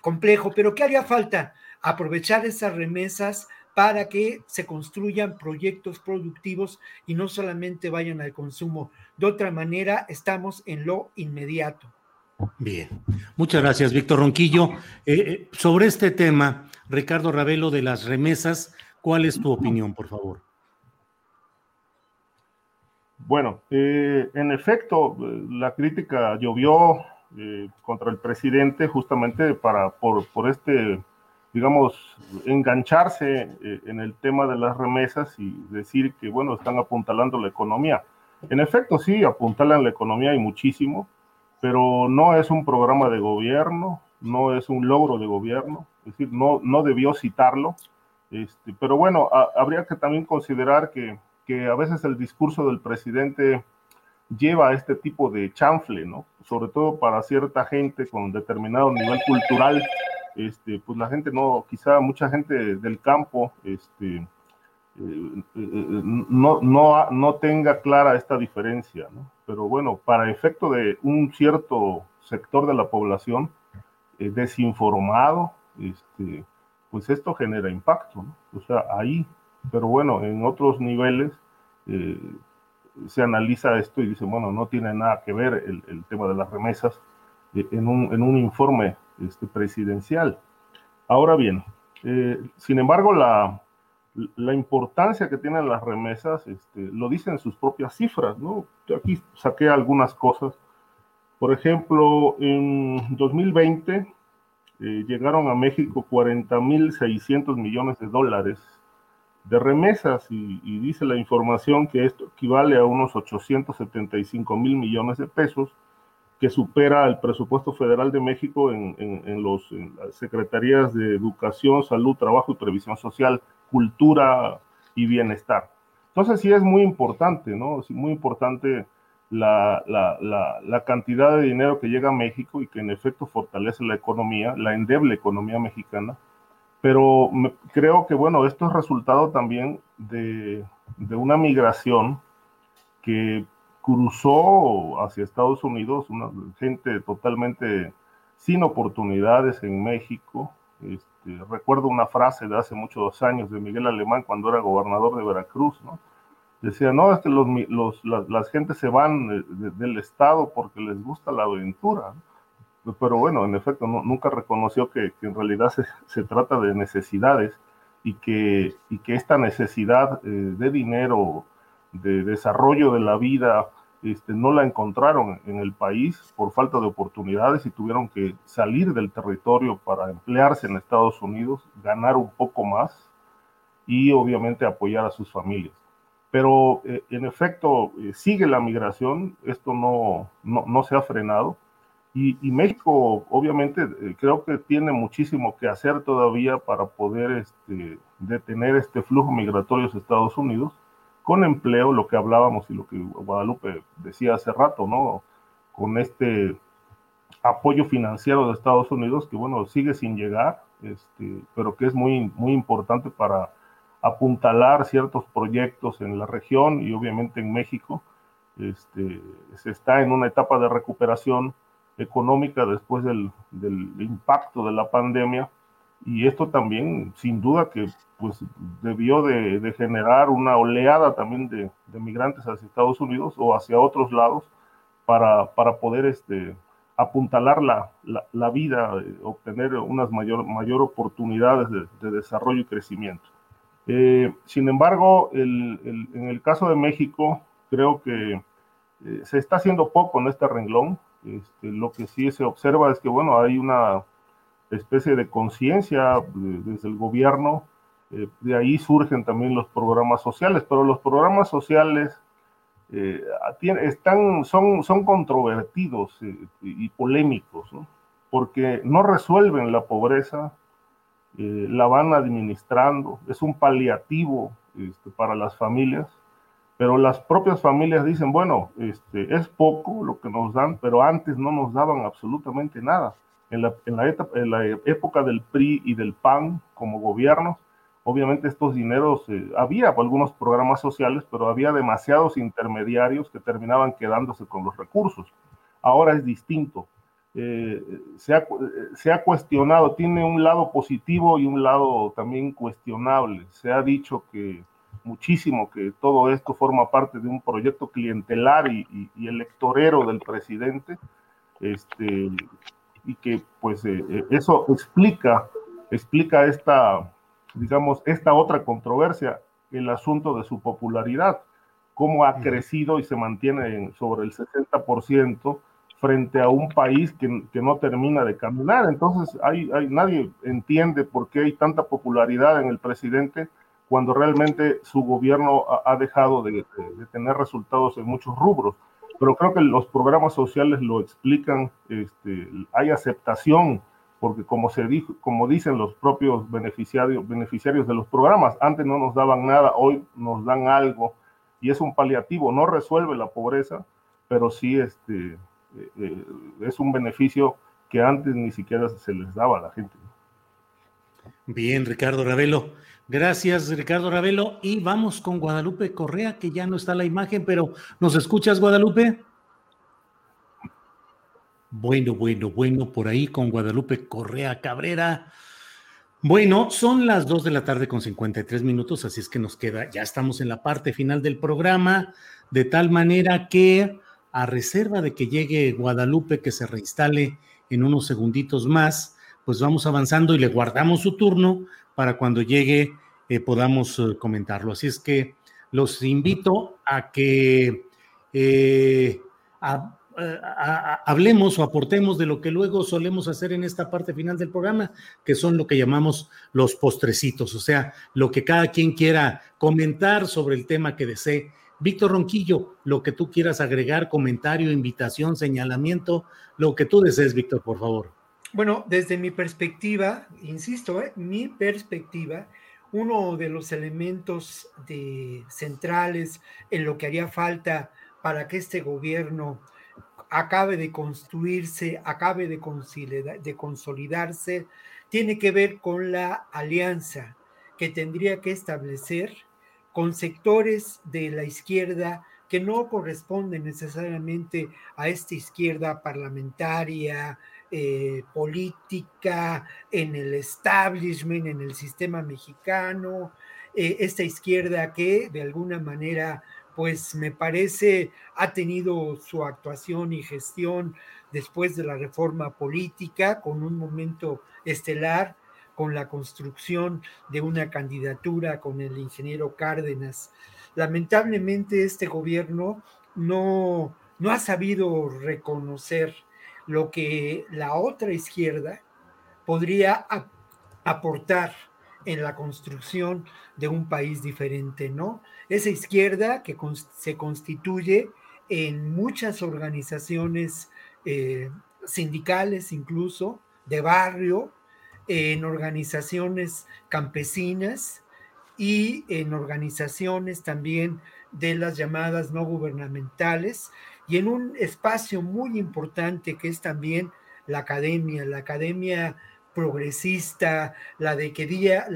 complejo, pero ¿qué haría falta? Aprovechar esas remesas para que se construyan proyectos productivos y no solamente vayan al consumo. De otra manera, estamos en lo inmediato. Bien, muchas gracias, Víctor Ronquillo. Eh, sobre este tema, Ricardo Ravelo de las remesas, ¿cuál es tu opinión, por favor? Bueno, eh, en efecto, la crítica llovió eh, contra el presidente justamente para, por, por este, digamos, engancharse eh, en el tema de las remesas y decir que, bueno, están apuntalando la economía. En efecto, sí, apuntalan la economía y muchísimo, pero no es un programa de gobierno, no es un logro de gobierno, es decir, no, no debió citarlo, este, pero bueno, habría que también considerar que, que, a veces el discurso del presidente lleva a este tipo de chanfle, ¿no? Sobre todo para cierta gente con determinado nivel cultural, este, pues la gente no, quizá mucha gente del campo, este, eh, eh, eh, no, no, no tenga clara esta diferencia, ¿no? Pero bueno, para efecto de un cierto sector de la población desinformado, este, pues esto genera impacto, ¿no? O sea, ahí, pero bueno, en otros niveles se analiza esto y dice, bueno, no tiene nada que ver el, tema de las remesas en un, en un informe este, presidencial. Ahora bien, eh, sin embargo, la, importancia que tienen las remesas este, lo dicen sus propias cifras, ¿no? Aquí saqué algunas cosas. Por ejemplo, en 2020 eh, llegaron a México 40.600 millones de dólares de remesas y, dice la información que esto equivale a unos 875 mil millones de pesos que supera el presupuesto federal de México en, en, los, las secretarías de Educación, Salud, Trabajo y Previsión Social, Cultura y Bienestar. Entonces sí es muy importante, ¿no? Es muy importante la, la, la, cantidad de dinero que llega a México y que en efecto fortalece la economía, la endeble economía mexicana. Pero me, creo que, bueno, esto es resultado también de, de una migración que cruzó hacia Estados Unidos, una gente totalmente sin oportunidades en México. Este, recuerdo una frase de hace muchos años de Miguel Alemán cuando era gobernador de Veracruz, ¿no? Decía, no, es que los, los, las, las gentes se van de, de, del Estado porque les gusta la aventura. Pero bueno, en efecto, nunca reconoció que, en realidad se, se, trata de necesidades y que, y que esta necesidad eh, de dinero de desarrollo de la vida, este, no la encontraron en el país por falta de oportunidades y tuvieron que salir del territorio para emplearse en Estados Unidos, ganar un poco más y obviamente apoyar a sus familias. Pero eh, en efecto eh, sigue la migración, esto no, no, no se ha frenado y, México obviamente eh, creo que tiene muchísimo que hacer todavía para poder este, detener este flujo migratorio a Estados Unidos con empleo, lo que hablábamos y lo que Guadalupe decía hace rato, ¿no? Con este apoyo financiero de Estados Unidos, que bueno, sigue sin llegar, este, pero que es muy, muy importante para apuntalar ciertos proyectos en la región y obviamente en México. Este, se está en una etapa de recuperación económica después del, del impacto de la pandemia y esto también, sin duda, que pues debió de, de generar una oleada también de, de, migrantes hacia Estados Unidos o hacia otros lados para, para poder este, apuntalar la, la, la vida, eh, obtener unas mayor, mayor oportunidades de, de desarrollo y crecimiento. Eh, sin embargo, el, el, en el caso de México, creo que eh, se está haciendo poco en este renglón. Este, lo que sí se observa es que, bueno, hay una especie de conciencia desde el gobierno. Eh, de ahí surgen también los programas sociales, pero los programas sociales eh, están, son, son controvertidos eh, y polémicos, porque no resuelven la pobreza, la van administrando, es un paliativo este, para las familias, pero las propias familias dicen, bueno, este, es poco lo que nos dan, pero antes no nos daban absolutamente nada en la, en la, etapa, en la época del PRI y del PAN como gobierno, obviamente estos dineros, eh, había algunos programas sociales, pero había demasiados intermediarios que terminaban quedándose con los recursos. Ahora es distinto. Eh, se, ha, se, ha, cuestionado, tiene un lado positivo y un lado también cuestionable. Se ha dicho que muchísimo que todo esto forma parte de un proyecto clientelar y, y, y electorero del presidente, este, y que pues eh, eh, eso explica, explica esta, digamos, esta otra controversia, el asunto de su popularidad, cómo ha crecido y se mantiene sobre el 60% frente a un país que, que, no termina de caminar. Entonces, hay, hay, nadie entiende por qué hay tanta popularidad en el presidente cuando realmente su gobierno ha, dejado de, de, de tener resultados en muchos rubros pero creo que los programas sociales lo explican, este, hay aceptación porque como se dijo, como dicen los propios beneficiarios, beneficiarios de los programas, antes no nos daban nada, hoy nos dan algo y es un paliativo, no resuelve la pobreza, pero sí este, eh, eh, es un beneficio que antes ni siquiera se les daba a la gente. Bien, Ricardo Ravelo. Gracias, Ricardo Ravelo. Y vamos con Guadalupe Correa, que ya no está la imagen, pero ¿nos escuchas, Guadalupe? Bueno, bueno, bueno, por ahí con Guadalupe Correa Cabrera. Bueno, son las 2 de la tarde con 53 minutos, así es que nos queda, ya estamos en la parte final del programa, de tal manera que a reserva de que llegue Guadalupe, que se reinstale en unos segunditos más, pues vamos avanzando y le guardamos su turno para cuando llegue eh, podamos eh, comentarlo. Así es que los invito a que eh, hablemos o aportemos de lo que luego solemos hacer en esta parte final del programa, que son lo que llamamos los postrecitos, o sea, lo que cada quien quiera comentar sobre el tema que desee. Víctor Ronquillo, lo que tú quieras agregar, comentario, invitación, señalamiento, lo que tú desees, Víctor, por favor. Bueno, desde mi perspectiva, insisto, ¿eh? mi perspectiva, uno de los elementos centrales en lo que haría falta para que este gobierno acabe de construirse, acabe de consolidarse, tiene que ver con la alianza que tendría que establecer con sectores de la izquierda que no corresponden necesariamente a esta izquierda parlamentaria, eh, política, en el establishment, en el sistema mexicano, eh, esta izquierda que de alguna manera, pues me parece, ha tenido su actuación y gestión después de la reforma política con un momento estelar, con la construcción de una candidatura con el ingeniero Cárdenas. Lamentablemente este gobierno no, no ha sabido reconocer lo que la otra izquierda podría aportar en la construcción de un país diferente, ¿no? Esa izquierda que se constituye en muchas organizaciones eh, sindicales, incluso de barrio, en organizaciones campesinas y en organizaciones también de las llamadas no gubernamentales, y en un espacio muy importante que es también la academia, la academia progresista, la de que día,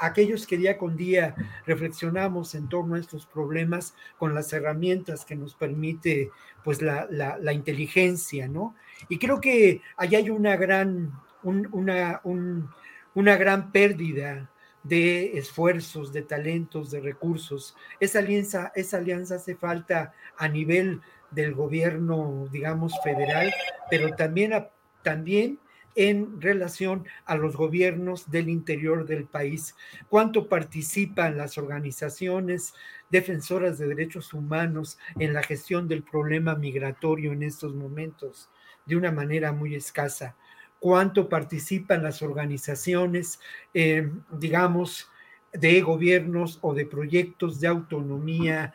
aquellos que día con día reflexionamos en torno a estos problemas con las herramientas que nos permite pues la, la inteligencia, ¿no? Y creo que allá hay una gran, una, una gran pérdida de esfuerzos, de talentos, de recursos. Esa alianza, esa alianza hace falta a nivel del gobierno, digamos, federal, pero también, también en relación a los gobiernos del interior del país. ¿Cuánto participan las organizaciones defensoras de derechos humanos en la gestión del problema migratorio en estos momentos? De una manera muy escasa. ¿Cuánto participan las organizaciones, eh, digamos, de gobiernos o de proyectos de autonomía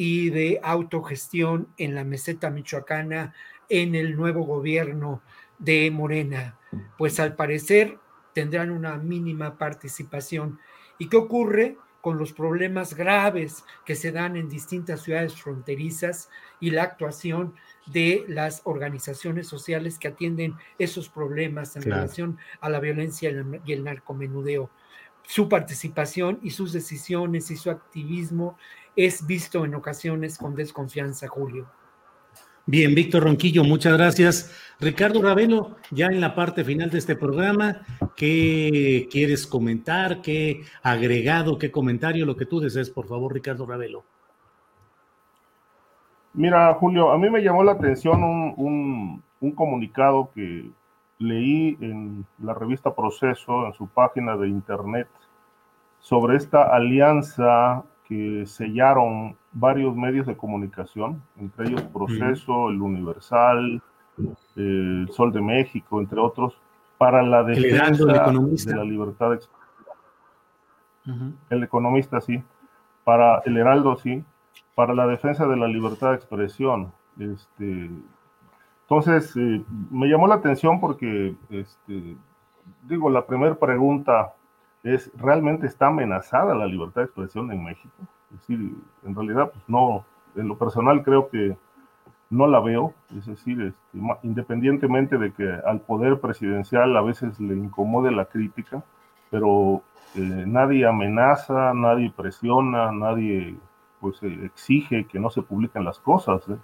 y de autogestión en la meseta michoacana en el nuevo gobierno de Morena. Pues al parecer tendrán una mínima participación. ¿Y qué ocurre con los problemas graves que se dan en distintas ciudades fronterizas y la actuación de las organizaciones sociales que atienden esos problemas en relación a la violencia y el narcomenudeo? Su participación y sus decisiones y su activismo es visto en ocasiones con desconfianza, Julio. Bien, Víctor Ronquillo, muchas gracias. Ricardo Ravelo, ya en la parte final de este programa, ¿qué quieres comentar? ¿Qué agregado, qué comentario, lo que tú desees, por favor, Ricardo Ravelo? Mira, Julio, a mí me llamó la atención un, un comunicado que leí en la revista Proceso, en su página de internet, sobre esta alianza que sellaron varios medios de comunicación, entre ellos Proceso, El Universal, El Sol de México, entre otros, para la defensa de la libertad de expresión. El economista, sí. Para el Heraldo, sí. Para la defensa de la libertad de expresión. Este, entonces, eh, me llamó la atención porque este, digo, la primera pregunta es, ¿realmente está amenazada la libertad de expresión en México? Es decir, en realidad, pues no, en lo personal creo que no la veo, es decir, este, independientemente de que al poder presidencial a veces le incomode la crítica, pero eh, nadie amenaza, nadie presiona, nadie pues eh, exige que no se publiquen las cosas. ¿eh?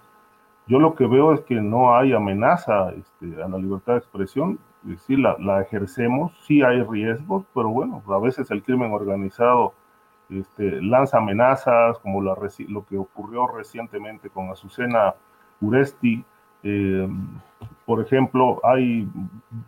Yo lo que veo es que no hay amenaza este, a la libertad de expresión, sí la, la, ejercemos, sí hay riesgos, pero bueno, a veces el crimen organizado este, lanza amenazas, como la, lo que ocurrió recientemente con Azucena Uresti. Eh, por ejemplo, hay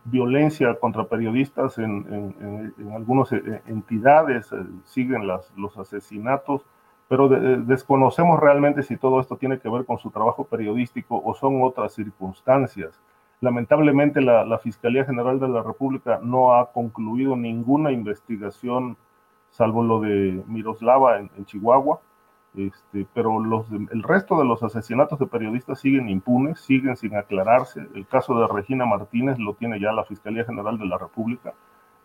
violencia contra periodistas en, en, algunas eh, entidades, eh, siguen los asesinatos, pero desconocemos realmente si todo esto tiene que ver con su trabajo periodístico o son otras circunstancias. Lamentablemente la, Fiscalía General de la República no ha concluido ninguna investigación salvo lo de Miroslava en, Chihuahua, este, pero los, el resto de los asesinatos de periodistas siguen impunes, siguen sin aclararse. El caso de Regina Martínez lo tiene ya la Fiscalía General de la República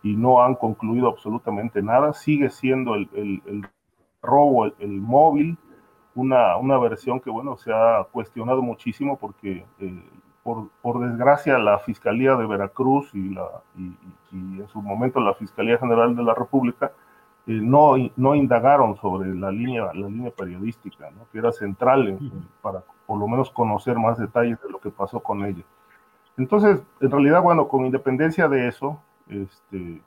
y no han concluido absolutamente nada. Sigue siendo el, el, robo, el, móvil, una, una, versión que, bueno, se ha cuestionado muchísimo porque, eh, por, por, desgracia, la Fiscalía de Veracruz y, la, y, y en su momento la Fiscalía General de la República eh, no, no indagaron sobre la línea, la línea periodística, ¿no? que era central para por lo menos conocer más detalles de lo que pasó con ella. Entonces, en realidad, bueno, con independencia de eso, este,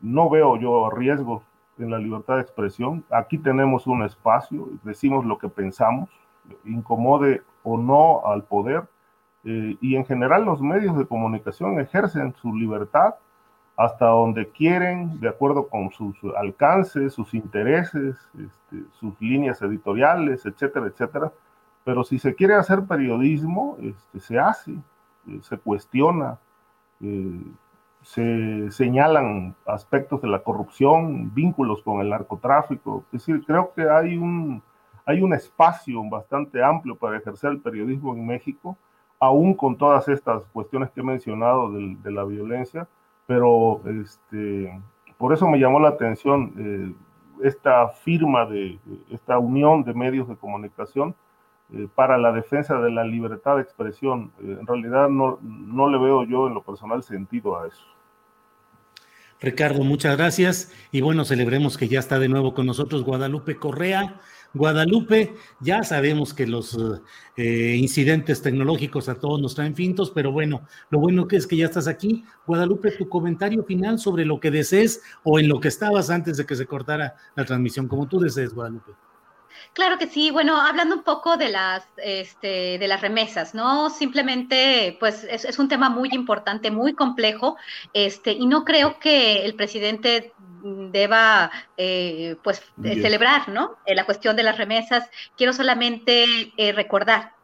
no veo yo riesgos en la libertad de expresión. Aquí tenemos un espacio, decimos lo que pensamos, incomode o no al poder, eh, y en general los medios de comunicación ejercen su libertad hasta donde quieren, de acuerdo con sus alcances, sus intereses, este, sus líneas editoriales, etcétera, etcétera. Pero si se quiere hacer periodismo, este, se hace, eh, se cuestiona, eh, se señalan aspectos de la corrupción, vínculos con el narcotráfico. Es decir, creo que hay un, hay un espacio bastante amplio para ejercer el periodismo en México, aún con todas estas cuestiones que he mencionado de la violencia pero este, por eso me llamó la atención eh, esta firma de esta unión de medios de comunicación eh, para la defensa de la libertad de expresión. Eh, en realidad no, no le veo yo en lo personal sentido a eso. Ricardo, muchas gracias y bueno, celebremos que ya está de nuevo con nosotros Guadalupe Correa. Guadalupe, ya sabemos que los eh, incidentes tecnológicos a todos nos traen fintos, pero bueno, lo bueno que es que ya estás aquí. Guadalupe, tu comentario final sobre lo que desees o en lo que estabas antes de que se cortara la transmisión, como tú desees, Guadalupe. Claro que sí. Bueno, hablando un poco de las, este, de las remesas, ¿no? Simplemente, pues es, un tema muy importante, muy complejo, este, y no creo que el presidente deba, eh, pues, celebrar, ¿no? Eh, la cuestión de las remesas. Quiero solamente eh, recordar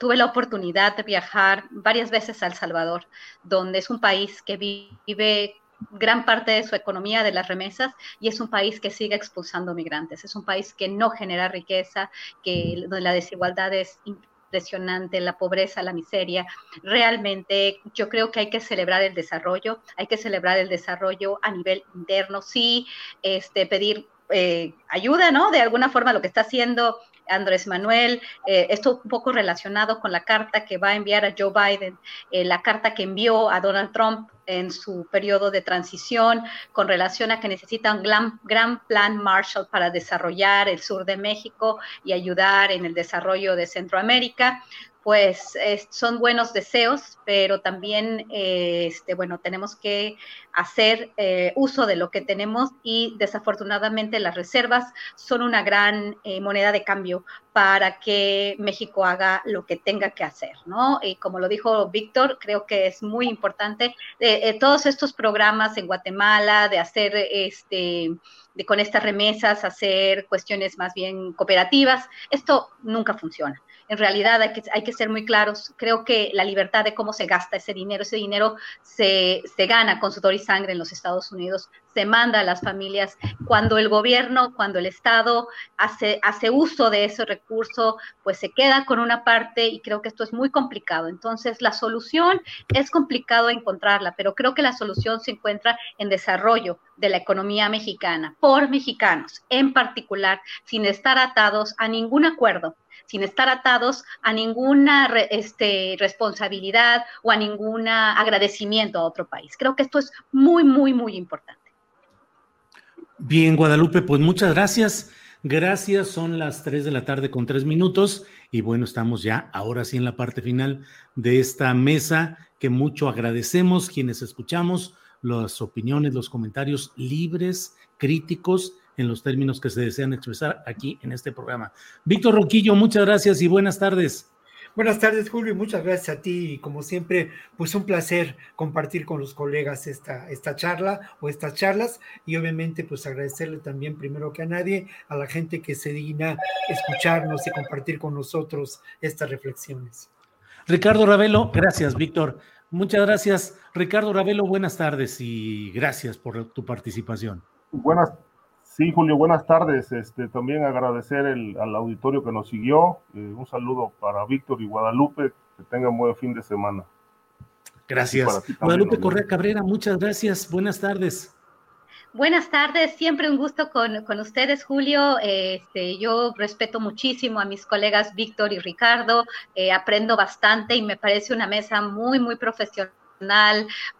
tuve la oportunidad de viajar varias veces a El Salvador, donde es un país que vive gran parte de su economía de las remesas y es un país que sigue expulsando migrantes. Es un país que no genera riqueza, que donde la desigualdad es impresionante, la pobreza, la miseria. Realmente yo creo que hay que celebrar el desarrollo, hay que celebrar el desarrollo a nivel interno, sí, este, pedir eh, ayuda, ¿no? De alguna forma lo que está haciendo Andrés Manuel, eh, esto un poco relacionado con la carta que va a enviar a Joe Biden, eh, la carta que envió a Donald Trump en su periodo de transición con relación a que necesita un gran, gran, plan Marshall para desarrollar el sur de México y ayudar en el desarrollo de Centroamérica pues son buenos deseos, pero también, eh, este, bueno, tenemos que hacer eh, uso de lo que tenemos y desafortunadamente las reservas son una gran eh, moneda de cambio para que México haga lo que tenga que hacer, ¿no? Y como lo dijo Víctor, creo que es muy importante todos estos programas en Guatemala de hacer este de con estas remesas hacer cuestiones más bien cooperativas, esto nunca funciona en realidad hay que, hay que ser muy claros. Creo que la libertad de cómo se gasta ese dinero, ese dinero se, se gana con sudor y sangre en los Estados Unidos, se manda a las familias. Cuando el gobierno, cuando el Estado hace, hace uso de ese recurso, pues se queda con una parte y creo que esto es muy complicado. Entonces, la solución es complicado encontrarla, pero creo que la solución se encuentra en desarrollo de la economía mexicana por mexicanos, en particular, sin estar atados a ningún acuerdo sin estar atados a ninguna este, responsabilidad o a ningún agradecimiento a otro país. Creo que esto es muy, muy, muy importante. Bien, Guadalupe, pues muchas gracias. Gracias, son las 3 de la tarde con 3 minutos y bueno, estamos ya ahora sí en la parte final de esta mesa que mucho agradecemos quienes escuchamos las opiniones, los comentarios libres, críticos en los términos que se desean expresar aquí en este programa. Víctor Roquillo, muchas gracias y buenas tardes. Buenas tardes, Julio, y muchas gracias a ti. Y como siempre, pues un placer compartir con los colegas esta, esta charla o estas charlas. Y obviamente, pues agradecerle también, primero que a nadie, a la gente que se digna escucharnos y compartir con nosotros estas reflexiones. Ricardo Ravelo, gracias, Víctor. Muchas gracias. Ricardo Ravelo, buenas tardes y gracias por tu participación. Buenas Sí, Julio, buenas tardes. Este, también agradecer al auditorio que nos siguió. Eh, un saludo para Víctor y Guadalupe. Que tengan buen fin de semana. Gracias. Guadalupe Correa Cabrera, muchas gracias. Buenas tardes. Buenas tardes, siempre un gusto con, con ustedes, Julio. Este, yo respeto muchísimo a mis colegas Víctor y Ricardo, eh, aprendo bastante y me parece una mesa muy, muy profesional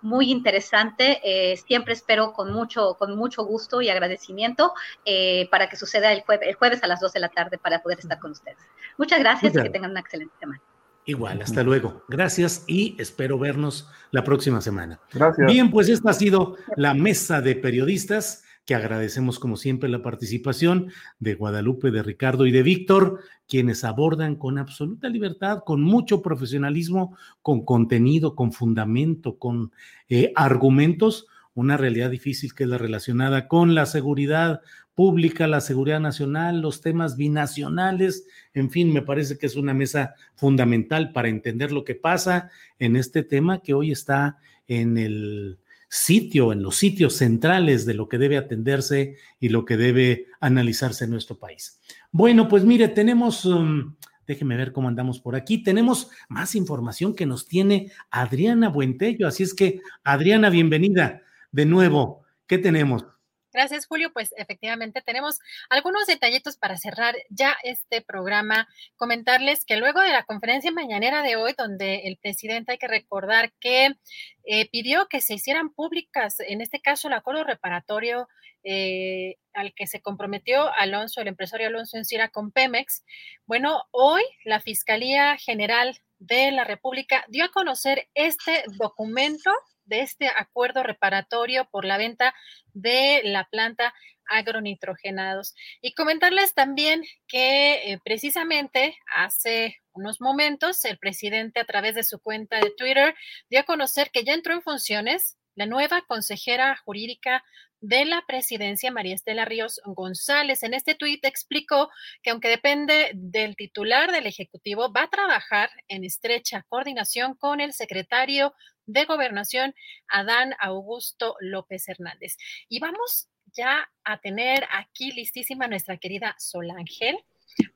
muy interesante. Eh, siempre espero con mucho, con mucho gusto y agradecimiento eh, para que suceda el, jueves, el jueves a las 2 de la tarde para poder estar con ustedes. Muchas gracias y que tengan una excelente semana. Igual, hasta luego. Gracias y espero vernos la próxima semana. Gracias. Bien, pues esta ha sido la mesa de periodistas que agradecemos como siempre la participación de Guadalupe, de Ricardo y de Víctor, quienes abordan con absoluta libertad, con mucho profesionalismo, con contenido, con fundamento, con eh, argumentos, una realidad difícil que es la relacionada con la seguridad pública, la seguridad nacional, los temas binacionales, en fin, me parece que es una mesa fundamental para entender lo que pasa en este tema que hoy está en el sitio, en los sitios centrales de lo que debe atenderse y lo que debe analizarse en nuestro país. Bueno, pues mire, tenemos, um, déjeme ver cómo andamos por aquí, tenemos más información que nos tiene Adriana Buentello, así es que Adriana, bienvenida de nuevo. ¿Qué tenemos? Gracias, Julio. Pues efectivamente tenemos algunos detallitos para cerrar ya este programa. Comentarles que luego de la conferencia mañanera de hoy, donde el presidente hay que recordar que eh, pidió que se hicieran públicas, en este caso, el acuerdo reparatorio eh, al que se comprometió Alonso, el empresario Alonso Encira con Pemex. Bueno, hoy la Fiscalía General de la República dio a conocer este documento de este acuerdo reparatorio por la venta de la planta agronitrogenados. Y comentarles también que eh, precisamente hace unos momentos el presidente a través de su cuenta de Twitter dio a conocer que ya entró en funciones la nueva consejera jurídica de la presidencia, María Estela Ríos González. En este tuit explicó que aunque depende del titular del Ejecutivo, va a trabajar en estrecha coordinación con el secretario de Gobernación, Adán Augusto López Hernández. Y vamos ya a tener aquí listísima nuestra querida Ángel.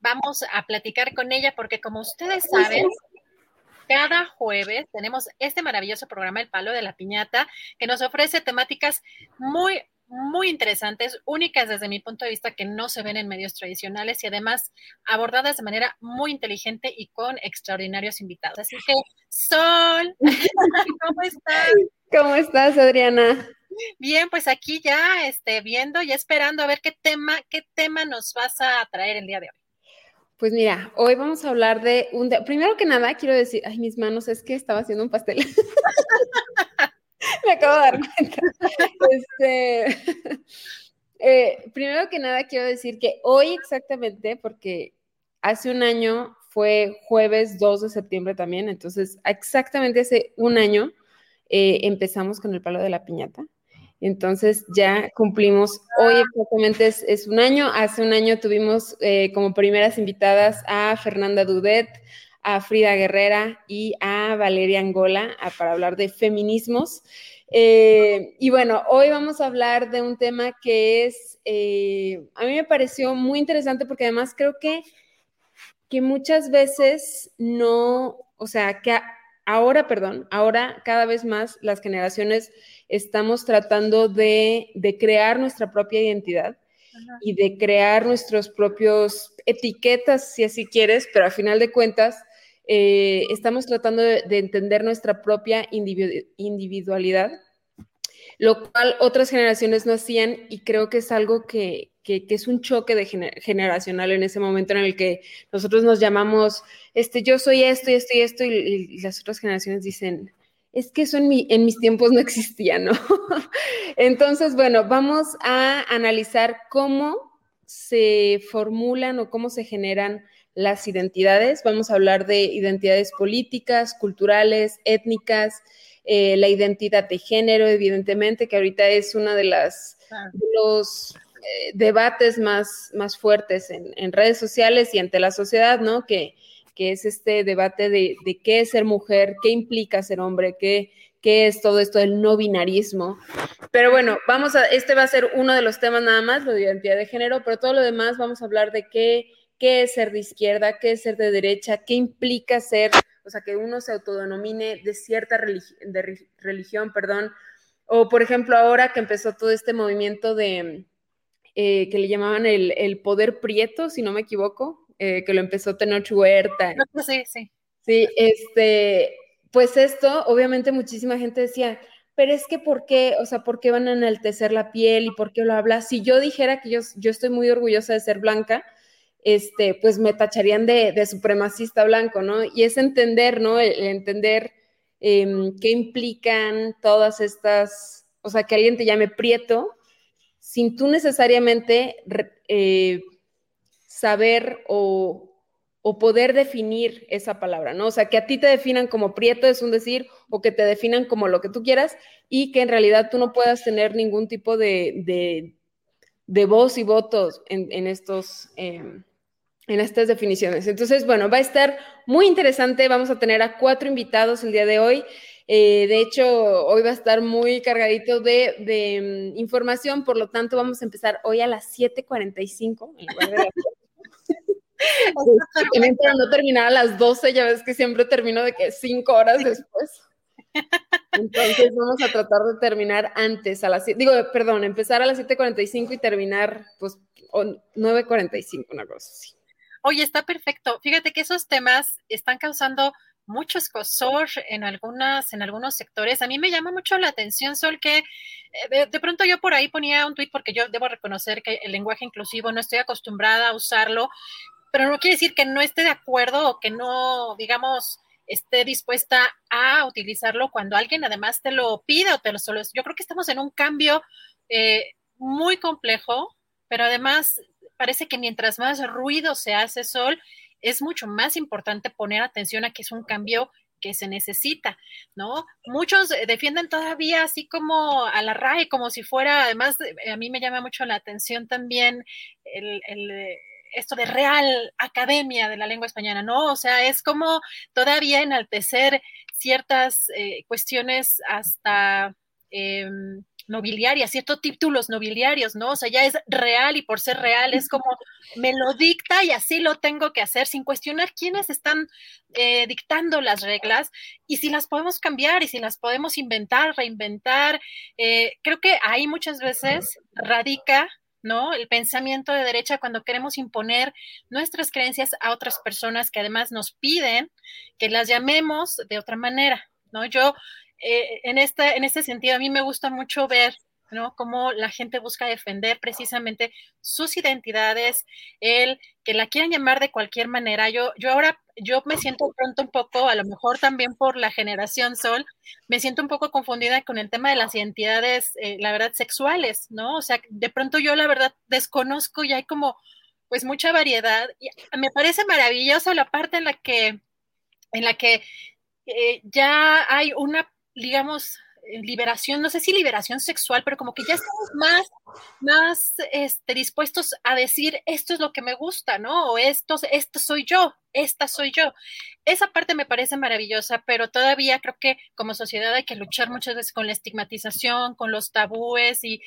Vamos a platicar con ella porque como ustedes saben, cada jueves tenemos este maravilloso programa El Palo de la Piñata que nos ofrece temáticas muy muy interesantes, únicas desde mi punto de vista que no se ven en medios tradicionales y además abordadas de manera muy inteligente y con extraordinarios invitados. Así que, Sol, ¿cómo estás? ¿Cómo estás, Adriana? Bien, pues aquí ya este, viendo y esperando a ver qué tema, qué tema nos vas a traer el día de hoy. Pues mira, hoy vamos a hablar de un... Primero que nada, quiero decir, ay, mis manos, es que estaba haciendo un pastel. Me acabo de dar cuenta. Este, eh, primero que nada, quiero decir que hoy exactamente, porque hace un año fue jueves 2 de septiembre también, entonces exactamente hace un año eh, empezamos con el palo de la piñata. Entonces ya cumplimos, hoy exactamente es, un año, hace un año tuvimos eh, como primeras invitadas a Fernanda Dudet, a Frida Guerrera y a Valeria Angola para hablar de feminismos. Eh, y bueno, hoy vamos a hablar de un tema que es, eh, a mí me pareció muy interesante porque además creo que, que muchas veces no, o sea, que ahora, perdón, ahora cada vez más las generaciones estamos tratando de, de crear nuestra propia identidad y de crear nuestros propios etiquetas, si así quieres, pero a final de cuentas eh, estamos tratando de, entender nuestra propia individualidad, lo cual otras generaciones no hacían y creo que es algo que, es un choque de generacional en ese momento en el que nosotros nos llamamos, este, yo soy esto y esto y esto, y, las otras generaciones dicen, es que eso en, en mis tiempos no existía, ¿no? Entonces, bueno, vamos a analizar cómo se formulan o cómo se generan las identidades. Vamos a hablar de identidades políticas, culturales, étnicas, eh, la identidad de género, evidentemente, que ahorita es uno de, las, los eh, debates más, más fuertes en, redes sociales y ante la sociedad, ¿no? Que, que es este debate de, de, qué es ser mujer, qué implica ser hombre, qué, qué es todo esto del no binarismo. Pero bueno, vamos a, este va a ser uno de los temas nada más, lo de identidad de género, pero todo lo demás vamos a hablar de qué qué es ser de izquierda, qué es ser de derecha, qué implica ser, o sea, que uno se autodenomine de cierta religión, perdón, o por ejemplo ahora que empezó todo este movimiento de, eh, que le llamaban el, poder prieto, si no me equivoco, eh, que lo empezó Tenoch Huerta. Sí, sí. Sí, este, pues esto, obviamente muchísima gente decía, pero es que ¿por qué? O sea, ¿por qué van a enaltecer la piel y por qué lo habla? Si yo dijera que yo, yo estoy muy orgullosa de ser blanca, este, pues me tacharían de, supremacista blanco, ¿no? Y es entender, ¿no? entender em, qué implican todas estas, o sea, que alguien te llame prieto, sin tú necesariamente eh, saber o, o, poder definir esa palabra, ¿no? O sea, que a ti te definan como prieto es un decir, o que te definan como lo que tú quieras, y que en realidad tú no puedas tener ningún tipo de, de, voz y votos en, estos... Em, en estas definiciones. Entonces, bueno, va a estar muy interesante. Vamos a tener a cuatro invitados el día de hoy. Eh, de hecho, hoy va a estar muy cargadito de, mm, información, por lo tanto, vamos a empezar hoy a las 7:45 en lugar de las También para no terminar a las 12, ya ves que siempre termino de que cinco horas después. Entonces vamos a tratar de terminar antes, a las digo, perdón, empezar a las 7.45 y terminar pues 9.45, una cosa así. Oye, está perfecto. Fíjate que esos temas están causando mucho escosor en algunas, en algunos sectores. A mí me llama mucho la atención, Sol, que eh, de, pronto yo por ahí ponía un tuit porque yo debo reconocer que el lenguaje inclusivo no estoy acostumbrada a usarlo, pero no quiere decir que no esté de acuerdo o que no, digamos, esté dispuesta a utilizarlo cuando alguien además te lo pide o te lo solo. Yo creo que estamos en un cambio eh, muy complejo, pero además parece que mientras más ruido se hace sol, es mucho más importante poner atención a que es un cambio que se necesita, ¿no? Muchos defienden todavía así como a la RAE, como si fuera, además, a mí me llama mucho la atención también el, esto de real academia de la lengua española, ¿no? O sea, es como todavía enaltecer ciertas eh, cuestiones hasta... Em, nobiliarias, ciertos títulos nobiliarios, ¿no? O sea, ya es real y por ser real es como me lo dicta y así lo tengo que hacer sin cuestionar quiénes están eh, dictando las reglas y si las podemos cambiar y si las podemos inventar, reinventar. Eh, creo que ahí muchas veces radica ¿no? El pensamiento de derecha cuando queremos imponer nuestras creencias a otras personas que además nos piden que las llamemos de otra manera, ¿no? Yo eh, en, este, en este sentido, a mí me gusta mucho ver ¿no? Cómo la gente busca defender precisamente sus identidades, el que la quieran llamar de cualquier manera. Yo, yo ahora, yo me siento pronto un poco, a lo mejor también por la generación Sol, me siento un poco confundida con el tema de las identidades, eh, la verdad, sexuales, ¿no? O sea, de pronto yo la verdad desconozco y hay como, pues, mucha variedad. Y me parece maravillosa la parte en la que, en la que eh, ya hay una digamos, eh, liberación, no sé si liberación sexual, pero como que ya estamos más, más este, dispuestos a decir esto es lo que me gusta, ¿no? O esto, esto soy yo, esta soy yo. Esa parte me parece maravillosa, pero todavía creo que como sociedad hay que luchar muchas veces con la estigmatización, con los tabúes y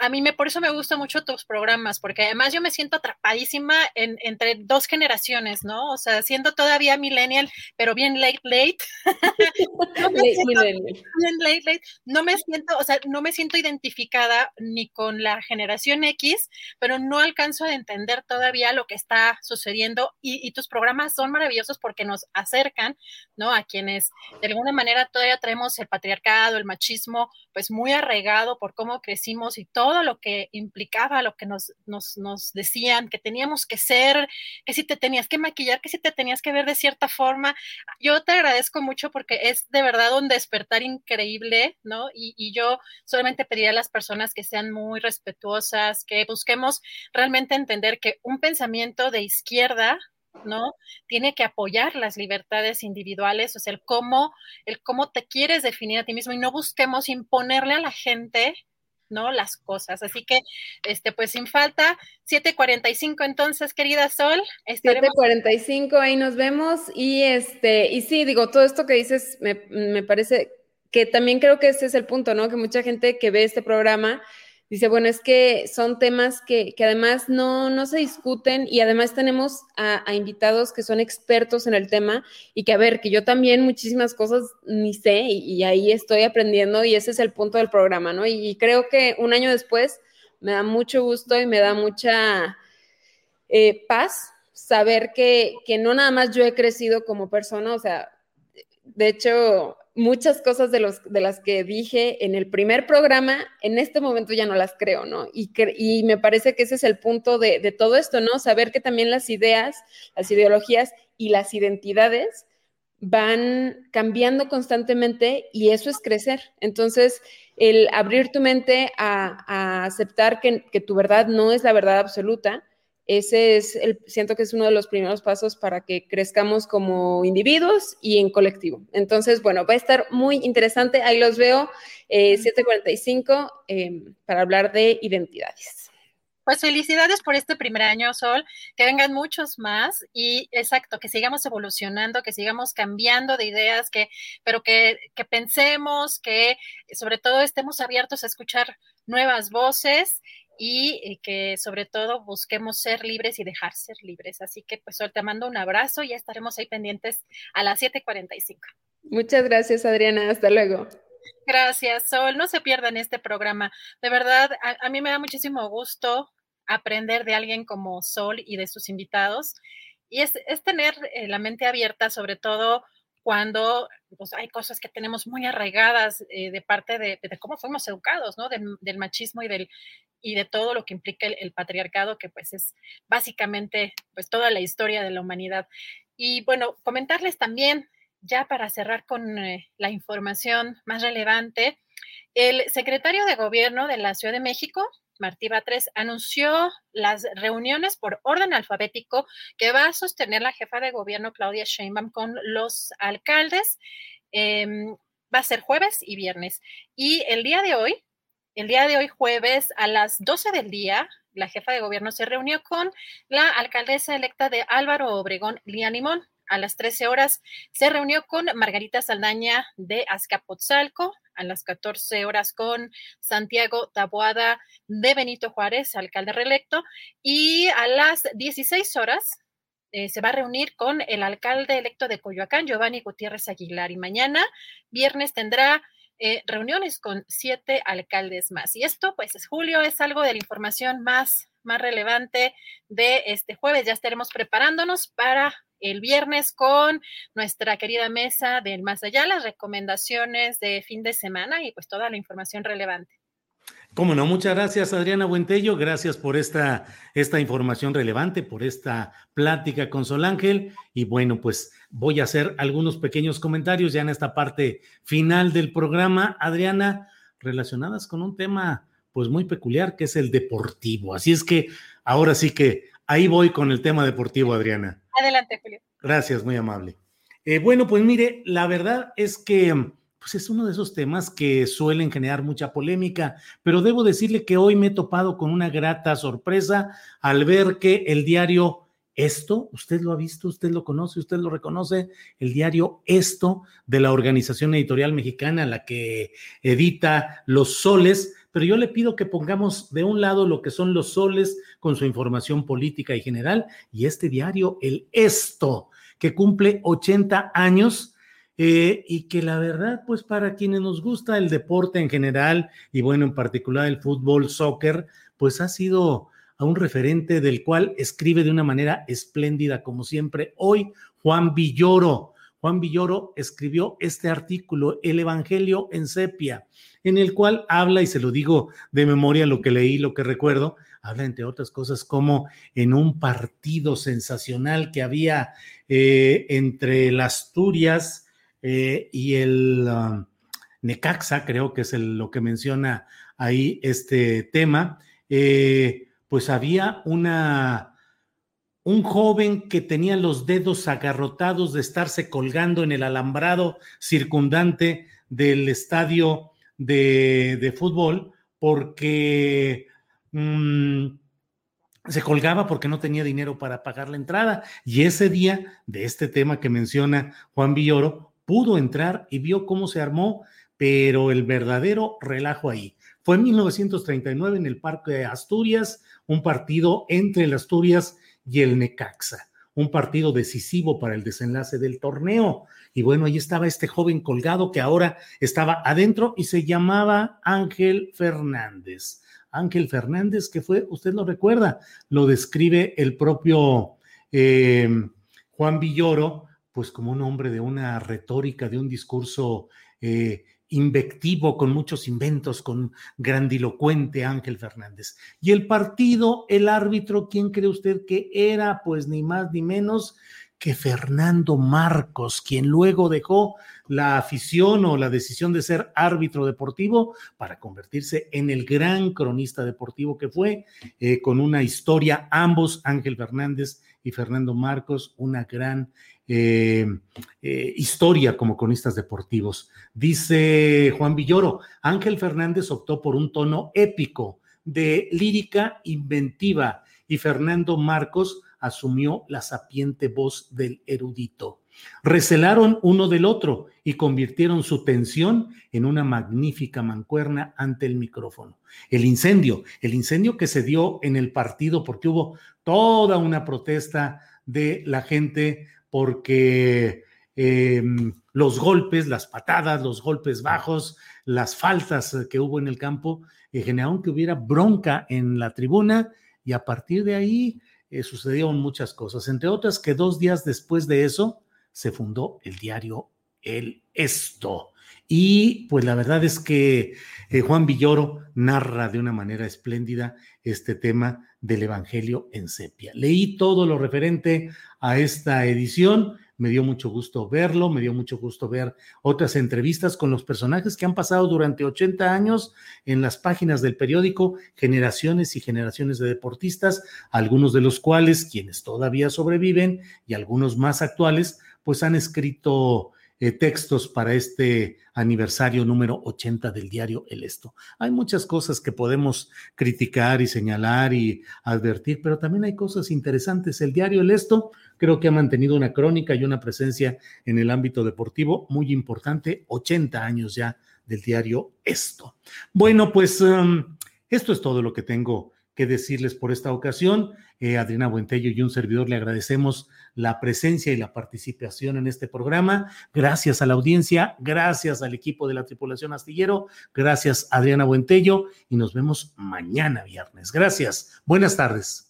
a mí me, por eso me gustan mucho tus programas, porque además yo me siento atrapadísima en, entre dos generaciones, ¿no? O sea, siendo todavía millennial, pero bien late, late. no me siento, bien late, late. No me siento, o sea, no me siento identificada ni con la generación X, pero no alcanzo a entender todavía lo que está sucediendo y, y tus programas son maravillosos porque nos acercan, ¿no? A quienes de alguna manera todavía traemos el patriarcado, el machismo, pues muy arraigado por cómo crecimos y todo todo lo que implicaba, lo que nos, nos, nos, decían, que teníamos que ser, que si te tenías que maquillar, que si te tenías que ver de cierta forma. Yo te agradezco mucho porque es de verdad un despertar increíble, ¿no? Y, y yo solamente pediría a las personas que sean muy respetuosas, que busquemos realmente entender que un pensamiento de izquierda, ¿no? Tiene que apoyar las libertades individuales, o sea, el cómo, el cómo te quieres definir a ti mismo y no busquemos imponerle a la gente ¿no? Las cosas. Así que, este, pues sin falta, 7.45 entonces, querida Sol. 7.45, ahí nos vemos. Y este, y sí, digo, todo esto que dices me, me parece que también creo que ese es el punto, ¿no? Que mucha gente que ve este programa Dice, bueno, es que son temas que, que además no, no, se discuten y además tenemos a, invitados que son expertos en el tema y que, a ver, que yo también muchísimas cosas ni sé y, ahí estoy aprendiendo y ese es el punto del programa, ¿no? Y, creo que un año después me da mucho gusto y me da mucha eh, paz saber que, que no nada más yo he crecido como persona, o sea, de hecho, muchas cosas de, los, de las que dije en el primer programa, en este momento ya no las creo, ¿no? Y, y me parece que ese es el punto de, de, todo esto, ¿no? Saber que también las ideas, las ideologías y las identidades van cambiando constantemente y eso es crecer. Entonces, el abrir tu mente a, a aceptar que, que tu verdad no es la verdad absoluta, ese es el, siento que es uno de los primeros pasos para que crezcamos como individuos y en colectivo. Entonces, bueno, va a estar muy interesante. Ahí los veo, eh, 7.45, eh, para hablar de identidades. Pues felicidades por este primer año, Sol, que vengan muchos más y exacto, que sigamos evolucionando, que sigamos cambiando de ideas, que, pero que, que pensemos, que sobre todo estemos abiertos a escuchar nuevas voces y eh, que sobre todo busquemos ser libres y dejar ser libres. Así que pues Sol, te mando un abrazo y ya estaremos ahí pendientes a las 7.45. Muchas gracias, Adriana. Hasta luego. Gracias, Sol. No se pierdan este programa. De verdad, a, mí me da muchísimo gusto aprender de alguien como Sol y de sus invitados. Y es, es tener eh, la mente abierta, sobre todo cuando pues, hay cosas que tenemos muy arraigadas eh, de parte de, de, cómo fuimos educados, ¿no? Del, del machismo y del, y de todo lo que implica el, patriarcado, que pues es básicamente pues toda la historia de la humanidad. Y bueno, comentarles también, ya para cerrar con eh, la información más relevante, el secretario de gobierno de la Ciudad de México, Martí Batres, anunció las reuniones por orden alfabético que va a sostener la jefa de gobierno Claudia Sheinbaum con los alcaldes. Em, va a ser jueves y viernes. Y el día de hoy, el día de hoy, jueves, a las 12 del día, la jefa de gobierno se reunió con la alcaldesa electa de Álvaro Obregón, Lía Limón. A las 13 horas se reunió con Margarita Saldaña de Azcapotzalco, a las 14 horas con Santiago Taboada de Benito Juárez, alcalde reelecto, y a las 16 horas eh, se va a reunir con el alcalde electo de Coyoacán, Giovanni Gutiérrez Aguilar, y mañana, viernes, tendrá eh, reuniones con siete alcaldes más. Y esto, pues, es julio, es algo de la información más, más relevante de este jueves. Ya estaremos preparándonos para el viernes con nuestra querida mesa del Más Allá, las recomendaciones de fin de semana y pues toda la información relevante. Cómo no, muchas gracias Adriana Buentello, gracias por esta, esta información relevante, por esta plática con Sol Ángel. Y bueno, pues voy a hacer algunos pequeños comentarios ya en esta parte final del programa, Adriana, relacionadas con un tema pues muy peculiar que es el deportivo. Así es que ahora sí que ahí voy con el tema deportivo, Adriana. Adelante, Julio. Gracias, muy amable. Eh, bueno, pues mire, la verdad es que pues es uno de esos temas que suelen generar mucha polémica, pero debo decirle que hoy me he topado con una grata sorpresa al ver que el diario Esto, usted lo ha visto, usted lo conoce, usted lo reconoce, el diario Esto de la Organización Editorial Mexicana, la que edita Los Soles, pero yo le pido que pongamos de un lado lo que son los soles con su información política y general y este diario, el Esto, que cumple 80 años. Eh, y que la verdad, pues para quienes nos gusta el deporte en general y bueno, en particular el fútbol, soccer, pues ha sido a un referente del cual escribe de una manera espléndida, como siempre, hoy Juan Villoro. Juan Villoro escribió este artículo, El Evangelio en Sepia, en el cual habla, y se lo digo de memoria lo que leí, lo que recuerdo, habla entre otras cosas como en un partido sensacional que había eh, entre las Asturias eh, y el um, Necaxa, creo que es lo que menciona ahí este tema. Eh, pues había una, un joven que tenía los dedos agarrotados de estarse colgando en el alambrado circundante del estadio de, fútbol porque mm, se colgaba porque no tenía dinero para pagar la entrada. Y ese día de este tema que menciona Juan Villoro, pudo entrar y vio cómo se armó, pero el verdadero relajo ahí. Fue en 1939 en el Parque de Asturias, un partido entre el Asturias y el Necaxa, un partido decisivo para el desenlace del torneo. Y bueno, ahí estaba este joven colgado que ahora estaba adentro y se llamaba Ángel Fernández. Ángel Fernández, que fue, usted lo recuerda, lo describe el propio eh, Juan Villoro, pues como un hombre de una retórica, de un discurso eh, invectivo, con muchos inventos, con grandilocuente Ángel Fernández. Y el partido, el árbitro, ¿quién cree usted que era? Pues ni más ni menos que Fernando Marcos, quien luego dejó la afición o la decisión de ser árbitro deportivo para convertirse en el gran cronista deportivo que fue, eh, con una historia, ambos, Ángel Fernández y Fernando Marcos, una gran eh, eh, historia como cronistas deportivos. Dice Juan Villoro, Ángel Fernández optó por un tono épico de lírica inventiva y Fernando Marcos asumió la sapiente voz del erudito. Recelaron uno del otro y convirtieron su tensión en una magnífica mancuerna ante el micrófono. El incendio, el incendio que se dio en el partido porque hubo toda una protesta de la gente porque em, los golpes, las patadas, los golpes bajos, las faltas que hubo en el campo eh, generaron que hubiera bronca en la tribuna y a partir de ahí eh, sucedieron muchas cosas, entre otras que dos días después de eso se fundó el diario El Esto. Y pues la verdad es que eh, Juan Villoro narra de una manera espléndida este tema del Evangelio en sepia. Leí todo lo referente a esta edición, me dio mucho gusto verlo, me dio mucho gusto ver otras entrevistas con los personajes que han pasado durante 80 años en las páginas del periódico, generaciones y generaciones de deportistas, algunos de los cuales, quienes todavía sobreviven y algunos más actuales, pues han escrito eh, textos para este aniversario número 80 del diario El Esto. Hay muchas cosas que podemos criticar y señalar y advertir, pero también hay cosas interesantes. El diario El Esto creo que ha mantenido una crónica y una presencia en el ámbito deportivo muy importante, 80 años ya del diario Esto. Bueno, pues um, esto es todo lo que tengo que decirles por esta ocasión. Eh, Adriana Buentello y un servidor le agradecemos la presencia y la participación en este programa. Gracias a la audiencia, gracias al equipo de la tripulación astillero, gracias Adriana Buentello y nos vemos mañana viernes. Gracias. Buenas tardes.